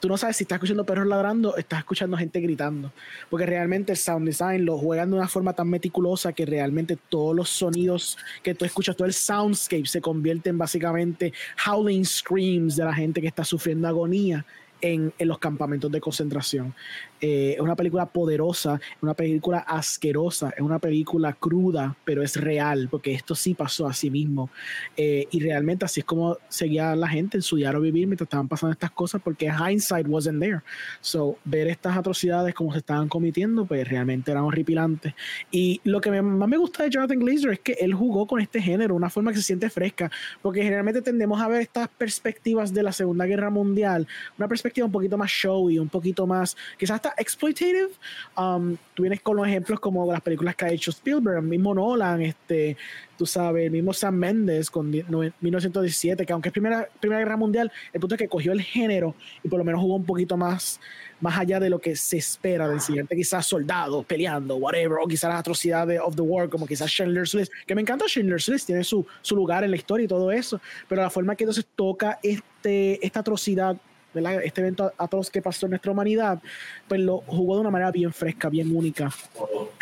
tú no sabes si estás escuchando perros ladrando estás escuchando gente gritando. Porque realmente el sound design lo juegan de una forma tan meticulosa que realmente todos los sonidos que tú escuchas, todo el soundscape se convierte en básicamente howling screams de la gente que está sufriendo agonía en, en los campamentos de concentración. Eh, es una película poderosa, es una película asquerosa, es una película cruda, pero es real, porque esto sí pasó a sí mismo. Eh, y realmente así es como seguía la gente en su diario vivir mientras estaban pasando estas cosas, porque hindsight wasn't there. So, ver estas atrocidades como se estaban cometiendo, pues realmente eran horripilantes. Y lo que me- más me gusta de Jonathan Glazer es que él jugó con este género, una forma que se siente fresca, porque generalmente tendemos a ver estas perspectivas de la Segunda Guerra Mundial, una perspectiva un poquito más showy, un poquito más, quizás hasta exploitative. Um, tú vienes con los ejemplos como las películas que ha hecho Spielberg, el mismo Nolan, este, tú sabes, el mismo Sam Mendes con die- noven- 1917, que aunque es primera, primera Guerra Mundial, el punto es que cogió el género y por lo menos jugó un poquito más, más allá de lo que se espera de enseñarte quizás soldados peleando, whatever, o quizás las atrocidades of the war, como quizás Schindler's List, que me encanta Schindler's List, tiene su, su lugar en la historia y todo eso, pero la forma que entonces toca este, esta atrocidad ¿verdad? este evento atroz que pasó en nuestra humanidad, pues lo jugó de una manera bien fresca, bien única.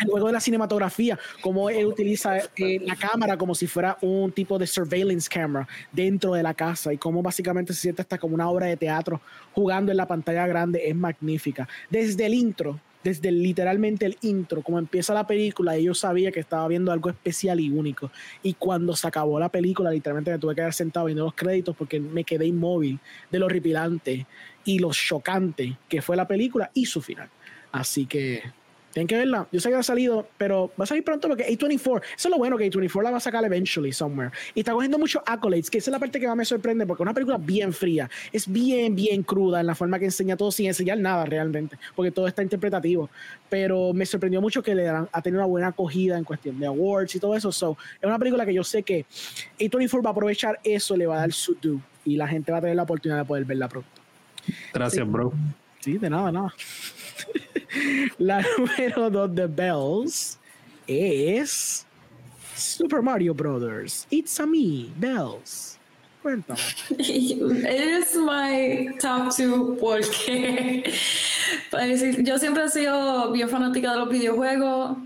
Luego de la cinematografía, cómo él utiliza eh, la cámara como si fuera un tipo de surveillance camera dentro de la casa y cómo básicamente se siente hasta como una obra de teatro jugando en la pantalla grande es magnífica. Desde el intro, desde literalmente el intro, como empieza la película, yo sabía que estaba viendo algo especial y único. Y cuando se acabó la película, literalmente me tuve que quedar sentado viendo los créditos porque me quedé inmóvil de lo horripilante y lo chocante que fue la película y su final. Así que tienen que verla. Yo sé que ha salido, pero va a salir pronto porque A24, eso es lo bueno que A24 la va a sacar eventually somewhere. Y está cogiendo muchos accolades, que esa es la parte que más me sorprende porque es una película bien fría, es bien, bien cruda en la forma que enseña todo sin enseñar nada realmente, porque todo está interpretativo. Pero me sorprendió mucho que le dan, ha tenido una buena acogida en cuestión de awards y todo eso. So, es una película que yo sé que A24 va a aprovechar eso, le va a dar su due y la gente va a tener la oportunidad de poder verla pronto. Gracias, bro. Sí, de nada, nada. La número dos de Bells es Super Mario Brothers. It's a me, Bells. Cuéntame. It is my top two porque yo siempre he sido bien fanática de los videojuegos.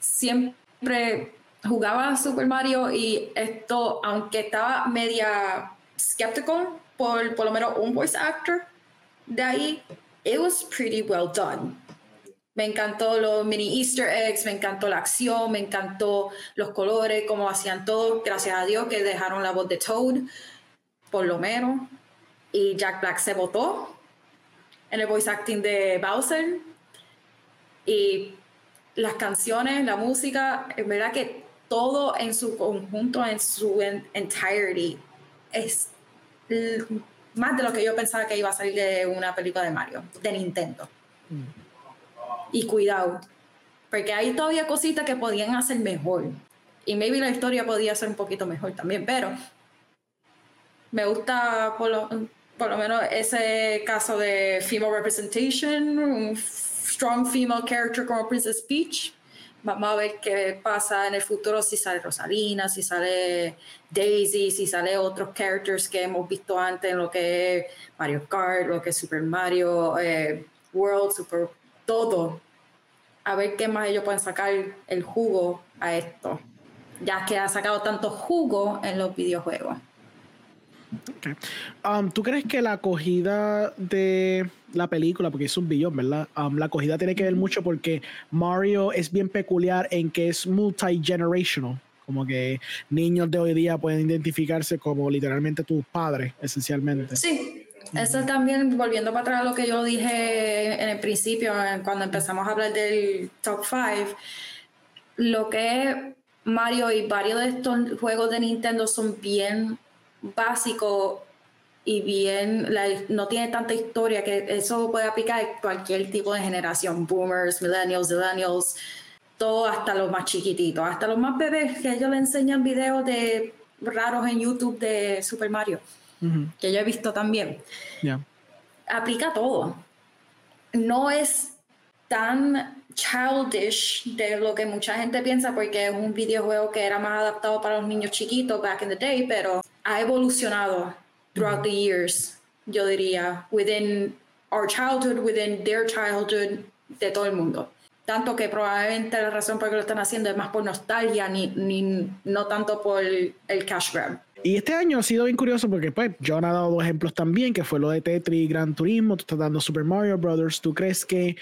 Siempre jugaba Super Mario y esto, aunque estaba media skeptical por por lo menos un voice actor de ahí, it was pretty well done. Me encantó los mini Easter eggs, me encantó la acción, me encantó los colores, cómo hacían todo. Gracias a Dios que dejaron la voz de Toad, por lo menos. Y Jack Black se votó en el voice acting de Bowser. Y las canciones, la música, en verdad que todo en su conjunto, en su entirety, es más de lo que yo pensaba que iba a salir de una película de Mario, de Nintendo. Y cuidado, porque hay todavía cositas que podían hacer mejor. Y maybe la historia podía ser un poquito mejor también, pero me gusta por lo, por lo menos ese caso de female representation, un strong female character como Princess Peach Vamos a ver qué pasa en el futuro, si sale Rosalina, si sale Daisy, si sale otros characters que hemos visto antes en lo que es Mario Kart, lo que es Super Mario eh, World, Super todo. A ver qué más ellos pueden sacar el jugo a esto, ya que ha sacado tanto jugo en los videojuegos. Um, ¿Tú crees que la acogida de la película, porque es un billón, ¿verdad? Um, la acogida tiene que ver mucho porque Mario es bien peculiar en que es multi-generational. Como que niños de hoy día pueden identificarse como literalmente tus padres, esencialmente. Sí, eso también, volviendo para atrás a lo que yo dije en el principio, cuando empezamos a hablar del top 5, lo que es Mario y varios de estos juegos de Nintendo son bien básicos y bien, no tiene tanta historia que eso puede aplicar a cualquier tipo de generación, boomers, millennials, millennials, todo hasta los más chiquititos, hasta los más bebés que ellos le enseñan videos de raros en YouTube de Super Mario, que yo he visto también. Aplica todo. No es tan childish de lo que mucha gente piensa porque es un videojuego que era más adaptado para los niños chiquitos back in the day, pero ha evolucionado throughout the years, yo diría, within our childhood, within their childhood, de todo el mundo. Tanto que probablemente la razón por la que lo están haciendo es más por nostalgia, ni, ni no tanto por el cash grab. Y este año ha sido bien curioso porque pues John ha dado dos ejemplos también, que fue lo de Tetris Gran Turismo, tú estás dando Super Mario Brothers, ¿tú crees que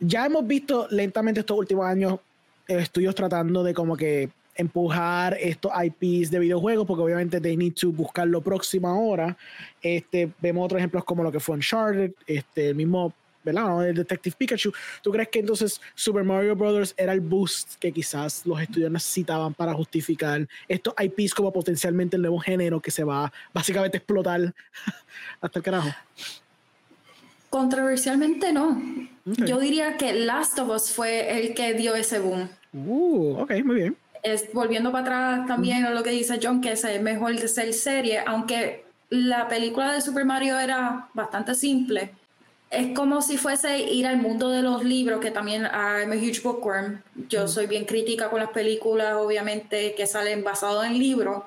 ya hemos visto lentamente estos últimos años estudios tratando de como que empujar estos IPs de videojuegos, porque obviamente they need to buscar lo próximo ahora. Este, vemos otros ejemplos como lo que fue Uncharted, este, el mismo, ¿verdad? El Detective Pikachu. ¿Tú crees que entonces Super Mario Brothers era el boost que quizás los estudios necesitaban para justificar estos IPs como potencialmente el nuevo género que se va básicamente a explotar hasta el carajo? Controversialmente no. Yo diría que Last of Us fue el que dio ese boom. Uh, ok, muy bien es, volviendo para atrás también a lo que dice John, que es mejor de ser serie, aunque la película de Super Mario era bastante simple, es como si fuese ir al mundo de los libros, que también I'm a huge bookworm. Yo soy bien crítica con las películas, obviamente, que salen basadas en libros,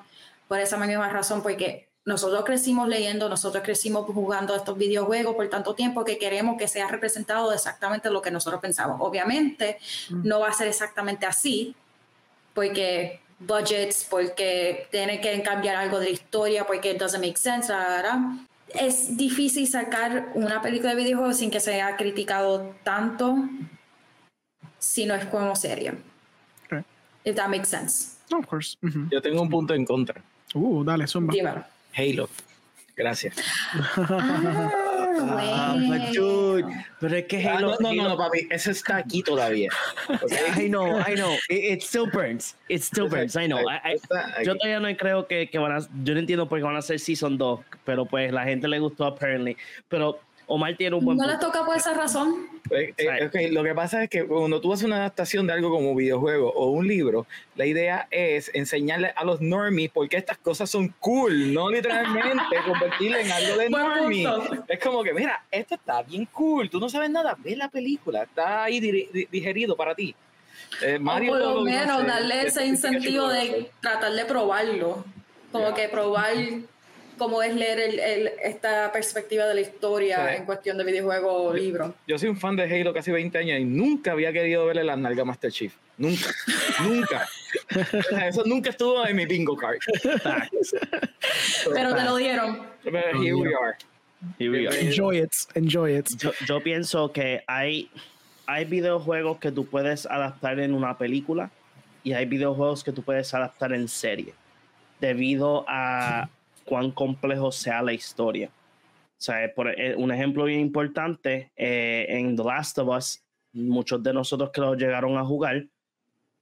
por esa misma razón, porque nosotros crecimos leyendo, nosotros crecimos jugando estos videojuegos por tanto tiempo que queremos que sea representado exactamente lo que nosotros pensamos. Obviamente, no va a ser exactamente así, porque budgets, porque tiene que cambiar algo de la historia, porque it doesn't make sense, ¿verdad? Es difícil sacar una película de videojuegos sin que se haya criticado tanto si no es como serie. Okay. If that makes sense. of course. Yo tengo un punto en contra. Uh, dale, zumba. Halo. Gracias. Ah, Ah, pero es que ah, Halo. no, no, no, papi, eso está aquí todavía. I know, I know. It, still burns. It still burns. I know. yo todavía no creo que, que, van a. Yo no entiendo por qué van a hacer Season 2, pero pues la gente le gustó, apparently. Pero Omar tiene un buen. No le toca por esa razón. Eh, eh, lo que pasa es que cuando tú haces una adaptación de algo como videojuego o un libro, la idea es enseñarle a los normies por qué estas cosas son cool, no literalmente convertirlo en algo de normie. Es como que, mira, esto está bien cool, tú no sabes nada, ve la película, está ahí digerido para ti. Eh, Mario por lo menos darle ese incentivo de tratar de probarlo, como que probar cómo es leer el, esta perspectiva de la historia en cuestión de videojuego o libro. Yo soy un fan de Halo casi 20 años y nunca había querido verle la nalga Master Chief. Nunca, nunca. Eso nunca estuvo en mi bingo card. Pero te lo dieron. Pero here we are. Here we are. Enjoy it, enjoy it. Yo, yo pienso que hay, hay videojuegos que tú puedes adaptar en una película y hay videojuegos que tú puedes adaptar en serie debido a cuán complejo sea la historia. O sea, por eh, un ejemplo bien importante, eh, en The Last of Us, muchos de nosotros que lo llegaron a jugar,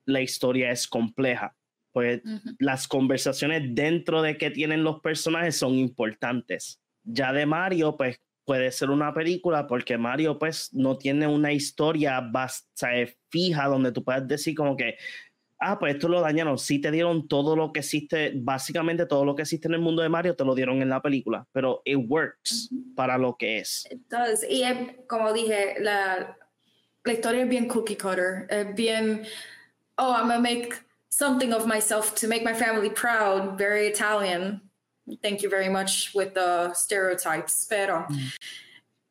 la historia es compleja. Pues Ujú. las conversaciones dentro de que tienen los personajes son importantes. Ya de Mario, pues puede ser una película porque Mario pues no tiene una historia fija donde tú puedas decir como que, ah, pues esto lo dañaron. Sí te dieron todo lo que existe, básicamente todo lo que existe en el mundo de Mario te lo dieron en la película, pero it works para lo que es. Entonces, y es, como dije, la, la historia es bien cookie cutter. Es bien, oh, I'm gonna make something of myself to make my family proud. Very Italian. Thank you very much with the stereotypes. Pero,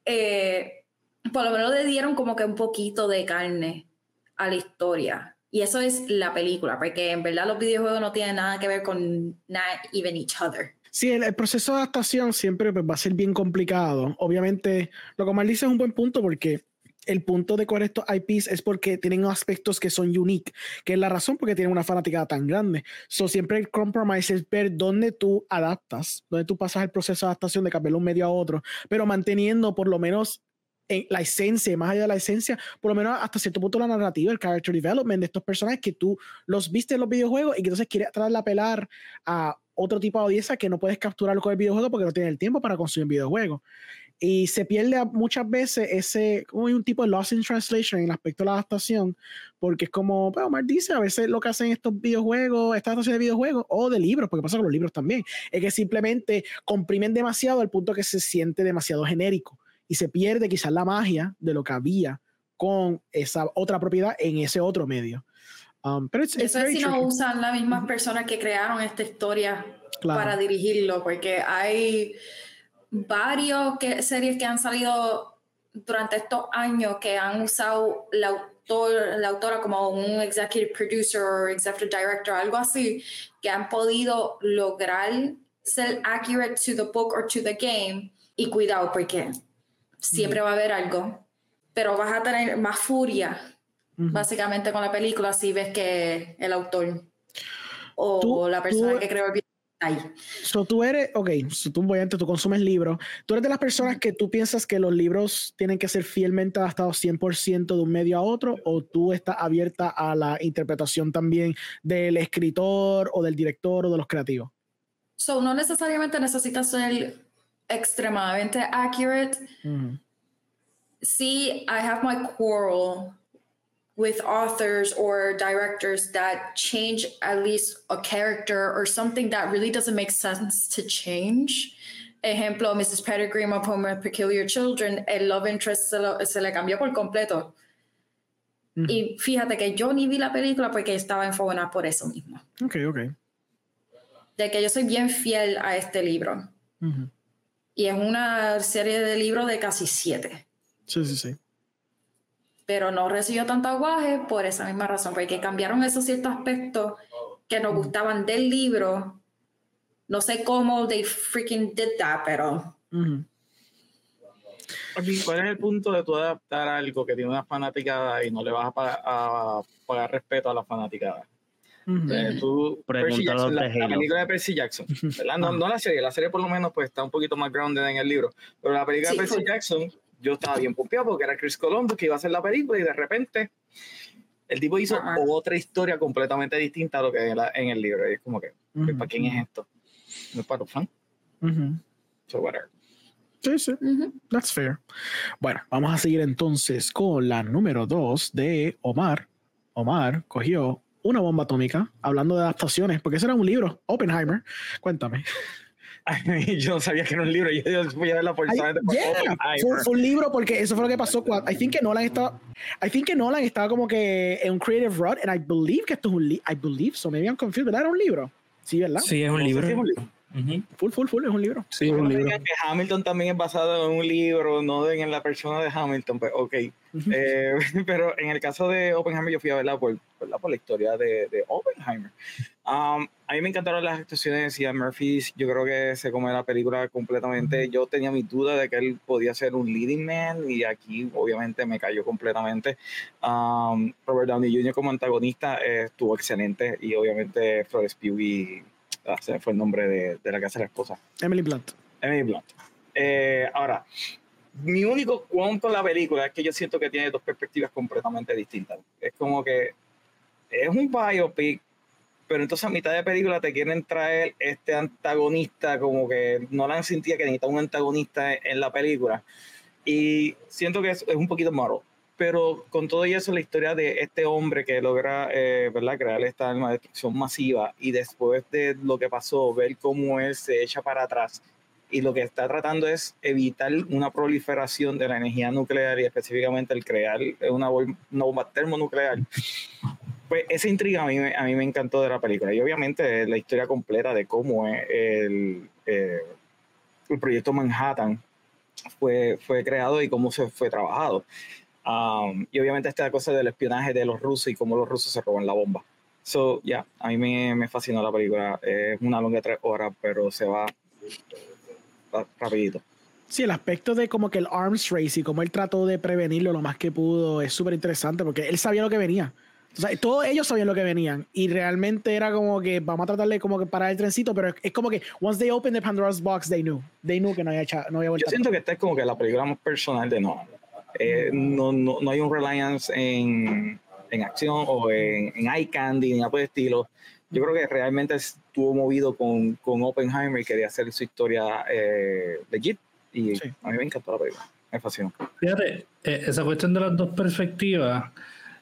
eh, por lo menos le dieron como que un poquito de carne a la historia. Y eso es la película, porque en verdad los videojuegos no tienen nada que ver con not even each other. Sí, el, proceso de adaptación siempre pues, va a ser bien complicado. Obviamente, lo que Omar dice es un buen punto porque el punto de coger estos IPs es porque tienen aspectos que son unique, que es la razón porque tienen una fanaticada tan grande. So, siempre el compromise es ver dónde tú adaptas, dónde tú pasas el proceso de adaptación de cambiar un medio a otro, pero manteniendo por lo menos en la esencia, más allá de la esencia, por lo menos hasta cierto punto la narrativa, el character development de estos personajes que tú los viste en los videojuegos y que entonces quieres tratar de apelar a otro tipo de audiencia que no puedes capturarlo con el videojuego porque no tienes el tiempo para consumir videojuegos. Y se pierde muchas veces ese, como hay un tipo de loss in translation en el aspecto de la adaptación, porque es como, pues Omar dice, a veces lo que hacen estos videojuegos, estas adaptaciones de videojuegos o de libros, porque pasa con los libros también, es que simplemente comprimen demasiado al punto que se siente demasiado genérico y se pierde quizás la magia de lo que había con esa otra propiedad en ese otro medio. Um, pero it's, it's Eso es si no tricky. usan las mismas personas que crearon esta historia Claro. para dirigirlo, porque hay varios que, series que han salido durante estos años que han usado la, autor, la autora como un executive producer o executive director, algo así, que han podido lograr ser accurate to the book or to the game. Y cuidado, porque siempre va a haber algo, pero vas a tener más furia básicamente con la película si ves que el autor o Tú- la persona tú- que creó el video ahí. So, tú eres, ok, so tú, obviamente tú consumes libros. ¿Tú eres de las personas que tú piensas que los libros tienen que ser fielmente adaptados 100% de un medio a otro? ¿O tú estás abierta a la interpretación también del escritor o del director o de los creativos? So, no necesariamente necesitas ser extremadamente accurate. Mm. Ujú. Sí, I have my quarrel with authors or directors that change at least a character or something that really doesn't make sense to change. Ejemplo, Mrs. Pettigrew, My Poem Peculiar Children, el love interest se, lo- se le cambió por completo. Ujú. Y fíjate que yo ni vi la película porque estaba enfocada por eso mismo. Ok, ok. De que yo soy bien fiel a este libro. Ujú. Y es una serie de libros de casi siete. Sí, sí, sí. pero no recibió tanto aguaje por esa misma razón, porque cambiaron esos ciertos aspectos que nos gustaban del libro. No sé cómo they freaking did that, pero. Oye, ¿Cuál es el punto de tú adaptar algo que tiene una fanaticada y no le vas a pagar, a pagar respeto a la fanaticada? Eh, tú, Percy Jackson, la, la película de Percy Jackson, ¿verdad? No, no la serie, la serie por lo menos pues está un poquito más grounded en el libro, pero la película Sí, de Percy full. Jackson, yo estaba bien pompeado porque era Chris Columbus que iba a hacer la película y de repente el tipo hizo Ajá. otra historia completamente distinta a lo que era en el libro. Y es como que, Ujú. ¿para quién es esto? No es para los fans, Ujú. so whatever. Sí, sí. That's fair. Bueno, vamos a seguir entonces con la número dos de Omar. Omar cogió una bomba atómica hablando de adaptaciones, porque ese era un libro, Oppenheimer. Cuéntame. Ay, yo no sabía que era un libro, yo, yo fui a por yeah. Oppenheimer. Fue, fue un libro porque eso fue lo que pasó cuando I think que Nolan estaba I think que Nolan estaba como que en un creative rut and I believe que esto es un libro I believe so maybe I'm confused ¿verdad? era un libro sí ¿verdad? Sí, es un No libro. si es un libro. Full, full, full, es un libro. Sí, es un libro. Que Hamilton también es basado en un libro, no en la persona de Hamilton, pues ok. Eh, pero en el caso de Oppenheimer, yo fui a verla por, por la historia de, de Oppenheimer. Um, a mí me encantaron las actuaciones de Ian Murphy. Yo creo que se come la película completamente. Yo tenía mi duda de que él podía ser un leading man y aquí obviamente me cayó completamente. Um, Robert Downey Jr. como antagonista eh, estuvo excelente y obviamente Flores Pugh y ah, se fue el nombre de, de la casa de la esposa. Emily Blunt. Emily Blunt. Eh, ahora, mi único cuento en la película es que yo siento que tiene dos perspectivas completamente distintas. Es como que es un biopic, pero entonces a mitad de película te quieren traer este antagonista, como que no la han sentido que necesita un antagonista en la película. Y siento que es, es un poquito malo. Pero con todo eso, la historia de este hombre que logra eh, ¿verdad? crear esta arma de destrucción masiva y después de lo que pasó, ver cómo él se echa para atrás y lo que está tratando es evitar una proliferación de la energía nuclear y específicamente el crear una, una bomba termonuclear. Pues esa intriga a mí, a mí me encantó de la película y obviamente la historia completa de cómo el, eh, el proyecto Manhattan fue, fue creado y cómo se fue trabajado. Um, y obviamente esta cosa del espionaje de los rusos y cómo los rusos se roban la bomba. So, ya, yeah, a mí me, me fascinó la película. Es una longa de tres horas, pero se va rapidito. Sí, el aspecto de como que el arms race y cómo él trató de prevenirlo lo más que pudo es súper interesante porque él sabía lo que venía. O sea, todos ellos sabían lo que venían y realmente era como que vamos a tratarle como que parar el trencito, pero es, como que once they opened the Pandora's box, they knew. They knew que no había, no había vuelta. Yo siento que esta es como que la película más personal de Nolan. Eh, no, no, no, hay un reliance en, en acción o en, en eye candy ni nada por el estilo. Yo creo que realmente estuvo movido con, con Oppenheimer y quería hacer su historia eh, legit. Y a mí me encantó la película. Me fascinó. Fíjate, eh, esa cuestión de las dos perspectivas,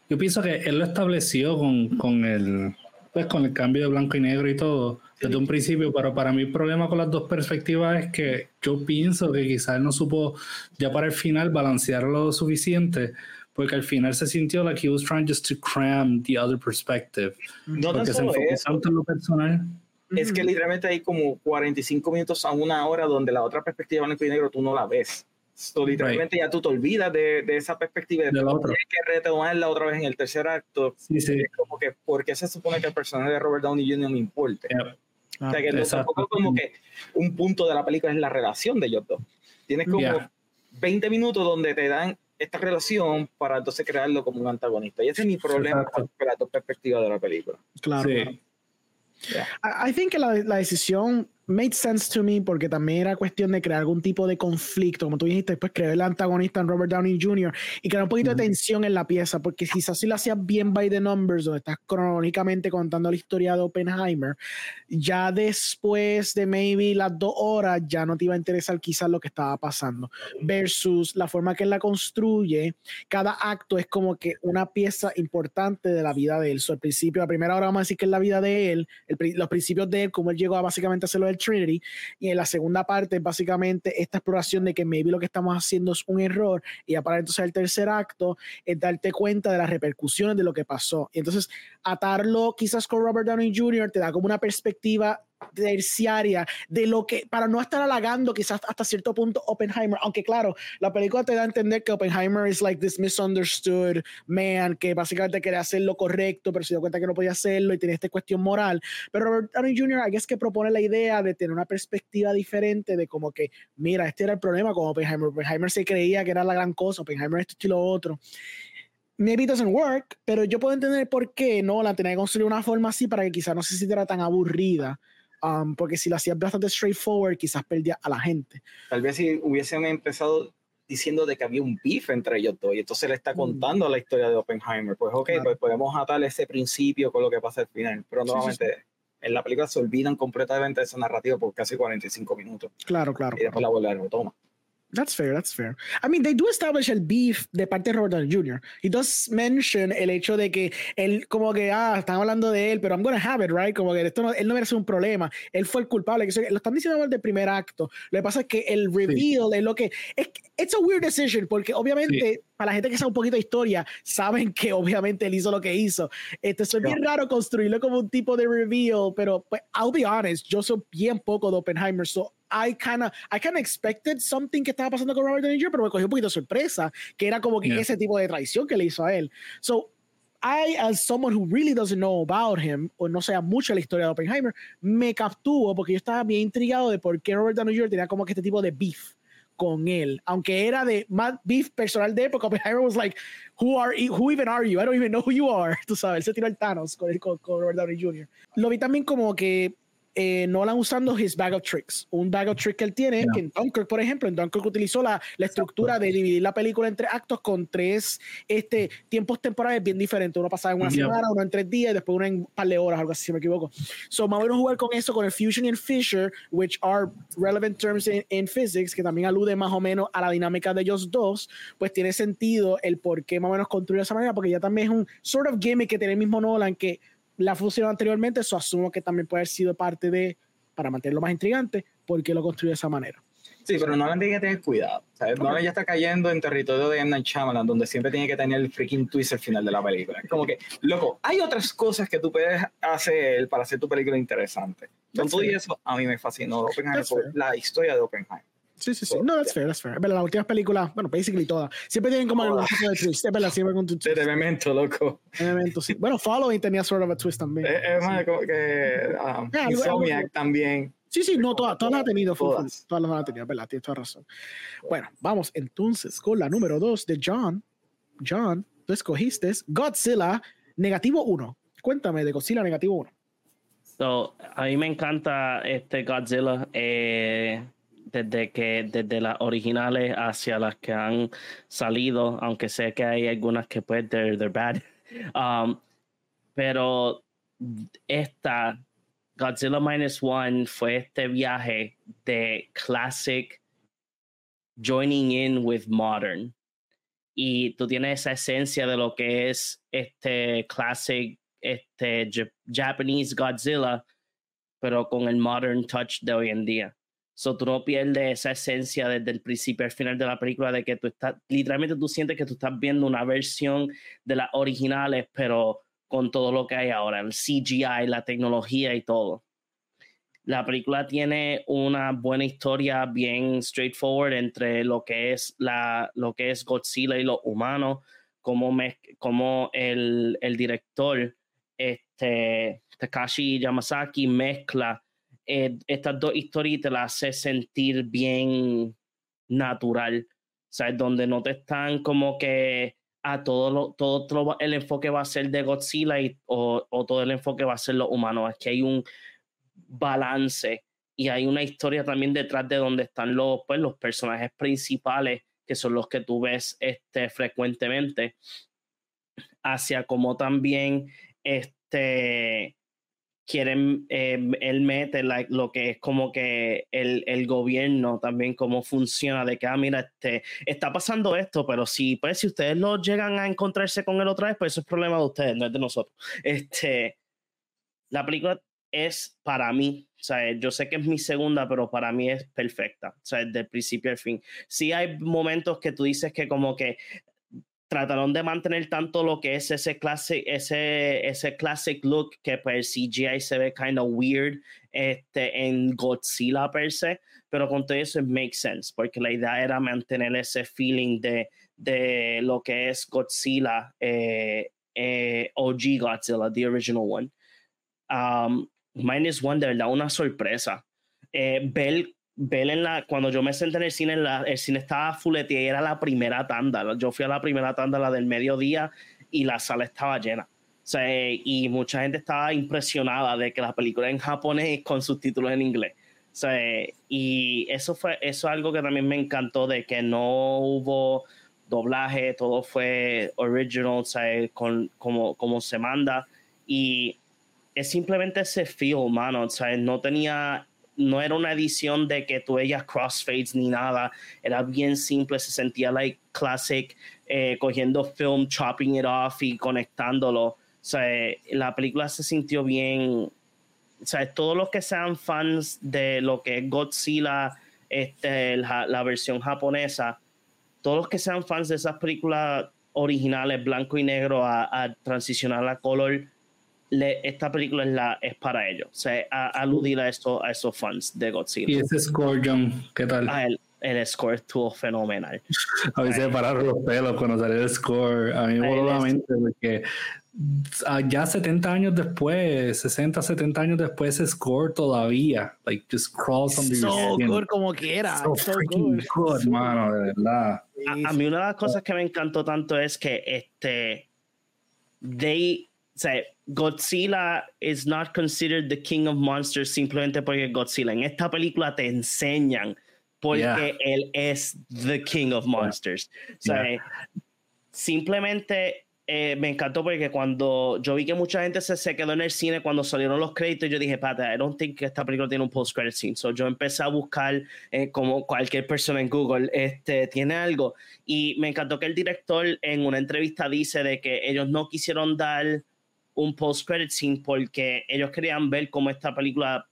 yo pienso que él lo estableció con, con el pues con el cambio de blanco y negro y todo desde un principio, pero para mí el problema con las dos perspectivas es que yo pienso que quizás no supo ya para el final balancear lo suficiente porque al final se sintió like he was trying just to cram the other perspective. No porque se enfocó tanto en lo personal. Es que literalmente hay como 45 minutos a una hora donde la otra perspectiva blanco y negro tú no la ves. So, literalmente right. ya tú te olvidas de, de esa perspectiva de tienes que retomarla otra vez en el tercer acto. Sí, sí. Como que, ¿por qué se supone que el personaje de Robert Downey Jr. no importa? Yep. o sea, que no, tampoco como que un punto de la película es la relación de ellos dos. Tienes como yeah. 20 minutos donde te dan esta relación para entonces crearlo como un antagonista. Y ese es mi problema con las dos perspectivas de la película. Claro. Sí. claro. Yeah. I, I think que la, la decisión made sense to me porque también era cuestión de crear algún tipo de conflicto, como tú dijiste, después crear el antagonista en Robert Downey Jr. y crear un poquito mm. de tensión en la pieza, porque quizás si lo hacías bien by the numbers, donde estás cronológicamente contando la historia de Oppenheimer, ya después de maybe las dos horas ya no te iba a interesar quizás lo que estaba pasando, versus la forma que él la construye, cada acto es como que una pieza importante de la vida de él. So, al principio, la primera hora vamos a decir que es la vida de él, el, los principios de él, cómo él llegó a básicamente hacerlo Trinity y en la segunda parte básicamente esta exploración de que maybe lo que estamos haciendo es un error y ya para entonces el tercer acto es darte cuenta de las repercusiones de lo que pasó y entonces atarlo quizás con Robert Downey Jr. te da como una perspectiva terciaria de lo que, para no estar halagando quizás hasta cierto punto Oppenheimer, aunque claro, la película te da a entender que Oppenheimer es like this misunderstood man que básicamente quería hacer lo correcto, pero se dio cuenta que no podía hacerlo y tenía esta cuestión moral. Pero Robert Downey Jr. es que propone la idea de tener una perspectiva diferente de como que, mira, este era el problema con Oppenheimer. Oppenheimer se creía que era la gran cosa, Oppenheimer esto y lo otro maybe it doesn't work, pero yo puedo entender por qué no la tenía que construir una forma así para que quizás no se sintiera tan aburrida. Um, porque si lo hacías bastante straightforward, quizás perdía a la gente. Tal vez si hubiesen empezado diciendo de que había un beef entre ellos dos y entonces le está contando mm. la historia de Oppenheimer. Pues ok, claro. pues podemos atar ese principio con lo que pasa al final, pero nuevamente sí, sí, sí. en la película se olvidan completamente de esa narrativa por casi 45 minutos. Claro, claro. Y después claro. la vuelve a toma. That's fair, that's fair. I mean, they do establish el beef de parte de Robert Downey Jr. He does mention el hecho de que él, como que, ah, están hablando de él, pero I'm gonna have it, right? Como que esto no, él no merece un problema. Él fue el culpable. Que lo están diciendo del primer acto. Lo que pasa es que el reveal es lo que. Es, it's a weird decision, porque obviamente, para la gente que sabe un poquito de historia, saben que obviamente él hizo lo que hizo. Este, es bien raro construirlo como un tipo de reveal, pero pues, I'll be honest, yo soy bien poco de Oppenheimer, so I kind of I kind of expected something que estaba pasando con Robert De Niro, pero me cogió un poquito de sorpresa, que era como que ese tipo de traición que le hizo a él. So, I, as someone who really doesn't know about him, o no sea mucho la historia de Oppenheimer, me captuvo porque yo estaba bien intrigado de por qué Robert Downey Jr. tenía como que este tipo de beef con él, aunque era de más beef personal de porque Oppenheimer was like, who are who even are you? I don't even know who you are. Tú sabes, él se tiró el Thanos con, con, con Robert Downey Jr. Lo vi también como que eh, Nolan usando his bag of tricks. Un bag of tricks que él tiene, que en Dunkirk, por ejemplo, en Dunkirk utilizó la, la estructura de dividir la película entre actos con tres este, tiempos temporales bien diferentes. Uno pasaba en una semana, uno en tres días, y después uno en un par de horas, algo así, si me equivoco. So, más o menos jugar con eso, con el fusion y el fissure, which are relevant terms in, in, physics, que también alude más o menos a la dinámica de ellos dos, pues tiene sentido el por qué más o menos construir de esa manera, porque ya también es un sort of gimmick que tiene el mismo Nolan, que la función anteriormente, eso asumo que también puede haber sido parte de, para mantenerlo más intrigante, porque lo construyó de esa manera. Sí, pero Nolan tiene que tener cuidado. ¿sabes? Nolan ya está cayendo en territorio de M. Night Shyamalan, donde siempre tiene que tener el freaking twist al final de la película. Como que, loco, hay otras cosas que tú puedes hacer para hacer tu película interesante. Con todo y eso, a mí me fascinó la historia de Oppenheimer. Sí, sí, sí. No, that's fair, that's fair. Es verdad, las últimas películas, bueno, basically todas, siempre tienen como algún tipo de twist. Es verdad, siempre con tu twist. De Memento, loco. De Memento, sí. Bueno, Following tenía sort of a twist también. Es más, como que um, yeah, Insomniac también. Sí, sí, no, todas, todas las ha tenido. Todas. todas las ha tenido, verdad, tienes toda razón. Bueno, vamos entonces con la número dos de John. John, tú escogiste Godzilla negativo 1. Cuéntame de Godzilla negativo 1. So, a mí me encanta este Godzilla. Eh, desde que desde las originales hacia las que han salido, aunque sé que hay algunas que pues they're, they're bad. Um, pero esta Godzilla Minus One fue este viaje de classic joining in with modern. Y tú tienes esa esencia de lo que es este classic, este Japanese Godzilla, pero con el modern touch de hoy en día. So, tú no pierdes esa esencia desde el principio al final de la película de que tú estás, literalmente tú sientes que tú estás viendo una versión de las originales, pero con todo lo que hay ahora, el CGI, la tecnología y todo. La película tiene una buena historia bien straightforward entre lo que es, la, lo que es Godzilla y lo humano, como, me, como el, el director este, Takashi Yamazaki mezcla eh, estas dos historias te las hace sentir bien natural, ¿sabes? Donde no te están como que a ah, todo, todo, el enfoque va a ser de Godzilla y, o, o, todo el enfoque va a ser lo humano. Es que hay un balance y hay una historia también detrás de donde están los, pues, los personajes principales, que son los que tú ves este, frecuentemente, hacia como también este, quieren, eh, él mete lo que es como que el, el, gobierno también, cómo funciona, de que, ah, mira, este, está pasando esto, pero si, pues, si ustedes lo llegan a encontrarse con él otra vez, pues eso es problema de ustedes, no es de nosotros. Este, la película es para mí, o sea, yo sé que es mi segunda, pero para mí es perfecta, o sea, desde el principio al fin. Sí hay momentos que tú dices que como que trataron de mantener tanto lo que es ese classic, ese, ese classic look que pues el CGI se ve kind of weird este, en Godzilla per se, pero con todo eso it makes sense, porque la idea era mantener ese feeling de, de lo que es Godzilla, eh, eh, OG Godzilla, the original one. Um, Minus One, de verdad, una sorpresa. Eh, ver ver en la, cuando yo me senté en el cine, el cine estaba fulete y era la primera tanda. Yo fui a la primera tanda, la del mediodía, y la sala estaba llena. O sea, y mucha gente estaba impresionada de que la película en japonés con subtítulos en inglés. O sea, y eso fue eso es algo que también me encantó de que no hubo doblaje, todo fue original, o sea, con, como, como se manda. Y es simplemente ese feel, mano. O sea, no tenía no era una edición de que tú veías crossfades ni nada, era bien simple, se sentía like classic, eh, cogiendo film, chopping it off y conectándolo. O sea, la película se sintió bien. O sea, todos los que sean fans de lo que es Godzilla, este, la, la versión japonesa, todos los que sean fans de esas películas originales, blanco y negro, a, a transicionar a color, le, esta película es, la, es para ellos. O sea, a, aludir a, esto, a esos fans de Godzilla. Y ese score, John, ¿qué tal? Ah, el, el score estuvo fenomenal. A mí se me pararon los pelos cuando salió el score. A mí me voló la mente porque ah, ya 70 años después, 60, 70 años después, ese score todavía, like, just crawls under your So skin. good como quiera. So So good. good, mano, de verdad. a, a mí una de las cosas que me encantó tanto es que este they sea, Godzilla is not considered the king of monsters simplemente porque Godzilla. En esta película te enseñan porque Yeah. él es the king of monsters. O sea, simplemente eh, me encantó porque cuando yo vi que mucha gente se, se quedó en el cine cuando salieron los créditos, yo dije, pata, I don't think que esta película tiene un post-credit scene. So yo empecé a buscar, eh, como cualquier persona en Google, este, tiene algo. Y me encantó que el director en una entrevista dice de que ellos no quisieron dar un post-credit scene porque ellos querían ver cómo esta película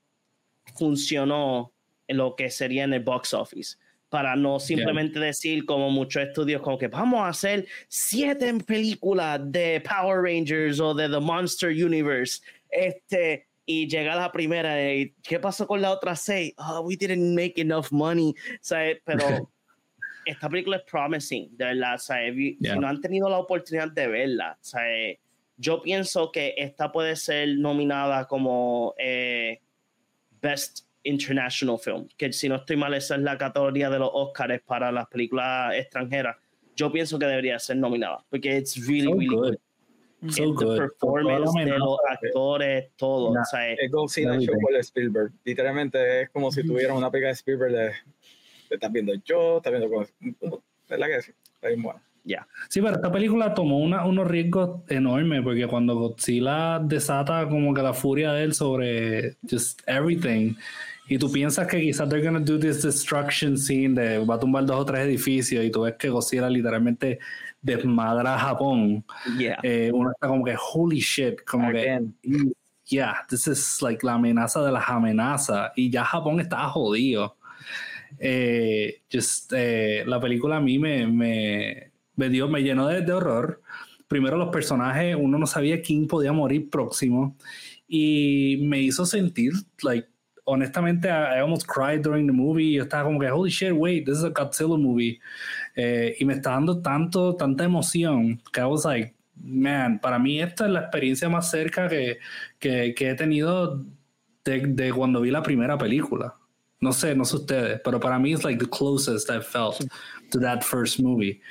funcionó en lo que sería en el box office para no simplemente decir como muchos estudios como que vamos a hacer siete películas de Power Rangers o de The Monster Universe este y llega la primera y ¿qué pasó con la otra seis? Oh, we didn't make enough money ¿sabes? pero esta película es promising de verdad ¿sabes? Si Yeah. no han tenido la oportunidad de verla ¿sabes? Yo pienso que esta puede ser nominada como eh, Best International Film, que si no estoy mal, esa es la categoría de los Oscars para las películas extranjeras. Yo pienso que debería ser nominada, porque it's really, So really good. good. So The good. performance Toda la de los actores, todo. Nah. o sea, Es Everything. hecho por Spielberg. Literalmente es como si tuvieran una película de Spielberg de, de estás viendo yo, estás viendo con... ¿Verdad que sí? Está bien bueno. Sí, pero esta película tomó una- unos riesgos enormes porque cuando Godzilla desata como que la furia de él sobre just everything y tú piensas que quizás they're gonna do this destruction scene de va a tumbar dos o tres edificios y tú ves que Godzilla literalmente desmadra a Japón, yeah. eh, uno está como que holy shit, como que Again. yeah, this is like la amenaza de las amenazas y ya Japón está jodido. Eh, just, eh, la película a mí me, me, me dio, me llenó de, de horror. Primero los personajes, uno no sabía quién podía morir próximo y me hizo sentir, like, honestamente, I, I almost cried during the movie. Yo estaba como que, holy shit, wait, this is a Godzilla movie. Eh, y me está dando tanto, tanta emoción que I was like, man, para mí esta es la experiencia más cerca que, que, que he tenido de, de cuando vi la primera película. No sé, no sé ustedes, pero para mí es like the closest I felt to that first movie.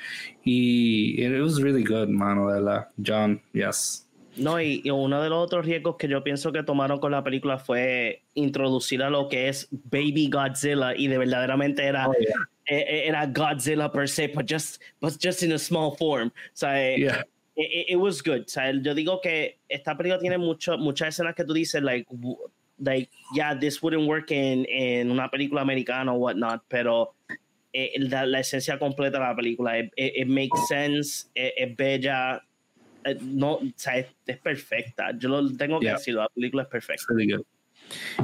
Y it was really good, mano, de verdad. John, yes. No, y, y uno de los otros riesgos que yo pienso que tomaron con la película fue introducir a lo que es Baby Godzilla y de verdaderamente era, Oh, yeah. eh, eh, era Godzilla per se, but just, but just in a small form. O sea, eh, Yeah. it, it- it was good. O sea, yo digo que esta película tiene mucho, muchas escenas que tú dices, like, like, yeah, this wouldn't work in, en una película americana o whatnot, pero eh, la, la esencia completa de la película, it, it- it makes sense, es, es bella, eh, no, o sea, es, es perfecta. Yo lo tengo que Yeah. decir, la película es perfecta. Really good.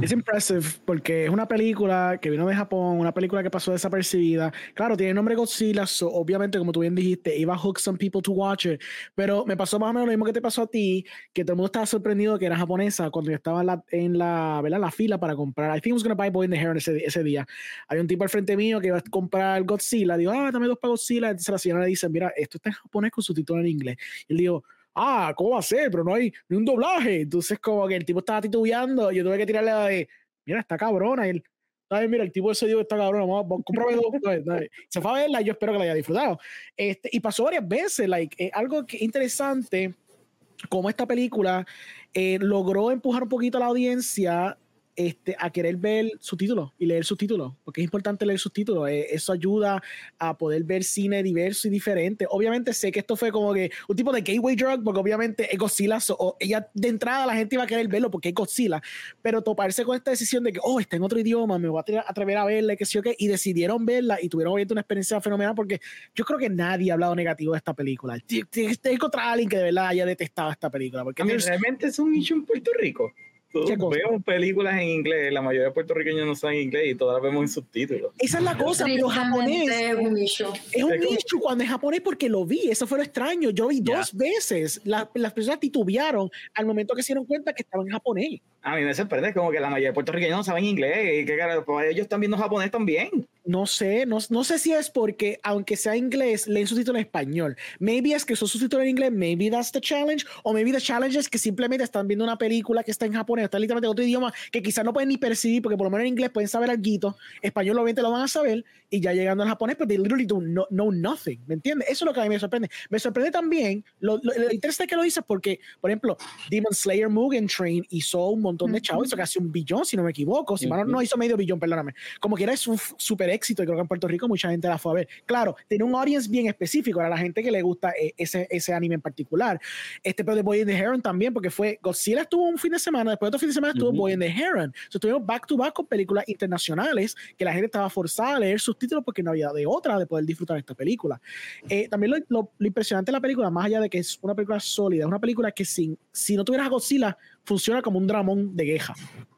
Es impressive porque es una película que vino de Japón, una película que pasó desapercibida. Claro, tiene el nombre Godzilla, so obviamente, como tú bien dijiste, iba a hook some people to watch it. Pero me pasó más o menos lo mismo que te pasó a ti, que todo el mundo estaba sorprendido que era japonesa cuando yo estaba en la, en la, ¿verdad? la fila para comprar. I think I was gonna buy Boy in the Heron ese, ese día. Hay un tipo al frente mío que iba a comprar Godzilla. Digo, ah, dame dos para Godzilla. Entonces la señora le dice, mira, esto está en japonés con subtítulo en inglés. Y él dijo, ah, ¿cómo va a ser? Pero no hay ni un doblaje. Entonces, como que el tipo estaba titubeando, yo tuve que tirarle la de, mira, está cabrona. Y él, ay, mira, el tipo ese dijo, está cabrona, vamos, vamos, cómprame dos. Dale, dale. Se fue a verla y yo espero que la haya disfrutado. Este, y pasó varias veces, like, eh, algo que interesante, como esta película eh, logró empujar un poquito a la audiencia este, a querer ver subtítulos y leer subtítulos, porque es importante leer subtítulos. Eh, eso ayuda a poder ver cine diverso y diferente. Obviamente sé que esto fue como que un tipo de gateway drug, porque obviamente es Godzilla, o ella de entrada la gente iba a querer verlo porque es Godzilla, pero toparse con esta decisión de que, oh, está en otro idioma, me voy a atrever a verla, que sí o qué, y decidieron verla y tuvieron obviamente una experiencia fenomenal porque yo creo que nadie ha hablado negativo de esta película. Tienes que encontrar a alguien que de verdad haya detestado esta película. Porque realmente es un issue en Puerto Rico vemos películas en inglés, la mayoría de puertorriqueños no saben inglés y todas las vemos en subtítulos. Esa es la cosa, pero japonés es un issue. Es un issue cuando es japonés porque lo vi, eso fue lo extraño. Yo vi dos veces, las personas titubearon al momento que se dieron cuenta que estaba en japonés. A mí me sorprende como que la mayoría de puertorriqueños no saben inglés y que pues, ellos están viendo japonés también. No sé, no, no, sé si es porque, aunque sea inglés, leen subtítulos en español. Maybe es que son subtítulos en inglés, maybe that's the challenge, o maybe the challenge es que simplemente están viendo una película que está en japonés, está literalmente en otro idioma que quizás no pueden ni percibir, porque por lo menos en inglés pueden saber algo, español obviamente lo van a saber, y ya llegando al japonés, pues they literally do no, know nothing, ¿me entiendes? Eso es lo que a mí me sorprende. Me sorprende también, lo, lo, interesante que lo dices porque, por ejemplo, Demon Slayer Mugen Train hizo un montón de chavos, hizo casi un billón, si no me equivoco, si no hizo medio billón, perdóname. Como quiera es un súper éxito, y creo que en Puerto Rico mucha gente la fue a ver. Claro, tiene un audience bien específico, era la gente que le gusta eh, ese, ese anime en particular. Este, pero de Boy and the Heron también, porque fue Godzilla estuvo un fin de semana, después de otro fin de semana estuvo Boy and the Heron. So, estuvimos back to back con películas internacionales que la gente estaba forzada a leer sus títulos porque no había de otra de poder disfrutar esta película. Eh, también lo, lo, impresionante de la película, más allá de que es una película sólida, es una película que sin, si no tuvieras a Godzilla, funciona como un dramón de queja.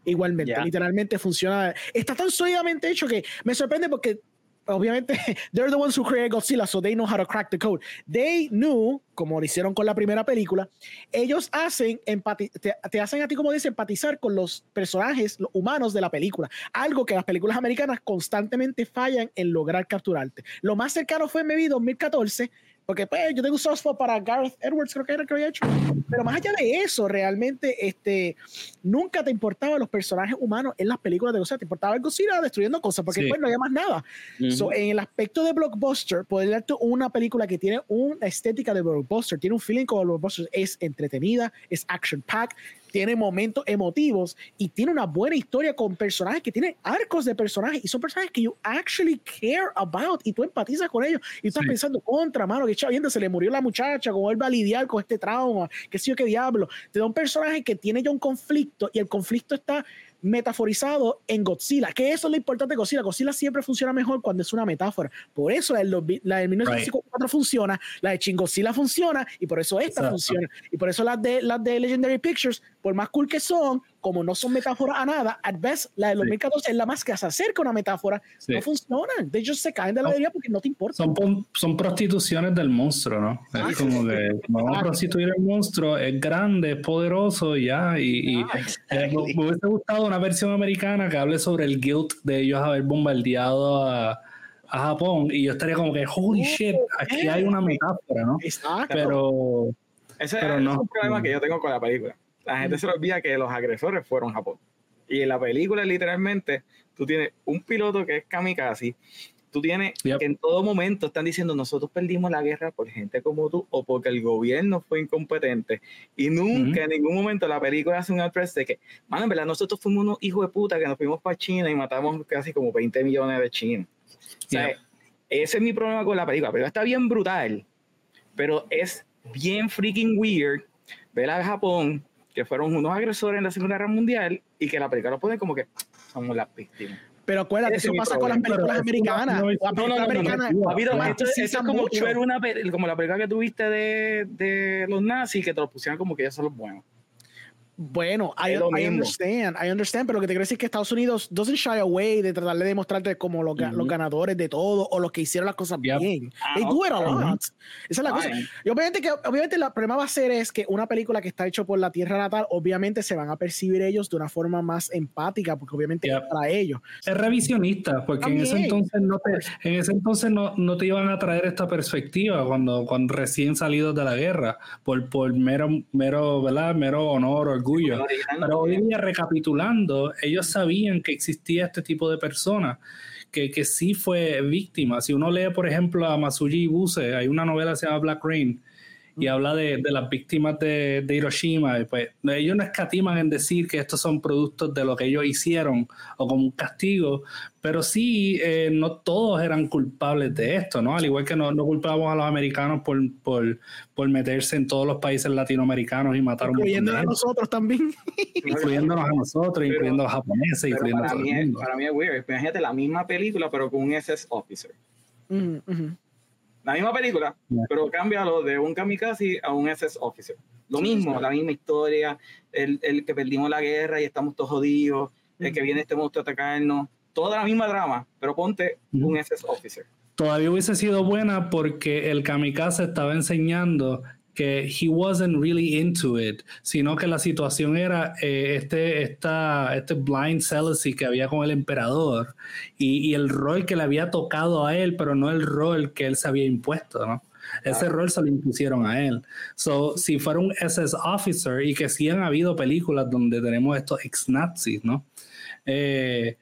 Igualmente, literalmente funciona. Está tan sólidamente hecho que me sorprende porque obviamente, they're the ones who created Godzilla, so they know how to crack the code. They knew, como lo hicieron con la primera película, ellos hacen te, te, hacen a ti, como dice, empatizar con los personajes los humanos de la película. Algo que las películas americanas constantemente fallan en lograr capturarte. Lo más cercano fue en mi 2014, porque pues yo tengo un soft spot para Gareth Edwards, creo que era que había hecho. Pero más allá de eso, realmente este, nunca te importaban los personajes humanos en las películas de Godzilla. Te importaba el Godzilla destruyendo cosas, porque después no había más nada. en el aspecto de blockbuster, poder darte una película que tiene una estética de blockbuster, tiene un feeling como blockbuster, es entretenida, es action-packed, tiene momentos emotivos y tiene una buena historia con personajes que tienen arcos de personajes y son personajes que you actually care about y tú empatizas con ellos y tú estás pensando contra, mano, que chaviendo se le murió la muchacha, cómo él va a lidiar con este trauma, qué sé yo qué diablo. Te da un personaje que tiene ya un conflicto y el conflicto está metaforizado en Godzilla, que eso es lo importante de Godzilla. Godzilla siempre funciona mejor cuando es una metáfora. Por eso la, la de 1954 funciona, la de Shin Godzilla funciona y por eso esta funciona. Y por eso las de, las de Legendary Pictures, por más cool que son, como no son metáforas a nada, at best, la de 2014 es la más que se acerca a una metáfora. No funcionan. De ellos se caen de la alegría porque no te importa. Son, son prostituciones del monstruo, ¿no? es como que vamos a prostituir el monstruo, es grande, es poderoso ya. Y, ah, eh, me, hubiese gustado una versión americana que hable sobre el guilt de ellos haber bombardeado a a Japón y yo estaría como que, holy shit, aquí hay una metáfora, ¿no? Exacto. Pero, ese, pero no. es un problema que yo tengo con la película la gente se le olvida que los agresores fueron Japón. Y en la película, literalmente, tú tienes un piloto que es kamikaze, tú tienes que en todo momento están diciendo nosotros perdimos la guerra por gente como tú o porque el gobierno fue incompetente y nunca en ningún momento la película hace un address de que, mano, en verdad nosotros fuimos unos hijos de puta que nos fuimos para China y matamos casi como 20 millones de chinos. O sea, ese es mi problema con la película. Pero está bien brutal, pero es bien freaking weird ver a Japón que fueron unos agresores en la Segunda Guerra Mundial y que la película lo pone como que somos las víctimas. Pero acuérdate, eso pasa con las películas americanas. No, es como ver una, como la película que tuviste de, de los nazis, que te lo pusieron como que ellos son los buenos. Bueno, I, I, understand, I understand, pero lo que te quiero decir es que Estados Unidos doesn't shy away de tratar de demostrarte como los, los ganadores de todo o los que hicieron las cosas bien. Ah, They do it a lot. Esa es la cosa. Y obviamente que obviamente el problema va a ser es que una película que está hecha por la tierra natal, obviamente se van a percibir ellos de una forma más empática, porque obviamente es para ellos. Es revisionista, porque en ese entonces no te, en ese entonces no, no, te iban a traer esta perspectiva cuando, cuando recién salidos de la guerra, por, por mero, mero, ¿verdad? Mero honor o pero hoy día, recapitulando, ellos sabían que existía este tipo de personas que, que sí fue víctima. Si uno lee, por ejemplo, a Masuji Ibuse, hay una novela que se llama Black Rain, y habla de, de las víctimas de, de, Hiroshima. Pues ellos no escatiman en decir que estos son productos de lo que ellos hicieron o como un castigo, pero sí, eh, no todos eran culpables de esto, ¿no? Al igual que no, no culpamos a los americanos por, por, por, meterse en todos los países latinoamericanos y matar Incluyéndonos a nosotros también. incluyéndonos a nosotros, incluyendo a los japoneses, incluyendo para a todo mí, el mundo. para mí es weird. Imagínate la misma película, pero con un SS officer. Mm, ujú. La misma película, Yeah. pero cámbialo de un kamikaze a un SS officer. Lo mismo, la misma historia, el, el que perdimos la guerra y estamos todos jodidos, el que viene este monstruo a atacarnos, toda la misma drama, pero ponte Ujú. un SS officer. Todavía hubiese sido buena porque el kamikaze estaba enseñando que he wasn't really into it, sino que la situación era eh, este, esta, este blind jealousy que había con el emperador y, y el rol que le había tocado a él, pero no el rol que él se había impuesto, ¿no? Ese rol se lo impusieron a él. So, si fuera un SS officer, y que sí han habido películas donde tenemos estos ex-nazis, ¿no? Eh,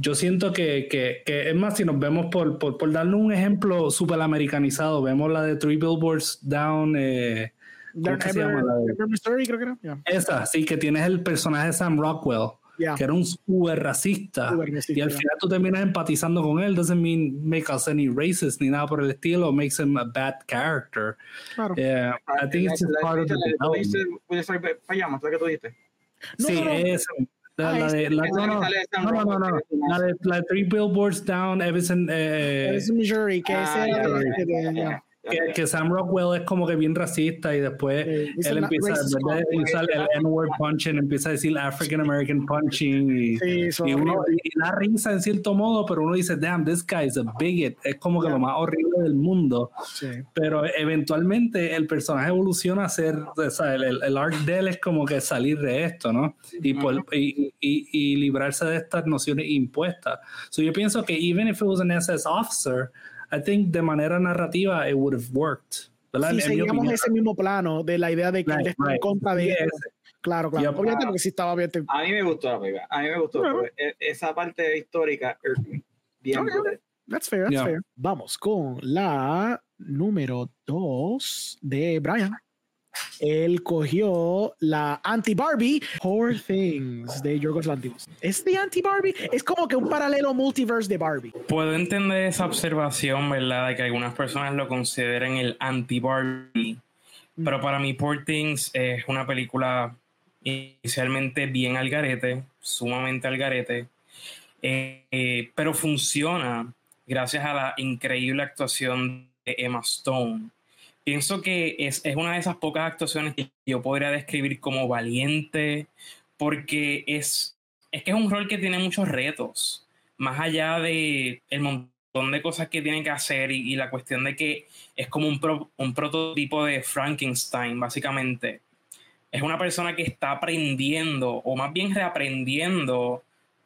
yo siento que, que, que, es más, si nos vemos por, por, por darle un ejemplo súper americanizado, vemos la de Three Billboards Down. Eh, ¿cómo Dark que se llama Ever, la de- Ever Mystery, creo que era. Yeah. esa, sí, que tienes el personaje de Sam Rockwell, Yeah. que era un súper racista. Y al yeah. final tú terminas empatizando con él. Doesn't mean make us any racist ni nada por el estilo, makes him a bad character. Claro. Yeah, I think it's part of the development. Payamas, la que tú dijiste. No, sí, no, no. La, Ah, la de, la, no, no, sale de Sam no, no, no, no, La de, la de Three Billboards Down, Everson, eh, Es Missouri, que Ah, ese era ya, el ya, que que, Sam Rockwell es como que bien racista y después Sí, él empieza, de comment. usar el N-word punching, empieza a decir African American punching y, Sí, y, uno, y da risa en cierto modo, pero uno dice, damn, this guy is a bigot. Es como que Yeah. lo más horrible del mundo. Sí. Pero eventualmente el personaje evoluciona a ser, o sea, el, el, el arc de él es como que salir de esto, ¿no? Y, por- y, y, y librarse de estas nociones impuestas. So yo pienso que even if it was an SS officer, I think de manera narrativa it would have worked. ¿verdad? Si En- en mi seguíamos opinión. ese mismo plano de la idea de que él Right, está en contra de. Claro, claro. Yep. Obviamente, porque sí estaba bien. te- A mí me gustó la película. A mí me gustó. E- esa parte histórica, me. bien. That's fair, that's Yeah. fair. Vamos con la número dos de Brian. Él cogió la anti-Barbie, Poor Things, de Yorgos Lanthimos. ¿Es de anti-Barbie? Es como que un paralelo multiverse de Barbie. Puedo entender esa observación, ¿verdad? De que algunas personas lo consideren el anti-Barbie. Pero para mí, Poor Things es una película inicialmente bien al garete, sumamente al garete. eh, eh, pero funciona gracias a la increíble actuación de Emma Stone. Pienso que es, es una de esas pocas actuaciones que yo podría describir como valiente, porque es, es que es un rol que tiene muchos retos, más allá de el montón de cosas que tiene que hacer y, y la cuestión de que es como un, pro- un prototipo de Frankenstein, básicamente. Es una persona que está aprendiendo, o más bien reaprendiendo,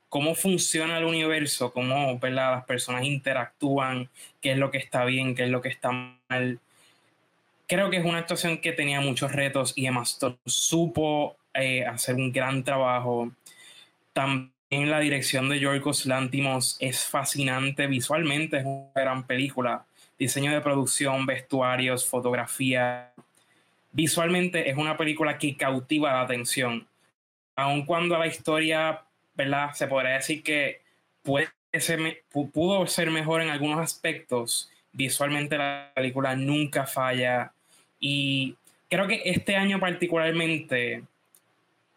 cómo funciona el universo, cómo ¿verdad? las personas interactúan, qué es lo que está bien, qué es lo que está mal. Creo que es una actuación que tenía muchos retos y Emma Stone supo eh, hacer un gran trabajo. También la dirección de Yorgos Lantimos es fascinante visualmente, es una gran película. Diseño de producción, vestuarios, fotografía. Visualmente es una película que cautiva la atención. Aun cuando la historia, ¿verdad? Se podría decir que puede ser, pudo ser mejor en algunos aspectos. Visualmente la película nunca falla. Y creo que este año particularmente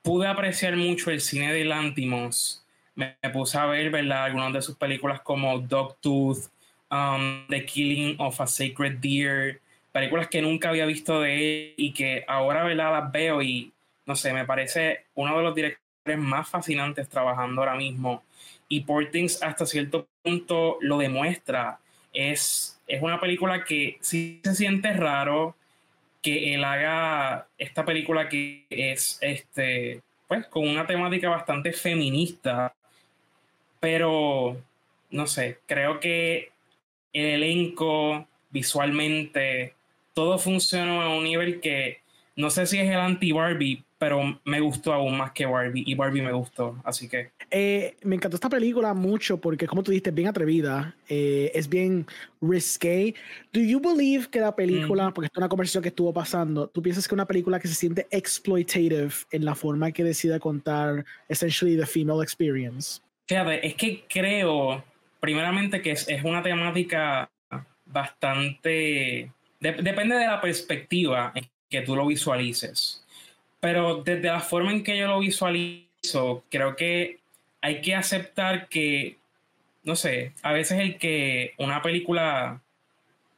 pude apreciar mucho el cine de Lantimos. Me, puse a ver, ¿verdad? Algunas de sus películas como Dogtooth, um, The Killing of a Sacred Deer, películas que nunca había visto de él y que ahora, ¿verdad? Las veo y, no sé, me parece uno de los directores más fascinantes trabajando ahora mismo. Y Portings hasta cierto punto lo demuestra. Es, es una película que sí se siente raro que él haga esta película que es este pues con una temática bastante feminista pero no sé creo que el elenco visualmente todo funciona a un nivel que no sé si es el anti Barbie pero me gustó aún más que Barbie y Barbie me gustó, así que... Eh, me encantó esta película mucho porque, como tú dijiste, es bien atrevida, eh, es bien risque. Do you believe que la película, porque es una conversación que estuvo pasando, tú piensas que una película que se siente exploitative en la forma que decide contar essentially the female experience? Fíjate, es que creo, primeramente, que es, es una temática bastante... depende de la perspectiva en que tú lo visualices pero desde la forma en que yo lo visualizo, creo que hay que aceptar que, no sé, a veces el que una película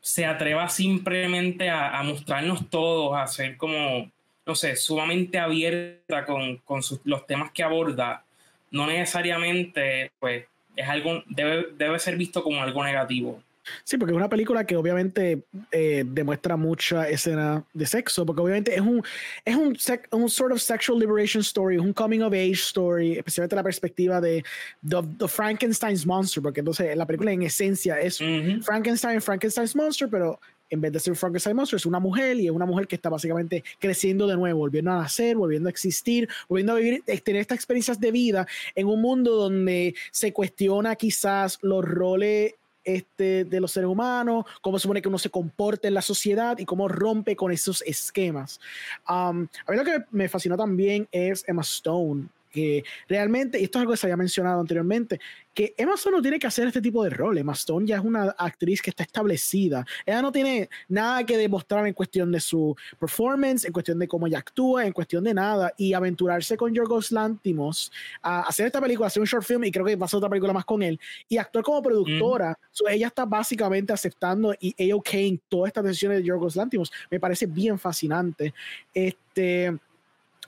se atreva simplemente a, mostrarnos todos, a ser como, no sé, sumamente abierta con, los temas que aborda, no necesariamente, pues, es algo, debe, debe ser visto como algo negativo. Sí, porque es una película que obviamente eh, demuestra mucha escena de sexo, porque obviamente es un, es un, un sort of sexual liberation story, es un coming of age story, especialmente la perspectiva de the, Frankenstein's monster, porque entonces la película en esencia es Frankenstein, Frankenstein's monster, pero en vez de ser Frankenstein monster es una mujer y es una mujer que está básicamente creciendo de nuevo, volviendo a nacer, volviendo a existir, volviendo a vivir, eh, tener estas experiencias de vida en un mundo donde se cuestiona quizás los roles este, de los seres humanos, cómo se supone que uno se comporta en la sociedad y cómo rompe con esos esquemas. Um, a mí lo que me fascinó también es Emma Stone que realmente, y esto es algo que se había mencionado anteriormente, que Emma Stone no tiene que hacer este tipo de rol. Emma Stone ya es una actriz que está establecida. Ella no tiene nada que demostrar en cuestión de su performance, en cuestión de cómo ella actúa, en cuestión de nada. Y aventurarse con Yorgos Lantimos a hacer esta película, hacer un short film, y creo que va a ser otra película más con él, y actuar como productora. ella está básicamente aceptando y a OK todas estas decisiones de Yorgos Lantimos. Me parece bien fascinante. Este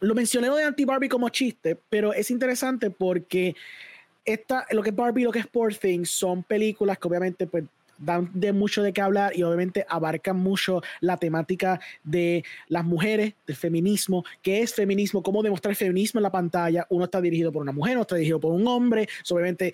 lo mencioné lo de Anti-Barbie como chiste, pero es interesante porque esta, lo que es Barbie y lo que es Poor Things son películas que obviamente pues, dan de mucho de qué hablar y obviamente abarcan mucho la temática de las mujeres, del feminismo, qué es feminismo, cómo demostrar feminismo en la pantalla. Uno está dirigido por una mujer, otro está dirigido por un hombre. obviamente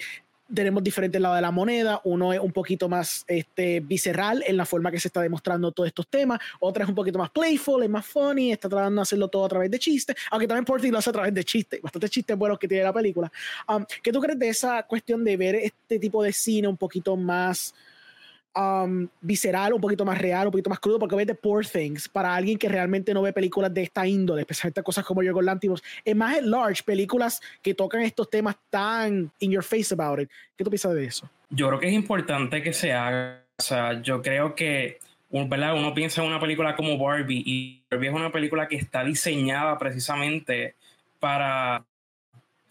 tenemos diferentes lados de la moneda. Uno es un poquito más este, visceral en la forma que se está demostrando todos estos temas. Otra es un poquito más playful, es más funny, está tratando de hacerlo todo a través de chistes, aunque también Porty lo hace a través de chistes, bastante chistes buenos que tiene la película. Um, ¿Qué tú crees de esa cuestión de ver este tipo de cine un poquito más Um, visceral, un poquito más real, un poquito más crudo, porque obviamente Poor Things, para alguien que realmente no ve películas de esta índole, especialmente cosas como Yo con Lantimos, es más en large, películas que tocan estos temas tan in your face about it. ¿Qué tú piensas de eso? Yo creo que es importante que se haga, o sea, yo creo que ¿verdad? Uno piensa en una película como Barbie y Barbie es una película que está diseñada precisamente para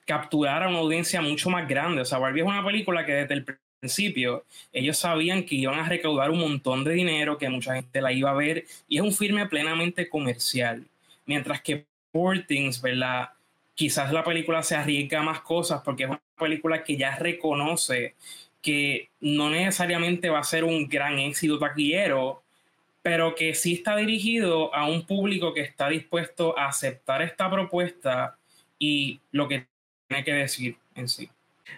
capturar a una audiencia mucho más grande. O sea, Barbie es una película que desde el principio, ellos sabían que iban a recaudar un montón de dinero, que mucha gente la iba a ver, y es un filme plenamente comercial. Mientras que Portings, ¿verdad? Quizás la película se arriesga más cosas porque es una película que ya reconoce que no necesariamente va a ser un gran éxito taquillero, pero que sí está dirigido a un público que está dispuesto a aceptar esta propuesta y lo que tiene que decir en sí.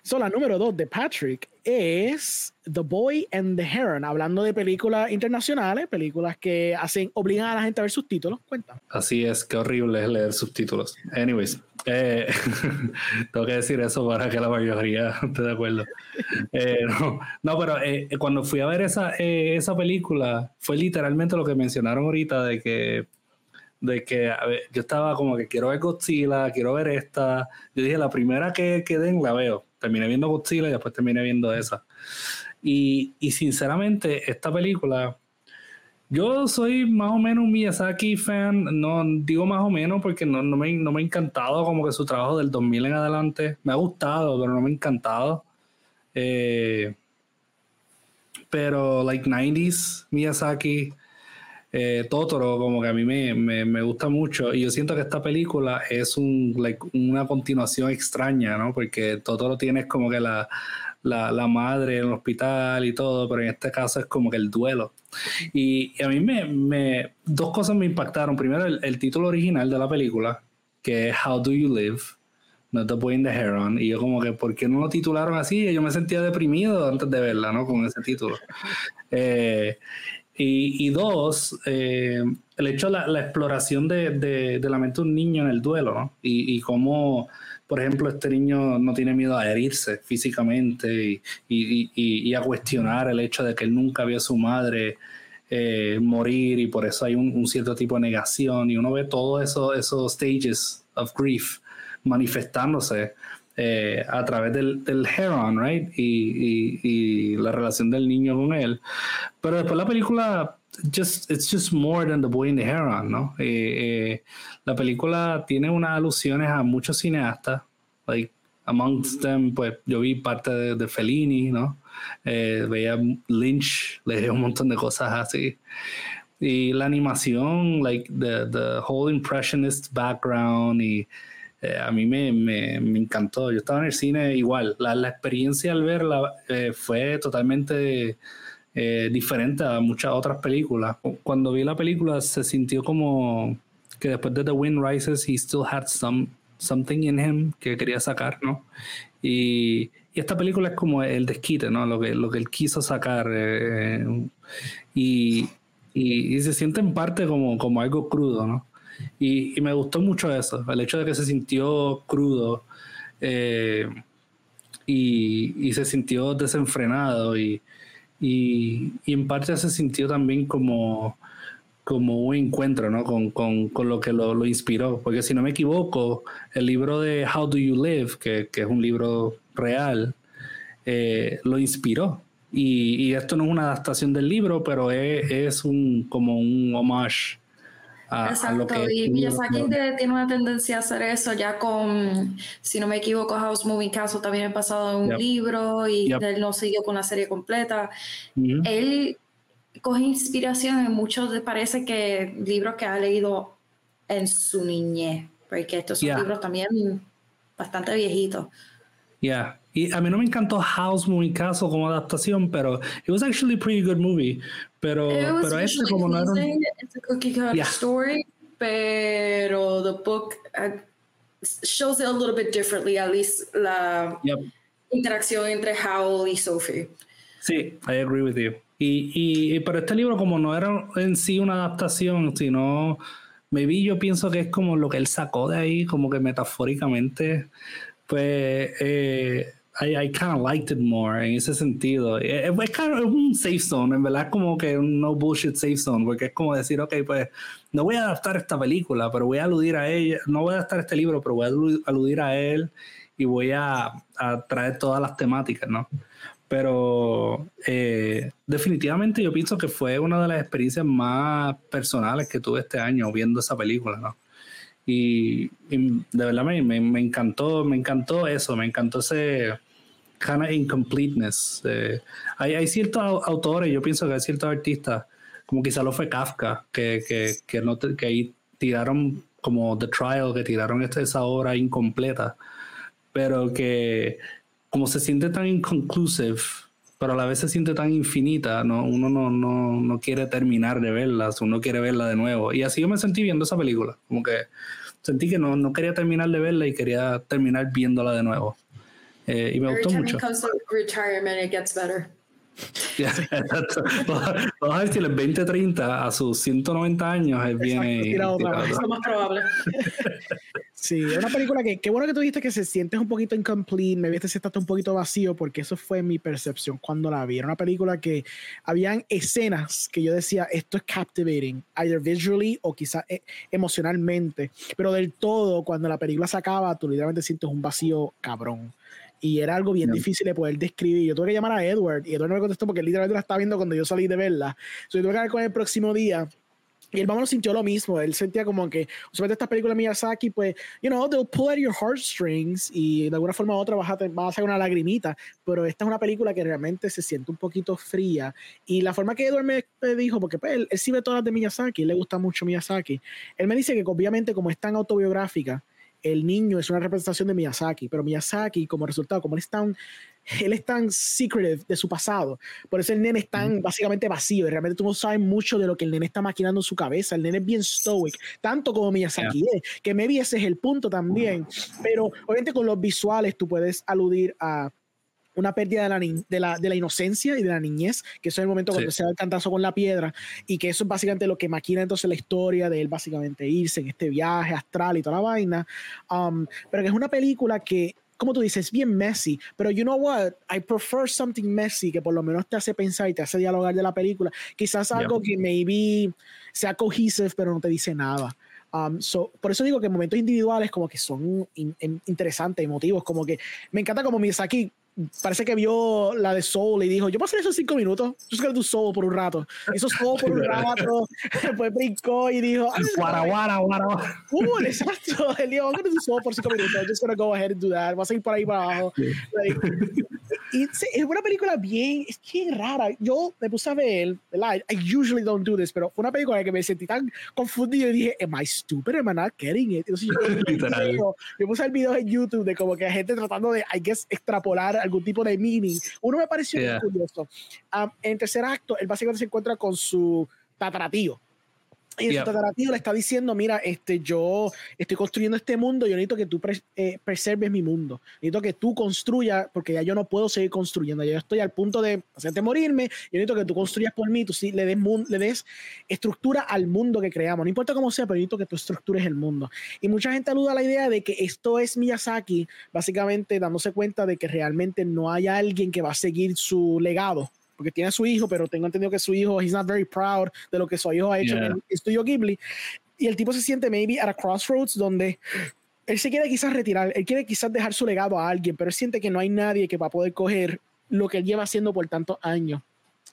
So, la número dos de Patrick es The Boy and the Heron, hablando de películas internacionales, películas que hacen, obligan a la gente a ver subtítulos. Cuéntame. Así es, qué horrible es leer subtítulos. Anyways, eh, tengo que decir eso para que la mayoría esté de acuerdo. Eh, no, pero eh, cuando fui a ver esa, esa película, fue literalmente lo que mencionaron ahorita de que de que yo estaba como que quiero ver Godzilla, quiero ver esta. Yo dije, la primera que, que den la veo terminé viendo Godzilla y después terminé viendo esa. Y, y sinceramente, esta película, yo soy más o menos un Miyazaki fan, no digo más o menos porque no, no, me, no me ha encantado como que su trabajo del 2000 en adelante. Me ha gustado, pero no me ha encantado. Eh, pero, like 90s, Miyazaki, eh, Totoro, como que a mí me, me, gusta mucho. Y yo siento que esta película es un, una continuación extraña, ¿no? Porque Totoro tiene como que la, la, madre en el hospital y todo, pero en este caso es como que el duelo. Y, a mí me, me, dos cosas me impactaron. Primero, el, título original de la película, que es How Do You Live? no The Boy in the Heron. Y yo como que, ¿por qué no lo titularon así? yo me sentía deprimido antes de verla, ¿no? Con ese título. Eh, y, dos, eh, el hecho de la, exploración de, de, la mente de un niño en el duelo. Y, y cómo, por ejemplo, este niño no tiene miedo a herirse físicamente y, y a cuestionar el hecho de que él nunca vio a su madre eh, morir y por eso hay un, cierto tipo de negación y uno ve todos esos, esos stages of grief manifestándose eh, a través del, del Heron, right? Y, y, la relación del niño con él. Pero después la película, just, it's just more than the boy in the Heron, ¿no? Eh, la película tiene unas alusiones a muchos cineastas, like amongst them, pues yo vi parte de, de Fellini, ¿no? Eh, veía Lynch, leía un montón de cosas así. Y la animación, like the, the whole impressionist background, y eh, a mí me, me, me, encantó. Yo estaba en el cine igual. La, la experiencia al verla eh, fue totalmente diferente a muchas otras películas. Cuando vi la película se sintió como que después de The Wind Rises, he still had some, something in him que quería sacar, ¿no? Y, y esta película es como el desquite, ¿no? Lo que, lo que él quiso sacar. Eh, y, y, se siente en parte como, como algo crudo, ¿no? Y, y, me gustó mucho eso, el hecho de que se sintió crudo eh, y, y, se sintió desenfrenado y, y, en parte se sintió también como, como un encuentro ¿no? con, con, con lo que lo, lo, inspiró. Porque si no me equivoco, el libro de How Do You Live, que, que es un libro real eh, lo inspiró. Y, esto no es una adaptación del libro, pero es, un como un homage a, Exacto, lo que y Miyazaki tiene una tendencia a hacer eso ya con, si no me equivoco, House Moving Castle también ha pasado un libro y él no siguió con la serie completa. Él coge inspiración en muchos, parece que libros que ha leído en su niñez, porque estos son libros también bastante viejitos. Yeah. Y a mí no me encantó House Moving Castle como adaptación, pero it was actually a pretty good movie. Pero, pero este como no era un... It's a cookie cutter story, pero the book uh, shows it a little bit differently, at least la interacción entre Howl y Sophie. Sí, I agree with you. Y, y, pero este libro como no era en sí una adaptación, sino maybe yo pienso que es como lo que él sacó de ahí, como que metafóricamente pues eh, I, I kind of liked it more en ese sentido. Eh, es, kind of un safe zone, en verdad es como que un no bullshit safe zone, porque es como decir, ok, pues no voy a adaptar esta película, pero voy a aludir a ella, no voy a adaptar este libro, pero voy a aludir a él y voy a, a traer todas las temáticas, ¿no? Pero eh, definitivamente yo pienso que fue una de las experiencias más personales que tuve este año viendo esa película, ¿no? Y, de verdad me, me, encantó, me encantó eso, me encantó ese kind of incompleteness. hay, hay, ciertos autores, yo pienso que hay ciertos artistas, como quizá lo fue Kafka, que, que, que, no que ahí tiraron como The Trial, que tiraron esta, esa obra incompleta, pero que como se siente tan inconclusive, pero a la vez se siente tan infinita, ¿no? uno no, no, no quiere terminar de verla, uno quiere verla de nuevo. Y así yo me sentí viendo esa película, como que sentí que no, no quería terminar de verla y quería terminar viéndola de nuevo. Eh, y me gustó mucho. retirement, it gets better. Vamos a ver si el 2030 a sus 190 años él viene. es lo más probable. sí, es una película que, qué bueno que tú dijiste que se sientes un poquito incomplete, me viste se está un poquito vacío, porque eso fue mi percepción cuando la vi. Era una película que habían escenas que yo decía, esto es captivating, either visually o quizás eh, emocionalmente, pero del todo, cuando la película se acaba, tú literalmente sientes un vacío cabrón y era algo bien difícil de poder describir. Yo tuve que llamar a Edward y Edward no me contestó porque literalmente la estaba viendo cuando yo salí de verla. Entonces tuve que hablar con él el próximo día. Y el vamos sintió lo mismo. Él sentía como que, usualmente estas películas de Miyazaki, pues, you know, they'll pull at your heartstrings y de alguna forma u otra vas a, vas a sacar una lagrimita. Pero esta es una película que realmente se siente un poquito fría. Y la forma que Edward me, dijo, porque pues, él, él sí ve todas las de Miyazaki, él le gusta mucho Miyazaki. Él me dice que obviamente como es tan autobiográfica, el niño es una representación de Miyazaki, pero Miyazaki como resultado, como él es tan él es tan secretive de su pasado. Por eso el nene es tan básicamente vacío. Y realmente tú no sabes mucho de lo que el nene está maquinando en su cabeza. El nene es bien stoic, tanto como Miyazaki es, que maybe ese es el punto también. Pero obviamente con los visuales tú puedes aludir a una pérdida de la, de, la, de la, inocencia y de la niñez, que eso es el momento cuando se da el cantazo con la piedra, y que eso es básicamente lo que maquina entonces la historia de él básicamente irse en este viaje astral y toda la vaina. Um, pero que es una película que como tú dices, es bien messy, pero you know what, I prefer something messy que por lo menos te hace pensar y te hace dialogar de la película. Quizás algo que maybe sea cohesive, pero no te dice nada. Um, so, por eso digo que momentos individuales como que son interesantes, emotivos, como que me encanta como Miyazaki parece que vio la de Soul y dijo, yo puedo hacer eso en cinco minutos, yo quiero tu Soul por un rato. Hizo Soul por un rato, después brincó y dijo, guara, guara, guara. Uh, exacto, él dijo, I'm gonna do Soul por cinco minutos, I'm just gonna go ahead and do that, voy a seguir por ahí para abajo. Like, y es una película bien, es bien rara. Yo me puse a ver, ¿verdad? I usually don't do this, pero fue una película que me sentí tan confundido y dije, am I stupid? Am I not getting it? Entonces, yo, Literal. yo puse el video en YouTube de como que gente tratando de, I guess, extrapolar algún tipo de meaning. Uno me pareció muy curioso. Um, en tercer acto, él básicamente se encuentra con su tataratío. Y el tataratío le está diciendo, mira, este, yo estoy construyendo este mundo, yo necesito que tú eh, preserves mi mundo. Necesito que tú construyas, porque ya yo no puedo seguir construyendo. Ya yo estoy al punto de hacerte morirme. Yo necesito que tú construyas por mí, tú sí, le, des le des estructura al mundo que creamos. No importa cómo sea, pero necesito que tú estructures el mundo. Y mucha gente aluda a la idea de que esto es Miyazaki, básicamente dándose cuenta de que realmente no hay alguien que va a seguir su legado porque tiene a su hijo, pero tengo entendido que su hijo, he's not very proud de lo que su hijo ha hecho en el estudio Ghibli. Y el tipo se siente maybe at a crossroads donde él se quiere quizás retirar, él quiere quizás dejar su legado a alguien, pero él siente que no hay nadie que va a poder coger lo que él lleva haciendo por tantos años.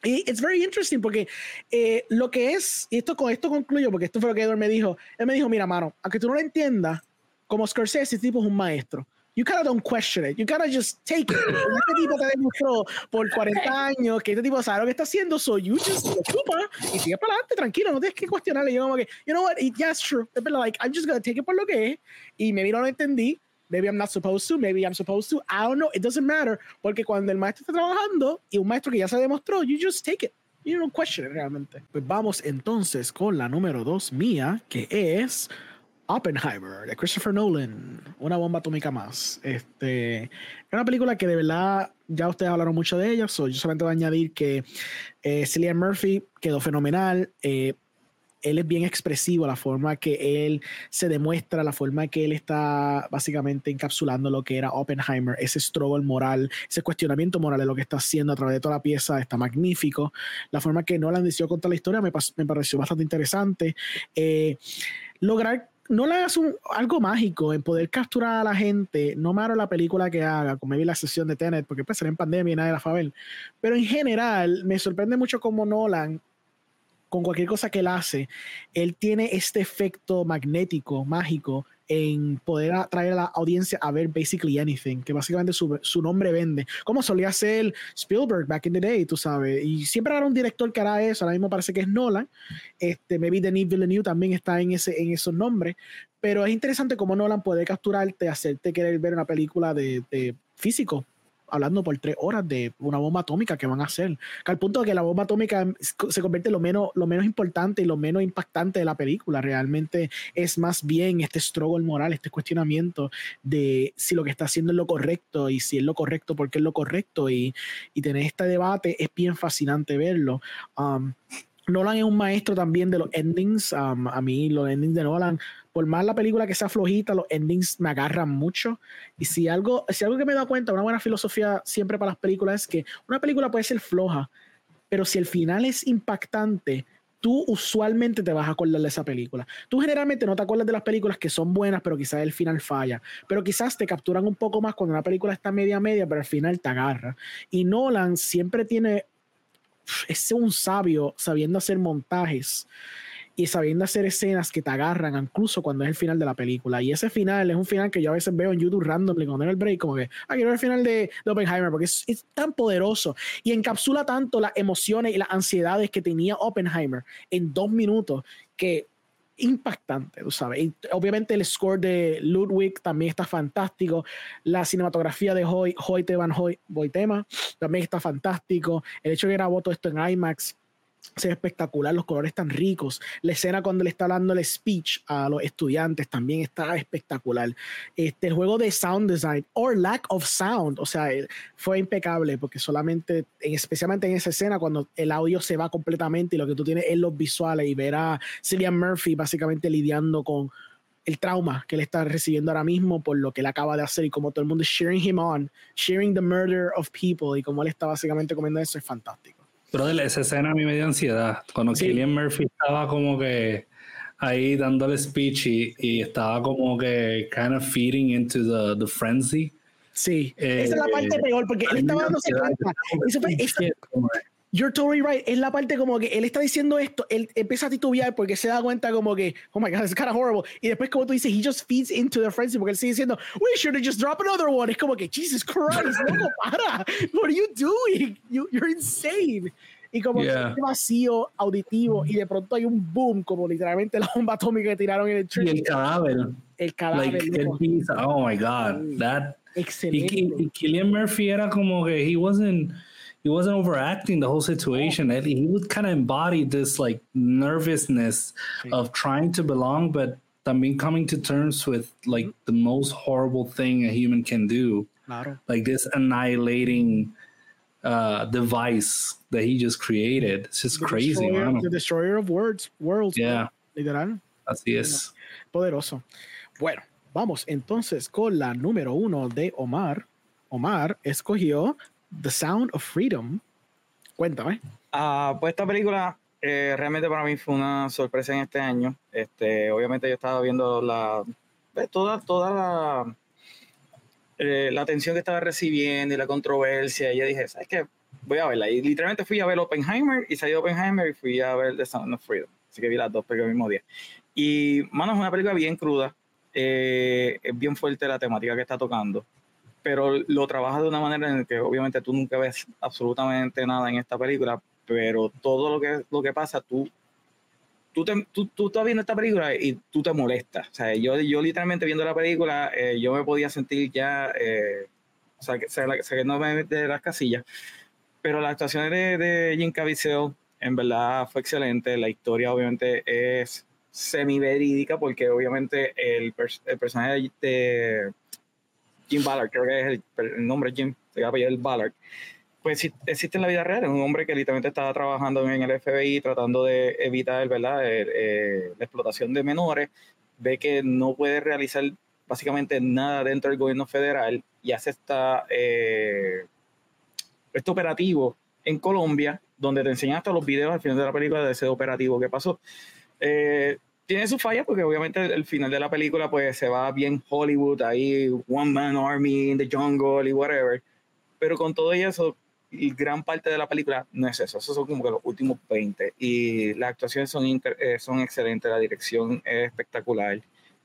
Y it's very interesting porque eh, lo que es, y esto con esto concluyo, porque esto fue lo que Edward me dijo, él me dijo, mira, mano, aunque tú no lo entiendas, como Scorsese, ese tipo es un maestro you kind of don't question it. You kind of just take it. este tipo te demostró por 40 años que este tipo sabe lo que está haciendo, so you just lo chupa y sigue para adelante, tranquilo, no tienes que cuestionarle. Yo como que, you know what, yeah, it's true. But like, I'm just gonna take it por lo que es y maybe no lo entendí. Maybe I'm not supposed to, maybe I'm supposed to. I don't know, it doesn't matter. Porque cuando el maestro está trabajando y un maestro que ya se demostró, you just take it. You don't question it realmente. Pues vamos entonces con la número dos mía, que es Oppenheimer, de Christopher Nolan, una bomba atómica más. Este, es una película que de verdad ya ustedes hablaron mucho de ella, so yo solamente voy a añadir que eh, Cillian Murphy quedó fenomenal. Eh, él es bien expresivo, la forma que él se demuestra, la forma que él está básicamente encapsulando lo que era Oppenheimer, ese struggle moral, ese cuestionamiento moral de lo que está haciendo a través de toda la pieza, está magnífico. La forma que Nolan decidió contar la historia me, me pareció bastante interesante. Eh, lograr no le hagas algo mágico en poder capturar a la gente, no malo la película que haga, como vi la sesión de Tenet, porque pues en pandemia y nadie la fue a ver. Pero en general, me sorprende mucho cómo Nolan, con cualquier cosa que él hace, él tiene este efecto magnético, mágico, en poder atraer a la audiencia a ver basically anything, que básicamente su, su, nombre vende, como solía hacer Spielberg back in the day, tú sabes, y siempre habrá un director que hará eso, ahora mismo parece que es Nolan, este, maybe Denis Villeneuve también está en, ese, en esos nombres, pero es interesante cómo Nolan puede capturarte, hacerte querer ver una película de, de físico, hablando por tres horas de una bomba atómica que van a hacer. Que al punto de que la bomba atómica se convierte en lo menos, lo menos importante y lo menos impactante de la película. Realmente es más bien este struggle moral, este cuestionamiento de si lo que está haciendo es lo correcto y si es lo correcto, porque es lo correcto. Y, y tener este debate es bien fascinante verlo. Um, Nolan es un maestro también de los endings. Um, a mí los endings de Nolan por más la película que sea flojita, los endings me agarran mucho. Y si algo, si algo que me he dado cuenta, una buena filosofía siempre para las películas es que una película puede ser floja, pero si el final es impactante, tú usualmente te vas a acordar de esa película. Tú generalmente no te acuerdas de las películas que son buenas, pero quizás el final falla. Pero quizás te capturan un poco más cuando una película está media media, pero al final te agarra. Y Nolan siempre tiene, es un sabio sabiendo hacer montajes y sabiendo hacer escenas que te agarran incluso cuando es el final de la película. Y ese final es un final que yo a veces veo en YouTube randomly cuando era el break, como que, ah, quiero ver el final de, Oppenheimer, porque es, es, tan poderoso y encapsula tanto las emociones y las ansiedades que tenía Oppenheimer en dos minutos que impactante, tú sabes. Obviamente el score de Ludwig también está fantástico. La cinematografía de Hoy, Hoyte Van Hoy, Boytema también está fantástico. El hecho de que grabó todo esto en IMAX se ve espectacular, los colores tan ricos. La escena cuando le está dando el speech a los estudiantes también está espectacular. Este, el juego de sound design, or lack of sound, o sea, eh, fue impecable porque solamente, especialmente en esa escena, cuando el audio se va completamente y lo que tú tienes es los visuales y ver a Cillian Murphy básicamente lidiando con el trauma que él está recibiendo ahora mismo por lo que él acaba de hacer y como todo el mundo es cheering him on, sharing the murder of people y como él está básicamente comiendo eso es fantástico. Pero esa escena a mí me dio ansiedad. Cuando sí. Murphy estaba como que ahí dándole speech y, y, estaba como que kind of feeding into the, the frenzy. Sí, eh, esa es la parte peor porque él estaba dándose cuenta. You're totally right. Es la parte como que él está diciendo esto, él empieza a titubear porque se da cuenta como que, oh my god, it's kind of horrible. Y después como tú dices, he just feeds into the frenzy porque él sigue diciendo, we should have just dropped another one. Es como que, Jesus Christ, no, para. What are you doing? You, you're insane. Y como yeah. que vacío auditivo y de pronto hay un boom, como literalmente la bomba atómica que tiraron en el tren. Y el cadáver. El cadáver. Like, el piso. Oh my God. That. Excelente. Y, y Killian Murphy era como que he wasn't he wasn't overacting the whole situation. He would kind of embody this like nervousness of trying to belong, but I mean coming to terms with like mm-hmm. the most horrible thing a human can do. Claro. Like this annihilating uh, device that he just created. It's just the crazy, destroyer, man. The destroyer of words, worlds. Yeah. Literal. Así es. Poderoso. Bueno, vamos entonces con la número uno de Omar. Omar escogió The Sound of Freedom. Cuéntame. Uh, pues esta película eh, realmente para mí fue una sorpresa en este año. Este, obviamente yo estaba viendo la pues, toda, toda la, eh, la atención que estaba recibiendo y la controversia. Y yo dije, ¿sabes qué? Voy a verla. Y literalmente fui a ver Oppenheimer y salí de Oppenheimer y fui a ver The Sound of Freedom. Así que vi las dos películas el mismo día. Y, mano, es una película bien cruda. Eh, es bien fuerte la temática que está tocando pero lo trabaja de una manera en la que obviamente tú nunca ves absolutamente nada en esta película, pero todo lo que, lo que pasa, tú, tú, te, tú, tú estás viendo esta película y tú te molestas. O sea, yo, yo literalmente viendo la película, eh, yo me podía sentir ya, eh, o sea, que, que no me de las casillas, pero las actuaciones de, de Jim Caviezel en verdad fue excelente, la historia obviamente es semi verídica porque obviamente el, el personaje de Jim Ballard, creo que es el, nombre Jim, se llama el Ballard, pues existe en la vida real, es un hombre que literalmente estaba trabajando en el FBI tratando de evitar ¿verdad? Eh, la explotación de menores, ve que no puede realizar básicamente nada dentro del gobierno federal y hace esta, eh, este operativo en Colombia, donde te enseñan hasta los videos al final de la película de ese operativo que pasó. Eh, tiene su falla porque obviamente el, final de la película pues se va bien Hollywood, ahí One Man Army in the Jungle y whatever. Pero con todo eso, y gran parte de la película no es eso, esos son como que los últimos 20 y las actuaciones son, eh, son excelentes, la dirección es espectacular,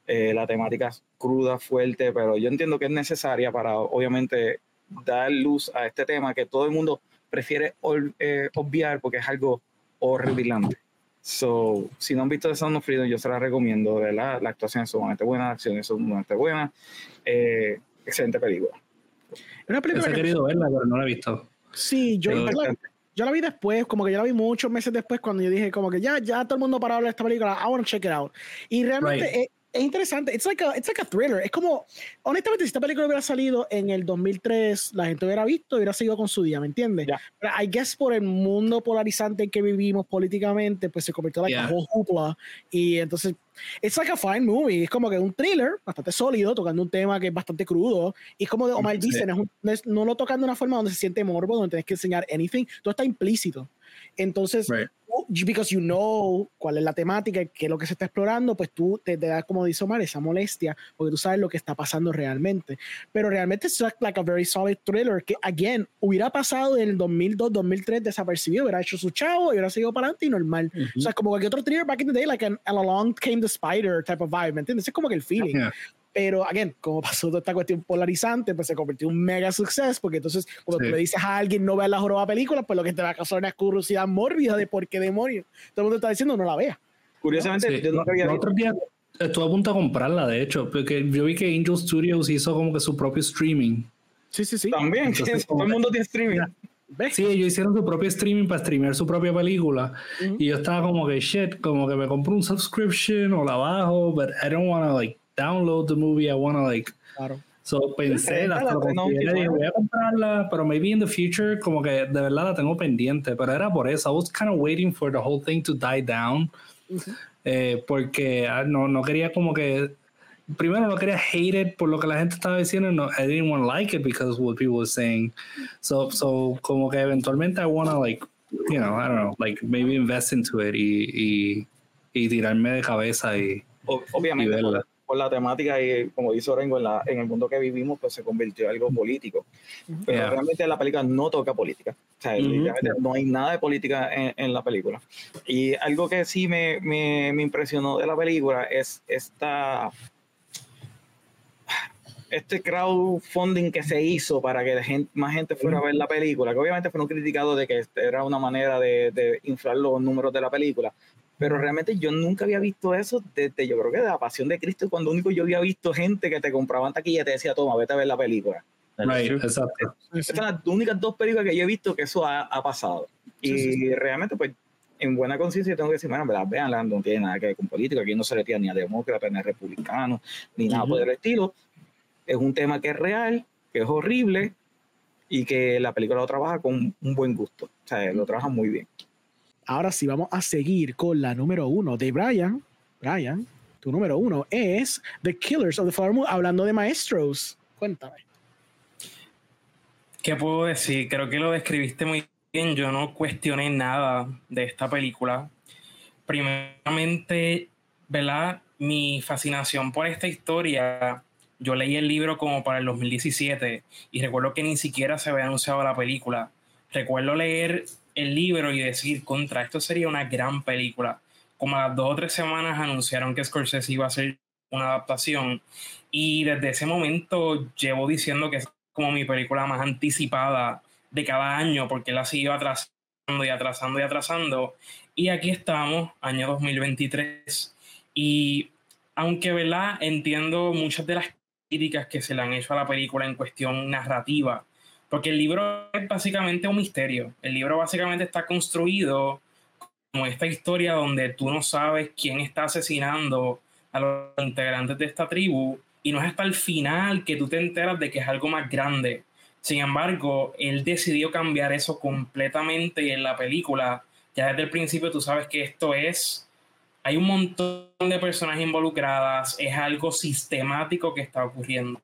eh, la temática es cruda, fuerte, pero yo entiendo que es necesaria para obviamente dar luz a este tema que todo el mundo prefiere eh, obviar porque es algo horripilante. So, si no han visto The Sound of Freedom, yo se la recomiendo, ¿verdad? La actuación es sumamente buena, la acción es sumamente buena. Eh, excelente película. Una película que... he querido verla, pero no la he visto. Sí, yo, yo, la, yo, la, vi después, como que yo la vi muchos meses después, cuando yo dije, como que ya, ya todo el mundo para hablar de esta película, I want to check it out. Y realmente right. Es, es, interesante, it's like, a, it's like a thriller. Es como, honestamente, si esta película hubiera salido en el 2003, la gente hubiera visto, hubiera seguido con su día, ¿me entiendes? Yeah. Pero I guess por el mundo polarizante en que vivimos políticamente, pues se convirtió en like yeah. a whole hoopla. Y entonces, it's like a fine movie. Es como que un thriller bastante sólido, tocando un tema que es bastante crudo. Y es como de Omar sí. dicen, es un, no, es, no, lo tocan de una forma donde se siente morbo, donde tienes que enseñar anything. Todo está implícito. Entonces, right. Because you know cuál es la temática, qué es lo que se está explorando, pues tú te, te das, como dice Omar, esa molestia, porque tú sabes lo que está pasando realmente. Pero realmente es like a very solid thriller que, again, hubiera pasado en el 2002, 2003 desapercibido, hubiera hecho su chavo y hubiera seguido para adelante y normal. Uh -huh. O sea, como cualquier otro thriller back in the day, like an, Along Came the Spider type of vibe, ¿me entiendes? Es como que el feeling. Pero, again, como pasó toda esta cuestión polarizante, pues se convirtió en un mega success, porque entonces cuando sí. tú le dices a alguien no vea la joroba película, pues lo que te va a causar una curiosidad mórbida de por qué demonios. Todo el mundo está diciendo no la vea. Curiosamente, Sí, yo nunca había visto. estuve a punto de comprarla, de hecho, porque yo vi que Angel Studios hizo como que su propio streaming. Sí, sí, sí. También, Entonces, todo el mundo tiene streaming. ¿Ves? Sí, ellos hicieron su propio streaming para streamear su propia película. Ujú. Y yo estaba como que, shit, como que me compro un subscription o la bajo, but I don't want to like download the movie, I want to like... Claro. So pensé, lo la tengo consideré, dije, 29. voy a comprarla, pero maybe in the future, como que de verdad la tengo pendiente, pero era por eso. I was kind of waiting for the whole thing to die down, eh, porque ah, no, no quería como que, primero no quería hate it por lo que la gente estaba diciendo, no, I didn't want to like it because of what people were saying. So, so como que eventualmente I want to like, you know, I don't know, like maybe invest into it y, y, y tirarme de cabeza y, y obviamente, por, verla. Por la temática y como dice Orengo, en, la, en el mundo que vivimos, pues se convirtió en algo político. Pero Yeah. realmente la película no toca política. O sea, no hay nada de política en, en la película. Y algo que sí me, me, me impresionó de la película es esta este crowdfunding que se hizo para que la gente- más gente fuera a ver la película, que obviamente fueron criticados de que era una manera de, de inflar los números de la película, pero realmente yo nunca había visto eso desde, yo creo que de la Pasión de Cristo, cuando único yo había visto gente que te compraban taquilla y te decía, toma, vete a ver la película. Right, exacto. Sí, sí. Estas son las únicas dos películas que yo he visto que eso ha, ha pasado. Y Sí, sí, realmente, pues, en buena conciencia tengo que decir, bueno, verdad, veanla, no tiene nada que ver con política, aquí no se le tira ni a demócratas, ni a republicanos, ni nada por el estilo. Es un tema que es real, que es horrible y que la película lo trabaja con un buen gusto. O sea, lo trabaja muy bien. Ahora sí, vamos a seguir con la número uno de Brian. Brian, tu número uno es The Killers of the Flower Moon, hablando de maestros. Cuéntame. ¿Qué puedo decir? Creo que lo describiste muy bien. Yo no cuestioné nada de esta película. Primeramente, ¿verdad? Mi fascinación por esta historia. Yo leí el libro como para el 2017 y recuerdo que ni siquiera se había anunciado la película. Recuerdo leer el libro y decir, contra, esto sería una gran película. Como a las dos o tres semanas anunciaron que Scorsese iba a hacer una adaptación y desde ese momento llevo diciendo que es como mi película más anticipada de cada año porque la siguió atrasando y atrasando y atrasando. Y aquí estamos, año 2023. Y aunque, ¿verdad? Entiendo muchas de las críticas que se le han hecho a la película en cuestión narrativa, porque el libro es básicamente un misterio. El libro básicamente está construido como esta historia donde tú no sabes quién está asesinando a los integrantes de esta tribu y no es hasta el final que tú te enteras de que es algo más grande. Sin embargo, él decidió cambiar eso completamente en la película, ya desde el principio tú sabes que esto es, hay un montón de personas involucradas, es algo sistemático que está ocurriendo.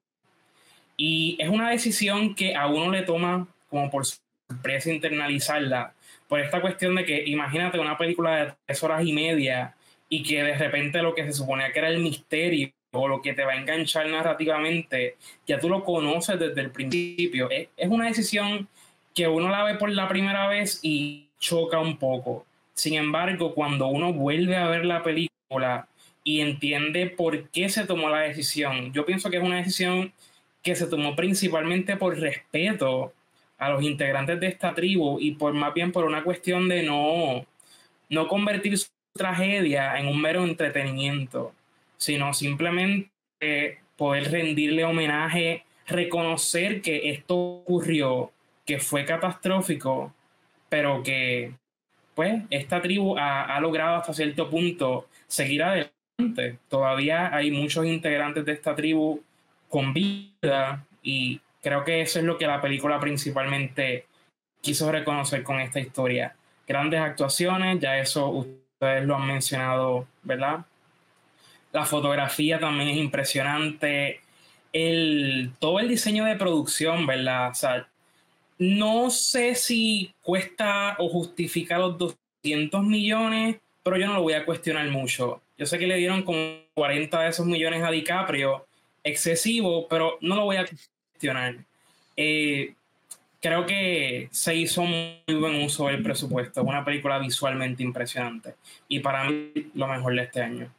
Y es una decisión que a uno le toma como por sorpresa internalizarla, por esta cuestión de que imagínate una película de tres horas y media y que de repente lo que se suponía que era el misterio o lo que te va a enganchar narrativamente, ya tú lo conoces desde el principio. Es, es una decisión que uno la ve por la primera vez y choca un poco. Sin embargo, cuando uno vuelve a ver la película y entiende por qué se tomó la decisión, yo pienso que es una decisión que se tomó principalmente por respeto a los integrantes de esta tribu y por más bien por una cuestión de no, no convertir su tragedia en un mero entretenimiento, sino simplemente poder rendirle homenaje, reconocer que esto ocurrió, que fue catastrófico, pero que pues esta tribu ha, ha logrado hasta cierto punto seguir adelante. Todavía hay muchos integrantes de esta tribu con vida y creo que eso es lo que la película principalmente quiso reconocer con esta historia. Grandes actuaciones, ya eso ustedes lo han mencionado, ¿verdad? La fotografía también es impresionante. El, todo el diseño de producción, ¿verdad? O sea, no sé si cuesta o justifica los 200 millones, pero yo no lo voy a cuestionar mucho. Yo sé que le dieron como 40 de esos millones a DiCaprio, excesivo, pero no lo voy a cuestionar. Eh, creo que se hizo muy buen uso del presupuesto. Es una película visualmente impresionante. Y para mí, lo mejor de este año.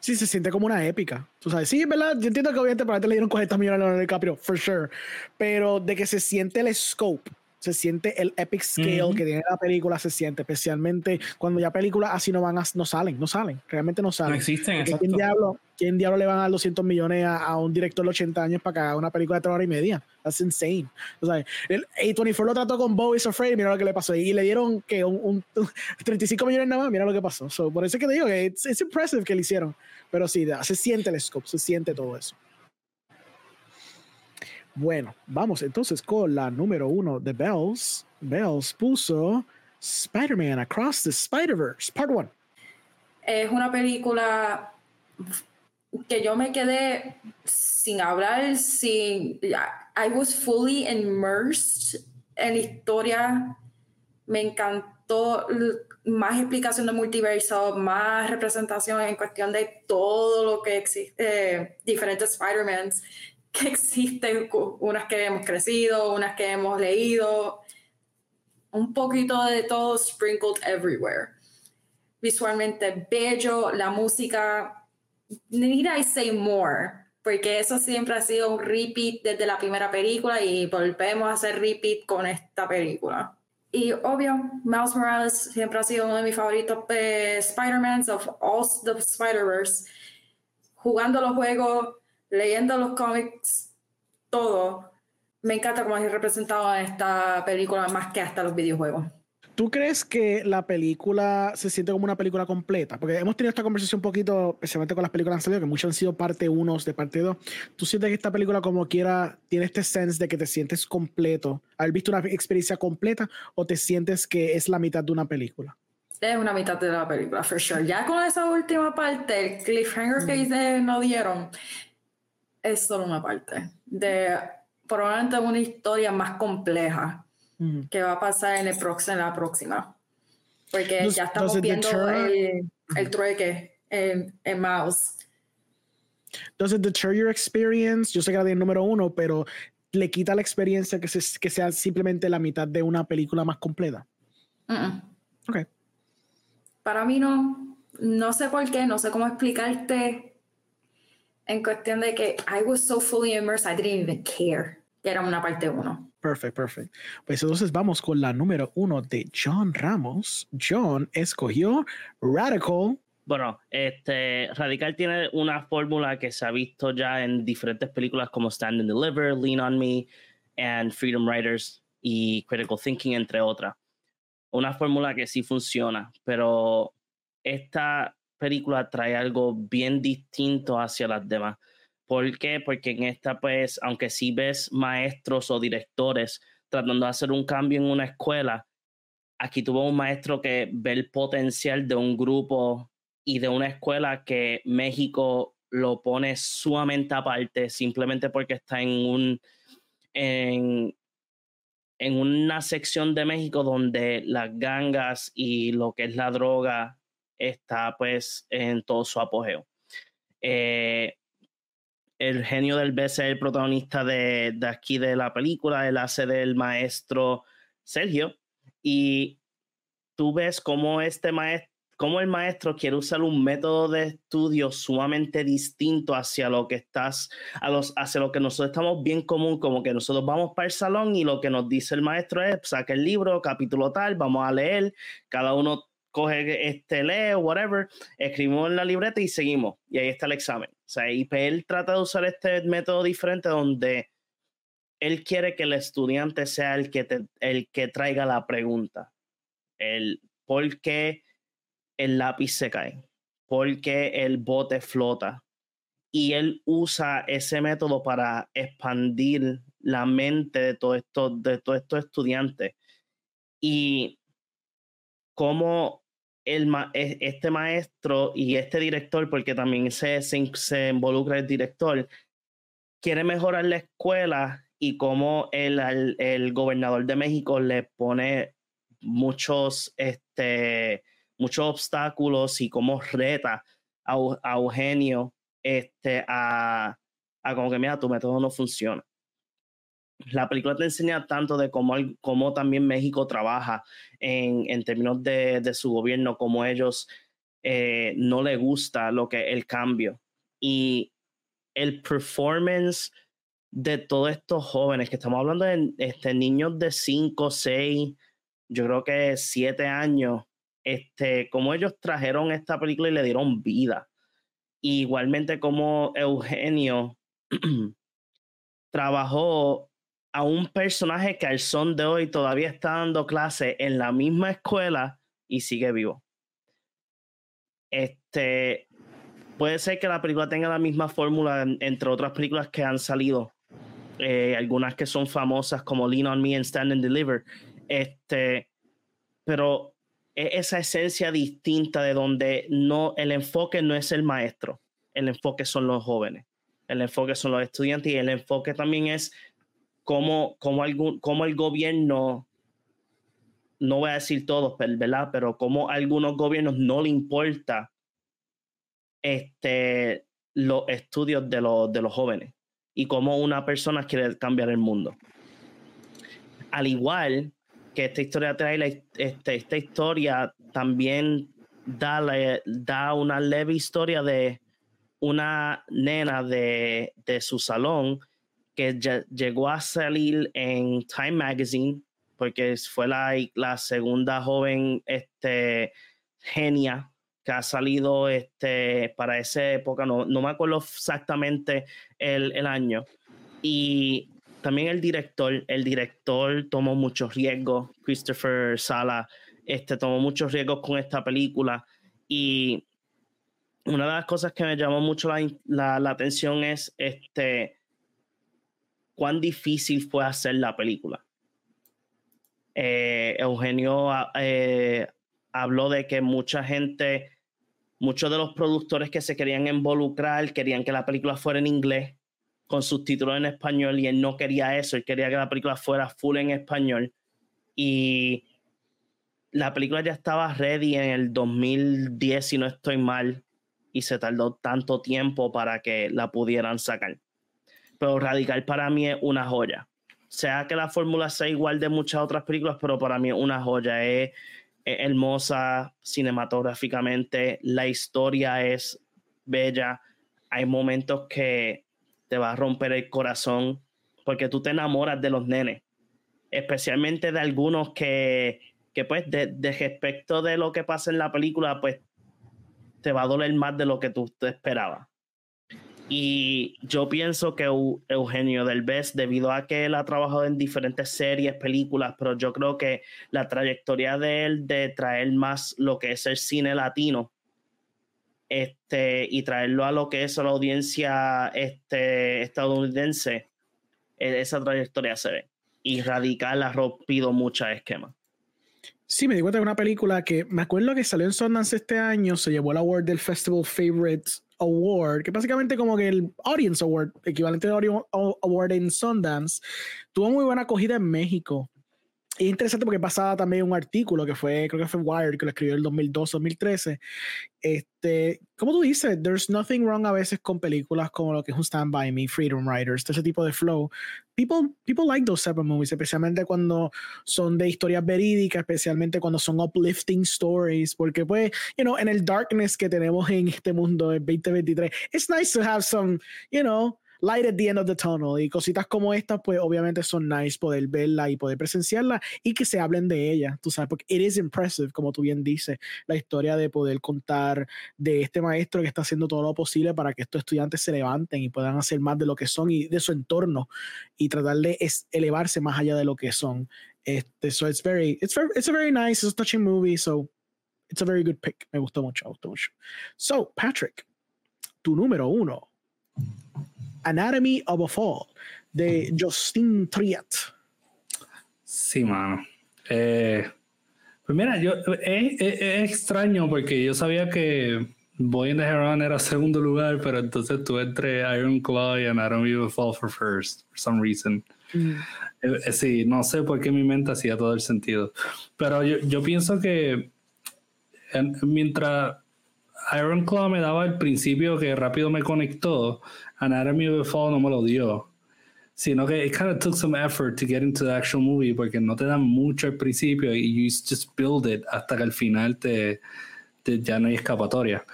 Sí, se siente como una épica. Tú sabes, sí, ¿verdad? Yo entiendo que obviamente para ti le dieron 40 millones a Leonardo DiCaprio, for sure. Pero de que se siente el scope se siente el epic scale que tiene la película, se siente, especialmente cuando ya películas así no van a, no salen, no salen, realmente no salen. No existen, exacto. ¿Quién diablo, ¿Quién diablo le van a dar 200 millones a, un director de 80 años para que haga una película de 3 horas y media? That's insane. O sea, el A24 lo trató con Bo is Afraid, mira lo que le pasó. Y le dieron que un, 35 millones nada más, mira lo que pasó. por eso es que te digo que es impressive que le hicieron. Pero sí, se siente el scope, se siente todo eso. Bueno, vamos entonces con la número uno de Bells. Bells puso Spider-Man Across the Spider-Verse, Part 1. Es una película que yo me quedé sin hablar, sin. I was fully immersed en la historia. Me encantó más explicación de multiverso, más representación en cuestión de todo lo que existe, eh, diferentes Spider-Mans que existen, unas que hemos crecido, unas que hemos leído, un poquito de todo sprinkled everywhere. Visualmente bello, la música, need I say more, porque eso siempre ha sido un repeat desde la primera película y volvemos a hacer repeat con esta película. Y obvio, Miles Morales siempre ha sido uno de mis favoritos eh, Spider-Man of all the Spider-Verse. Jugando los juegos, leyendo los cómics, todo, me encanta cómo es representado en esta película más que hasta los videojuegos. ¿Tú crees que la película se siente como una película completa? Porque hemos tenido esta conversación un poquito, especialmente con las películas han salido, que muchas han sido parte 1 de parte 2. ¿Tú sientes que esta película, como quiera, tiene este sense de que te sientes completo? ¿Has visto una experiencia completa o te sientes que es la mitad de una película? Es una mitad de la película, for sure. Ya con esa última parte, el cliffhanger que no dieron, es solo una parte de probablemente una historia más compleja que va a pasar en, el próximo, en la próxima. Porque ya estamos viendo el, el, trueque en, en Mouse. Does it deter your experience? Yo sé que era el número uno, pero le quita la experiencia que, que sea simplemente la mitad de una película más completa. Ok. Para mí no. No sé por qué, no sé cómo explicarte en cuestión de que I was so fully immersed, I didn't even care que era una parte uno. Perfecto, perfecto. Pues entonces vamos con la número uno de John Ramos. John escogió Radical. Bueno, este Radical tiene una fórmula que se ha visto ya en diferentes películas como Stand and Deliver, Lean on Me, and Freedom Writers y Critical Thinking, entre otras. Una fórmula que sí funciona, pero esta película trae algo bien distinto hacia las demás. ¿Por qué? Porque en esta, pues, aunque sí ves maestros o directores tratando de hacer un cambio en una escuela, aquí tuvo un maestro que ve el potencial de un grupo y de una escuela que México lo pone sumamente aparte simplemente porque está en un en, en una sección de México donde las gangas y lo que es la droga está pues en todo su apogeo. Eh, el genio del B es el protagonista de, aquí de la película, él hace del maestro Sergio y tú ves cómo este maestro cómo el maestro quiere usar un método de estudio sumamente distinto hacia lo que estás, a los, hacia lo que nosotros estamos bien común, como que nosotros vamos para el salón y lo que nos dice el maestro es, saca el libro, capítulo tal, vamos a leer, cada uno coge este lee whatever, escribimos en la libreta y seguimos. Y ahí está el examen. O sea, él trata de usar este método diferente donde él quiere que el estudiante sea el que, el que traiga la pregunta. El por qué el lápiz se cae, por qué el bote flota. Y él usa ese método para expandir la mente de todos estos, de todos estos estudiantes. Y cómo el, e, este maestro y este director, porque también se, se, involucra el director, quiere mejorar la escuela y cómo el, el, gobernador de México le pone muchos, este, muchos obstáculos y cómo reta a, a Eugenio este, a, a como que, mira, tu método no funciona la película te enseña tanto de cómo, cómo también México trabaja en, en términos de, de, su gobierno, cómo ellos eh, no le gusta lo que el cambio. Y el performance de todos estos jóvenes, que estamos hablando de este, niños de 5, 6, yo creo que 7 años, este, cómo ellos trajeron esta película y le dieron vida. igualmente como Eugenio trabajó a un personaje que al son de hoy todavía está dando clase en la misma escuela y sigue vivo. Este, puede ser que la película tenga la misma fórmula entre otras películas que han salido, eh, algunas que son famosas como Lean on Me and Stand and Deliver, este, pero es esa esencia distinta de donde no el enfoque no es el maestro, el enfoque son los jóvenes, el enfoque son los estudiantes y el enfoque también es cómo, cómo, algún, cómo el gobierno no voy a decir todos, ¿verdad? Pero como a algunos gobiernos no le importa este, los estudios de, los, de los jóvenes y cómo una persona quiere cambiar el mundo. Al igual que esta historia trae este, esta historia también da, da una leve historia de una nena de, de su salón que llegó a salir en Time Magazine porque fue la, la segunda joven este, genia que ha salido este, para esa época, no, no me acuerdo exactamente el, el, año. Y también el director, el director tomó muchos riesgos, Christopher Sala este, tomó muchos riesgos con esta película. Y una de las cosas que me llamó mucho la, la, la atención es este, cuán difícil fue hacer la película eh, Eugenio eh, habló de que mucha gente, muchos de los productores que se querían involucrar querían que la película fuera en inglés con subtítulos en español y él no quería eso, él quería que la película fuera full en español y la película ya estaba ready en el 2010 si no estoy mal y se tardó tanto tiempo para que la pudieran sacar. Pero Radical para mí es una joya sea que la fórmula sea igual de muchas otras películas, pero para mí es una joya. Es, hermosa cinematográficamente, la historia es bella. Hay momentos que te va a romper el corazón porque tú te enamoras de los nenes, especialmente de algunos que, que pues, de, de respecto de lo que pasa en la película, pues te va a doler más de lo que tú te esperabas. Y yo pienso que Eugenio Delbez, debido a que él ha trabajado en diferentes series, películas, pero yo creo que la trayectoria de él de traer más lo que es el cine latino este, y traerlo a lo que es la audiencia este, estadounidense, e, esa trayectoria se ve. Y Radical ha rompido muchos esquemas. Sí, me di cuenta de una película que me acuerdo que salió en Sundance este año, se llevó el award del Festival Favorites Award, que básicamente como que el Audience Award, equivalente al Award en Sundance, tuvo muy buena acogida en México. Es interesante porque pasaba también un artículo que fue, creo que fue Wired, que lo escribió en el 2012-2013. Este, como tú dices, there's nothing wrong a veces con películas como lo que es un Stand By Me, Freedom Riders, ese tipo de flow. People, people like those type of movies, especialmente cuando son de historias verídicas, especialmente cuando son uplifting stories, porque pues, you know, en el darkness que tenemos en este mundo en 2023, it's nice to have some, you know, light at the end of the tunnel y cositas como estas, pues obviamente son nice poder verla y poder presenciarla y que se hablen de ella, tú sabes, porque it is impressive, como tú bien dices, la historia de poder contar de este maestro que está haciendo todo lo posible para que estos estudiantes se levanten y puedan hacer más de lo que son y de su entorno y tratar de elevarse más allá de lo que son. Este, so it's very, it's very, it's a very nice, it's a touching movie, so it's a very good pick. Me gustó mucho, me gustó mucho. So, Patrick, tu número uno. Anatomy of a Fall de Justin Triet. Sí, mano. Eh, pues mira, yo es, extraño porque yo sabía que Boy in the Heron era segundo lugar, pero entonces tú entre Iron Claw y Anatomy of a Fall for first, for some reason. Mm. Eh, sí, no sé por qué mi mente hacía todo el sentido. Pero yo, yo pienso que mientras Iron Claw me daba el principio que rápido me conectó, Anatomy of a Fall no me lo dio. Sino que it kind of took some effort to get into the actual movie porque no te dan mucho al principio y you just build it hasta que al final te, ya no hay escapatoria.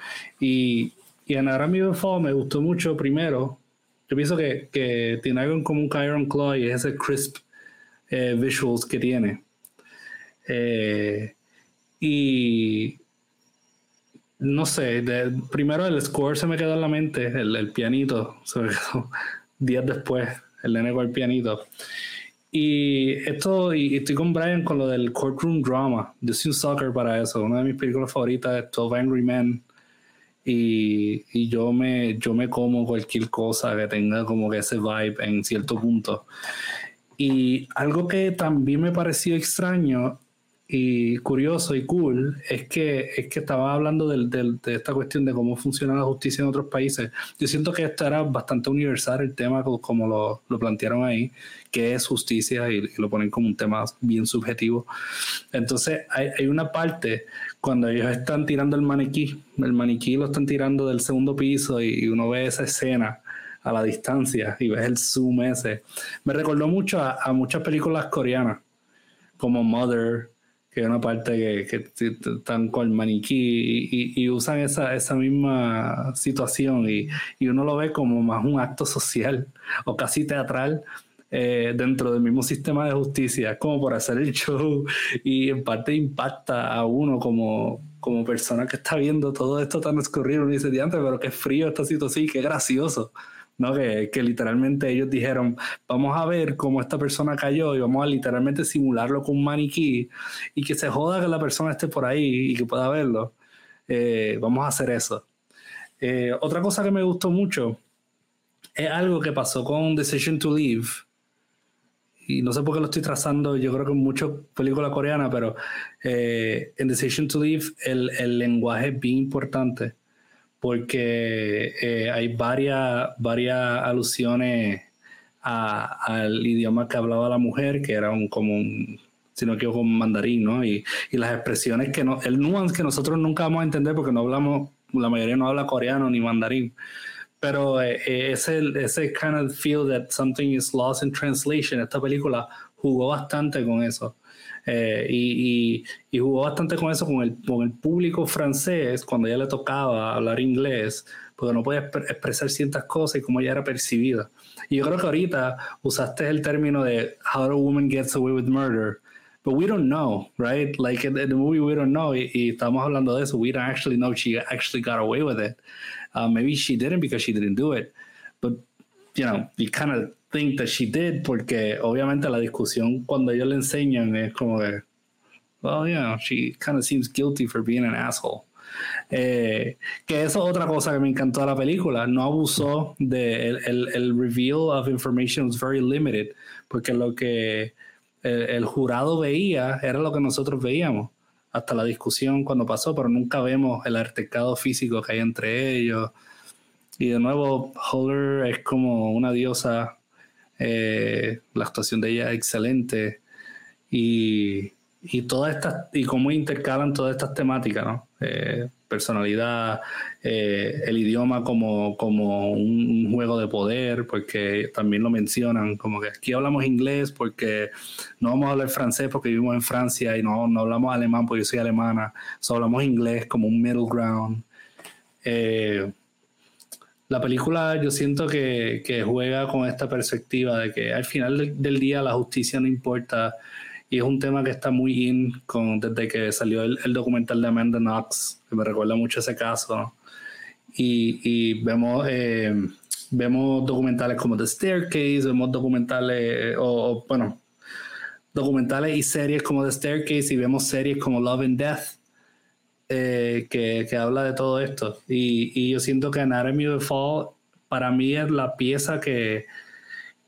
Y, y Anatomy of me gustó mucho primero. Yo pienso que, que tiene algo en común con Iron Claw y es ese crisp eh, visuals que tiene. Eh, y no sé, primero el score se me quedó en la mente, el, el pianito se me quedó días después, el nene con el pianito. Y esto, y estoy con Brian con lo del courtroom drama. Yo soy un soccer para eso. Una de mis películas favoritas es 12 Angry Men. Y, y, yo, me, yo me como cualquier cosa que tenga como que ese vibe en cierto punto. Y algo que también me pareció extraño y curioso y cool es que, es que estaba hablando de esta cuestión de cómo funciona la justicia en otros países. Yo siento que esto era bastante universal, el tema como lo, lo plantearon ahí, que es justicia y, lo ponen como un tema bien subjetivo. Entonces hay, hay, una parte cuando ellos están tirando el maniquí, el maniquí lo están tirando del segundo piso y, uno ve esa escena a la distancia y ves el zoom ese. Me recordó mucho a, a muchas películas coreanas como Mother, que es una parte que, que están con el maniquí y, y, usan esa, esa misma situación y, y, uno lo ve como más un acto social o casi teatral eh, dentro del mismo sistema de justicia, como por hacer el show y en parte impacta a uno como, como persona que está viendo todo esto tan escurrido y dice, pero qué frío esta situación, qué gracioso. ¿No? Que, que, literalmente ellos dijeron, vamos a ver cómo esta persona cayó y vamos a literalmente simularlo con un maniquí y que se joda que la persona esté por ahí y que pueda verlo. Eh, vamos a hacer eso. Eh, otra cosa que me gustó mucho es algo que pasó con Decision to Leave. Y no sé por qué lo estoy trazando, yo creo que en muchas películas coreanas, pero eh, en Decision to Leave el, el lenguaje es bien importante porque eh, hay varias, varias alusiones al idioma que hablaba la mujer, que era un, como un, si no quiero, como mandarín, ¿no? Y, y, las expresiones que no, el nuance que nosotros nunca vamos a entender porque no hablamos, la mayoría no habla coreano ni mandarín. Pero eh, eh, ese, ese kind of feel that something is lost in translation, esta película jugó bastante con eso. Eh, y, y, jugó bastante con eso con el, con el público francés cuando ya le tocaba hablar inglés, porque no podía expresar ciertas cosas y cómo ella era percibida. Y yo creo que ahorita usaste el término de how a woman gets away with murder. But we don't know, right? Like in, the movie, we don't know. Y, y, estamos hablando de eso. We don't actually know she actually got away with it. Uh, maybe she didn't because she didn't do it. But, you know, you kind of think that she did, porque obviamente la discusión cuando ellos le enseñan es como que, well, yeah, she kind of seems guilty for being an asshole. Eh, que eso es otra cosa que me encantó de la película. No abusó de el, el, reveal of information was very limited, porque lo que el, el, jurado veía era lo que nosotros veíamos hasta la discusión cuando pasó, pero nunca vemos el artecado físico que hay entre ellos. Y de nuevo, Holler es como una diosa eh, la actuación de ella es excelente y, y todas estas y cómo intercalan todas estas temáticas, ¿no? Eh, personalidad, eh, el idioma como, como un, juego de poder, porque también lo mencionan, como que aquí hablamos inglés porque no vamos a hablar francés porque vivimos en Francia y no, no hablamos alemán porque yo soy alemana, solo hablamos inglés como un middle ground. Eh, la película yo siento que, que, juega con esta perspectiva de que al final del, día la justicia no importa y es un tema que está muy in con, desde que salió el, el documental de Amanda Knox, que me recuerda mucho ese caso. Y, y, vemos, eh, vemos documentales como The Staircase, vemos documentales, o, o bueno, documentales y series como The Staircase y vemos series como Love and Death eh, que, que, habla de todo esto. Y, y, yo siento que Anatomy of the Fall para mí es la pieza que,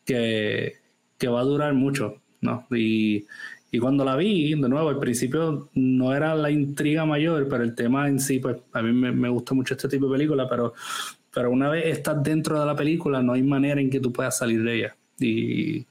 que, que va a durar mucho. ¿no? Y, y, cuando la vi, de nuevo, al principio no era la intriga mayor, pero el tema en sí, pues a mí me, me gusta mucho este tipo de película, pero, pero una vez estás dentro de la película, no hay manera en que tú puedas salir de ella. Y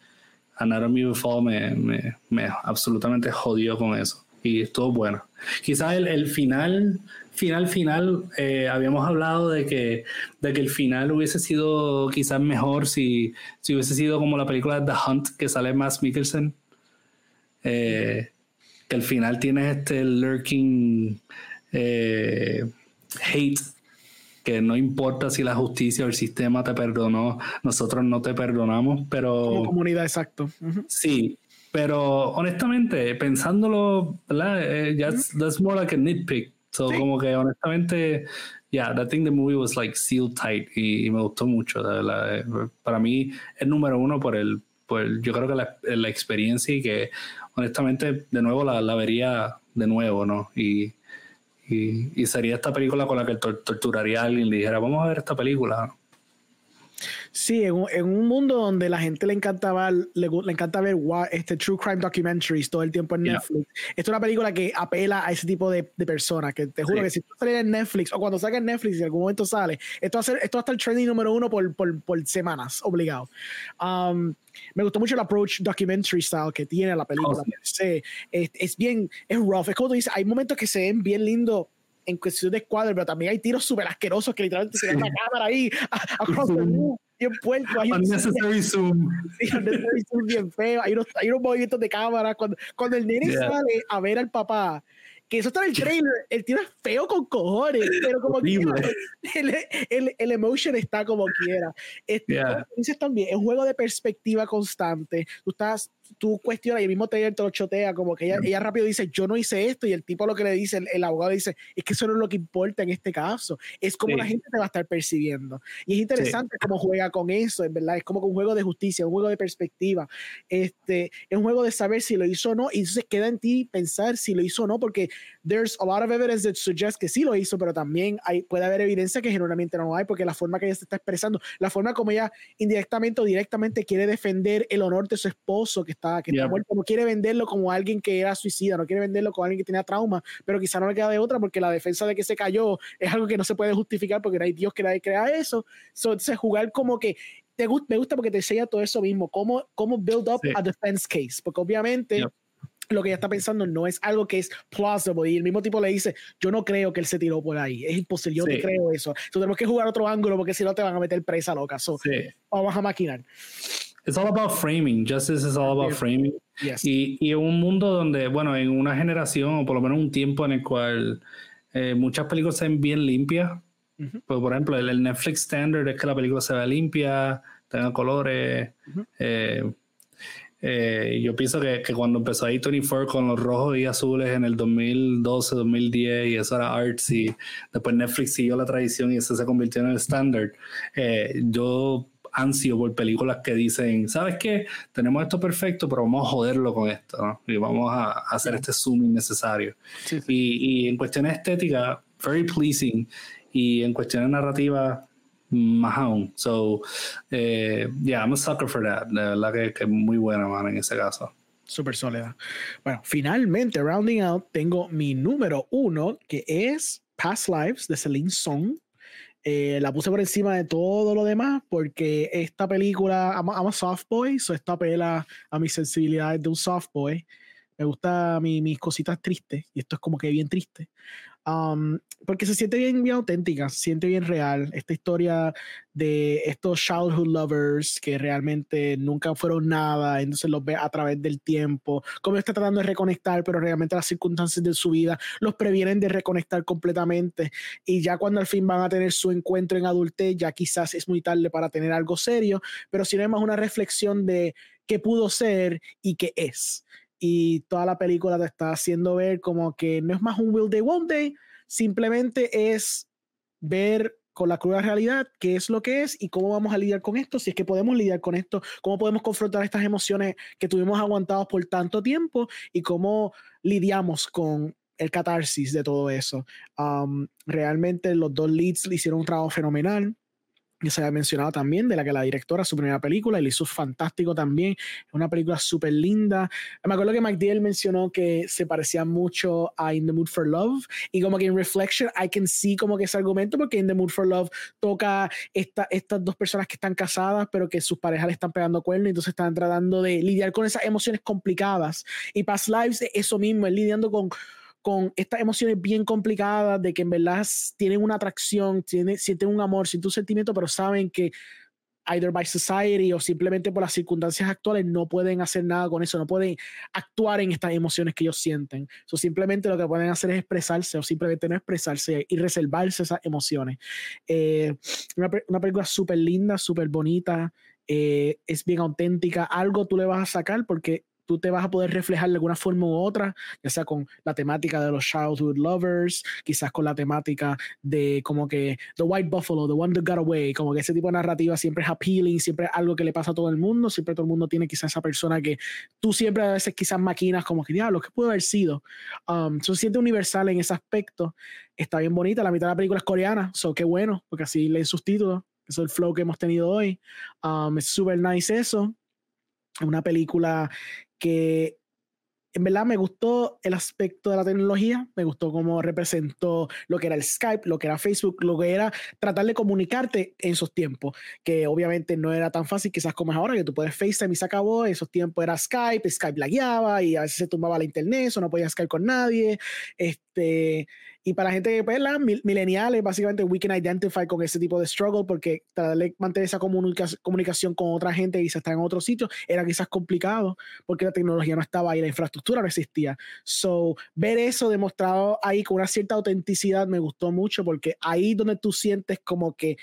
Anatomy of the Fall me, me, me absolutamente jodió con eso y estuvo bueno. Quizás el, el final, final, final, eh, habíamos hablado de que, de que el final hubiese sido quizás mejor si, si hubiese sido como la película The Hunt que sale más Mikkelsen. Eh, que el final tiene este lurking eh, hate que no importa si la justicia o el sistema te perdonó, nosotros no te perdonamos, pero... Como comunidad, exacto. Sí, pero honestamente, pensándolo, ¿verdad? Eh, that's more like a nitpick. So, como que honestamente, yeah, I think the movie was like sealed tight y, me gustó mucho. Eh, para mí, es número uno por el, por yo creo que la, la, experiencia y que honestamente, de nuevo la, la vería de nuevo, ¿no? Y y, sería esta película con la que torturaría a alguien y le dijera, vamos a ver esta película. Sí, en un, en un, mundo donde la gente le encantaba, le, le encanta ver este true crime documentaries todo el tiempo en Netflix. Esta es una película que apela a ese tipo de, de personas. Que te juro que si tú sales en Netflix o cuando salga en Netflix y en algún momento sale, esto va a, ser, esto va a estar el trending número uno por, por, por semanas, obligado. Um, me gustó mucho el approach documentary style que tiene la película. Oh, es, es, bien, es rough. Es como tú dices, hay momentos que se ven bien lindos en cuestión de cuadro, pero también hay tiros súper asquerosos que literalmente se ven la cámara ahí across the room, bien puerco. Hay unnecessary zoom. Sí, unnecessary zoom bien feo. Hay unos, hay unos movimientos de cámara. Cuando, cuando el nene sale a ver al papá, que eso está en el trailer, el tío es feo con cojones, pero como quiera, el, el, el, emotion está como quiera. Este, Dices también, es un juego de perspectiva constante. Tú estás tú cuestionas y el mismo taller te lo chotea, como que ella, ella rápido dice, yo no hice esto, y el tipo lo que le dice, el, abogado dice, es que eso no es lo que importa en este caso, es como la gente te va a estar percibiendo. Y es interesante cómo juega con eso, en verdad, es como un juego de justicia, un juego de perspectiva, este, es un juego de saber si lo hizo o no, y entonces queda en ti pensar si lo hizo o no, porque there's a lot of evidence that suggests que sí lo hizo, pero también hay, puede haber evidencia que generalmente no hay, porque la forma que ella se está expresando, la forma como ella indirectamente o directamente quiere defender el honor de su esposo, que está, que está muerto, no quiere venderlo como alguien que era suicida, no quiere venderlo como alguien que tenía trauma, pero quizá no le queda de otra porque la defensa de que se cayó es algo que no se puede justificar porque no hay Dios que nadie crea eso. entonces, jugar como que te me gusta porque te enseña todo eso mismo, cómo, cómo build up a defense case, porque obviamente lo que ella está pensando no es algo que es plausible. Y el mismo tipo le dice yo no creo que él se tiró por ahí. Es imposible yo no creo eso. Entonces tenemos que jugar otro ángulo porque si no te van a meter presa loca. So, vamos a maquinar. It's all about framing. Justice is all about framing. Y, y en un mundo donde, bueno, en una generación, o por lo menos un tiempo en el cual eh, muchas películas se ven bien limpias. pues, por ejemplo, el, Netflix standard es que la película se vea limpia, tenga colores. eh, eh, yo pienso que, que, cuando empezó ahí 24 con los rojos y azules en el 2012, 2010 y eso era artsy, después Netflix siguió la tradición y eso se convirtió en el standard. Eh, yo ansio por películas que dicen, ¿sabes qué? Tenemos esto perfecto, pero vamos a joderlo con esto, ¿no? Y vamos a hacer este zoom innecesario. Y, y, en cuestiones estéticas, very pleasing. Y en cuestiones narrativas, más aún. So, eh, yeah, I'm a sucker for that. De verdad que, que muy buena, man, en ese caso. Súper soledad. Bueno, finalmente, rounding out, tengo mi número uno, que es Past Lives de Celine Song. Eh, la puse por encima de todo lo demás porque esta película, I'm, a soft boy, so esta pela a mis sensibilidades de un soft boy. Me gusta mi, mis cositas tristes y esto es como que bien triste. Um, porque se siente bien, bien auténtica, se siente bien real. Esta historia de estos childhood lovers que realmente nunca fueron nada, entonces los ve a través del tiempo, como está tratando de reconectar, pero realmente las circunstancias de su vida los previenen de reconectar completamente. Y ya cuando al fin van a tener su encuentro en adultez, ya quizás es muy tarde para tener algo serio, pero si no es una reflexión de qué pudo ser y qué es y toda la película te está haciendo ver como que no es más un will day, won't day, simplemente es ver con la cruda realidad qué es lo que es y cómo vamos a lidiar con esto, si es que podemos lidiar con esto, cómo podemos confrontar estas emociones que tuvimos aguantados por tanto tiempo y cómo lidiamos con el catarsis de todo eso. Um, realmente los dos leads le hicieron un trabajo fenomenal que se había mencionado también, de la que la directora, su primera película, y hizo fantástico también. Es una película súper linda. Me acuerdo que McDill mencionó que se parecía mucho a In the Mood for Love, y como que en Reflection I can see como que ese argumento, porque In the Mood for Love toca esta, estas dos personas que están casadas, pero que sus parejas le están pegando cuernos, y entonces están tratando de lidiar con esas emociones complicadas. Y Past Lives, eso mismo, es lidiando con con estas emociones bien complicadas de que en verdad tienen una atracción, tienen, sienten un amor, sienten un sentimiento, pero saben que either by society o simplemente por las circunstancias actuales, no pueden hacer nada con eso, no pueden actuar en estas emociones que ellos sienten. So, simplemente lo que pueden hacer es expresarse o simplemente no expresarse y reservarse esas emociones. Eh, una, una, película súper linda, súper bonita, eh, es bien auténtica, algo tú le vas a sacar porque tú te vas a poder reflejar de alguna forma u otra, ya sea con la temática de los childhood lovers, quizás con la temática de como que The White Buffalo, The One That Got Away, como que ese tipo de narrativa siempre es appealing, siempre es algo que le pasa a todo el mundo, siempre todo el mundo tiene quizás esa persona que tú siempre a veces quizás maquinas como que, diablo, ¿qué puede haber sido? Um, se siente universal en ese aspecto, está bien bonita, la mitad de la película es coreana, so qué bueno, porque así leen sus títulos, eso es el flow que hemos tenido hoy, um, es súper nice eso, una película que en verdad me gustó el aspecto de la tecnología, me gustó cómo representó lo que era el Skype, lo que era Facebook, lo que era tratar de comunicarte en esos tiempos, que obviamente no era tan fácil quizás como es ahora, que tú puedes FaceTime y se acabó, en esos tiempos era Skype, Skype la guiaba y a veces se tumbaba la internet, o no podía Skype con nadie, este, y para gente que, pues, mileniales, básicamente, we can identify con ese tipo de struggle porque tratar de mantener esa comunicación con otra gente y se está en otro sitio era quizás complicado porque la tecnología no estaba ahí, la infraestructura no existía. So, ver eso demostrado ahí con una cierta autenticidad me gustó mucho porque ahí donde tú sientes como que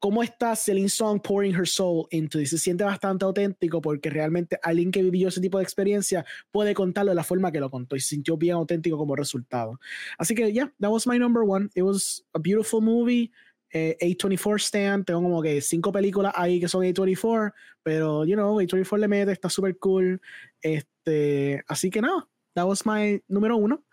cómo está Celine Song pouring her soul into it. Se siente bastante auténtico porque realmente alguien que vivió ese tipo de experiencia puede contarlo de la forma que lo contó y se sintió bien auténtico como resultado. Así que, yeah, that was my number one. It was a beautiful movie. Eh, A24 Stand, tengo como que cinco películas ahí que son A24, pero, you know, A24 le mete, está súper cool. Este, así que no, that was my número uno.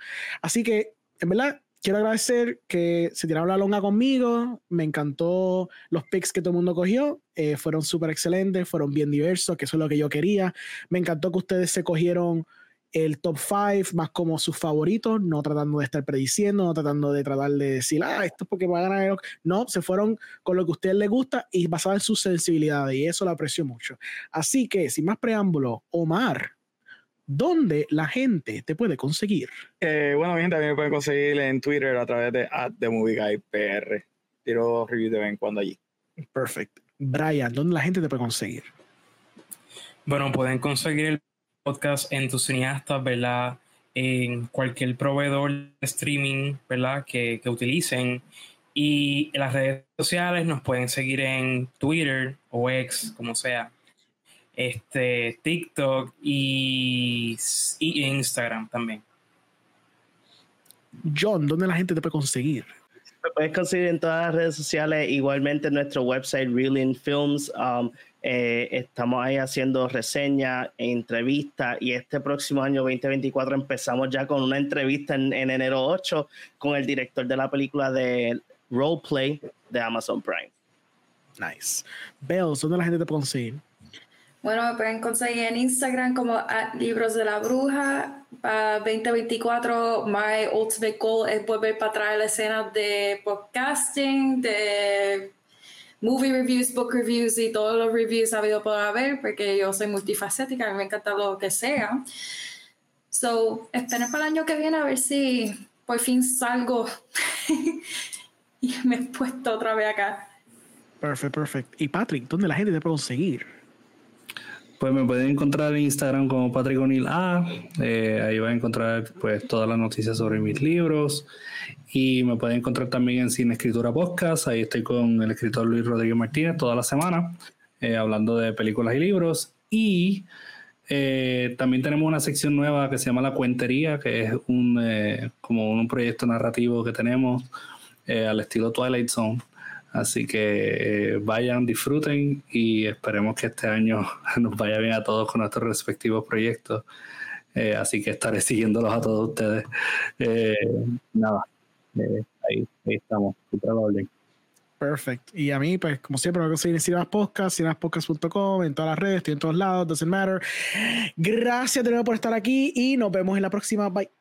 Así que, en verdad, quiero agradecer que se tiraron la longa conmigo. Me encantó los picks que todo el mundo cogió. Eh, fueron súper excelentes, fueron bien diversos, que eso es lo que yo quería. Me encantó que ustedes se cogieron el top 5 más como sus favoritos, no tratando de estar prediciendo, no tratando de tratar de decir, ah, esto es porque va a ganar. No, se fueron con lo que a ustedes les gusta y basado en sus sensibilidades, y eso lo aprecio mucho. Así que, sin más preámbulo, Omar, ¿dónde la gente te puede conseguir? Eh, bueno, mi gente también me pueden conseguir en Twitter a través de @themovieguy_pr. Tiro reviews de vez en cuando allí. Perfecto. Brian, ¿dónde la gente te puede conseguir? Bueno, pueden conseguir el podcast en tus cineastas, ¿verdad? En cualquier proveedor de streaming, ¿verdad? Que, que utilicen. Y en las redes sociales nos pueden seguir en Twitter o X, como sea este, TikTok y, y Instagram también. John, ¿dónde la gente te puede conseguir? Me puedes conseguir en todas las redes sociales, igualmente en nuestro website Reeling Films. Um, eh, estamos ahí haciendo reseñas, entrevistas y este próximo año 2024 empezamos ya con una entrevista en, en enero 8 con el director de la película de Roleplay de Amazon Prime. Nice. Bells, ¿dónde la gente te puede conseguir? Bueno, me pueden conseguir en Instagram como Libros de la Bruja. Para 2024, my ultimate goal es volver para traer la escena de podcasting, de movie reviews, book reviews y todos los reviews habido por haber, porque yo soy multifacética, a mí me encanta lo que sea. So, esperen para el año que viene a ver si por fin salgo y me he puesto otra vez acá. Perfecto, perfecto. Y Patrick, ¿dónde la gente te puede conseguir? Pues me pueden encontrar en Instagram como Patrick O'Neill A. Eh, ahí van a encontrar pues todas las noticias sobre mis libros. Y me pueden encontrar también en Cine Escritura Podcast. Ahí estoy con el escritor Luis Rodríguez Martínez toda la semana, eh, hablando de películas y libros. Y eh, también tenemos una sección nueva que se llama La Cuentería, que es un, como un proyecto narrativo que tenemos al estilo Twilight Zone Así que eh, vayan, disfruten y esperemos que este año nos vaya bien a todos con nuestros respectivos proyectos. Eh, así que estaré siguiéndolos a todos ustedes. Eh, nada, ahí, estamos, Perfecto. Y a mí, pues, como siempre, me conseguir en Cinemas Podcast, cinemaspodcast.com, en todas las redes, estoy en todos lados, doesn't matter. Gracias de nuevo por estar aquí y nos vemos en la próxima. Bye.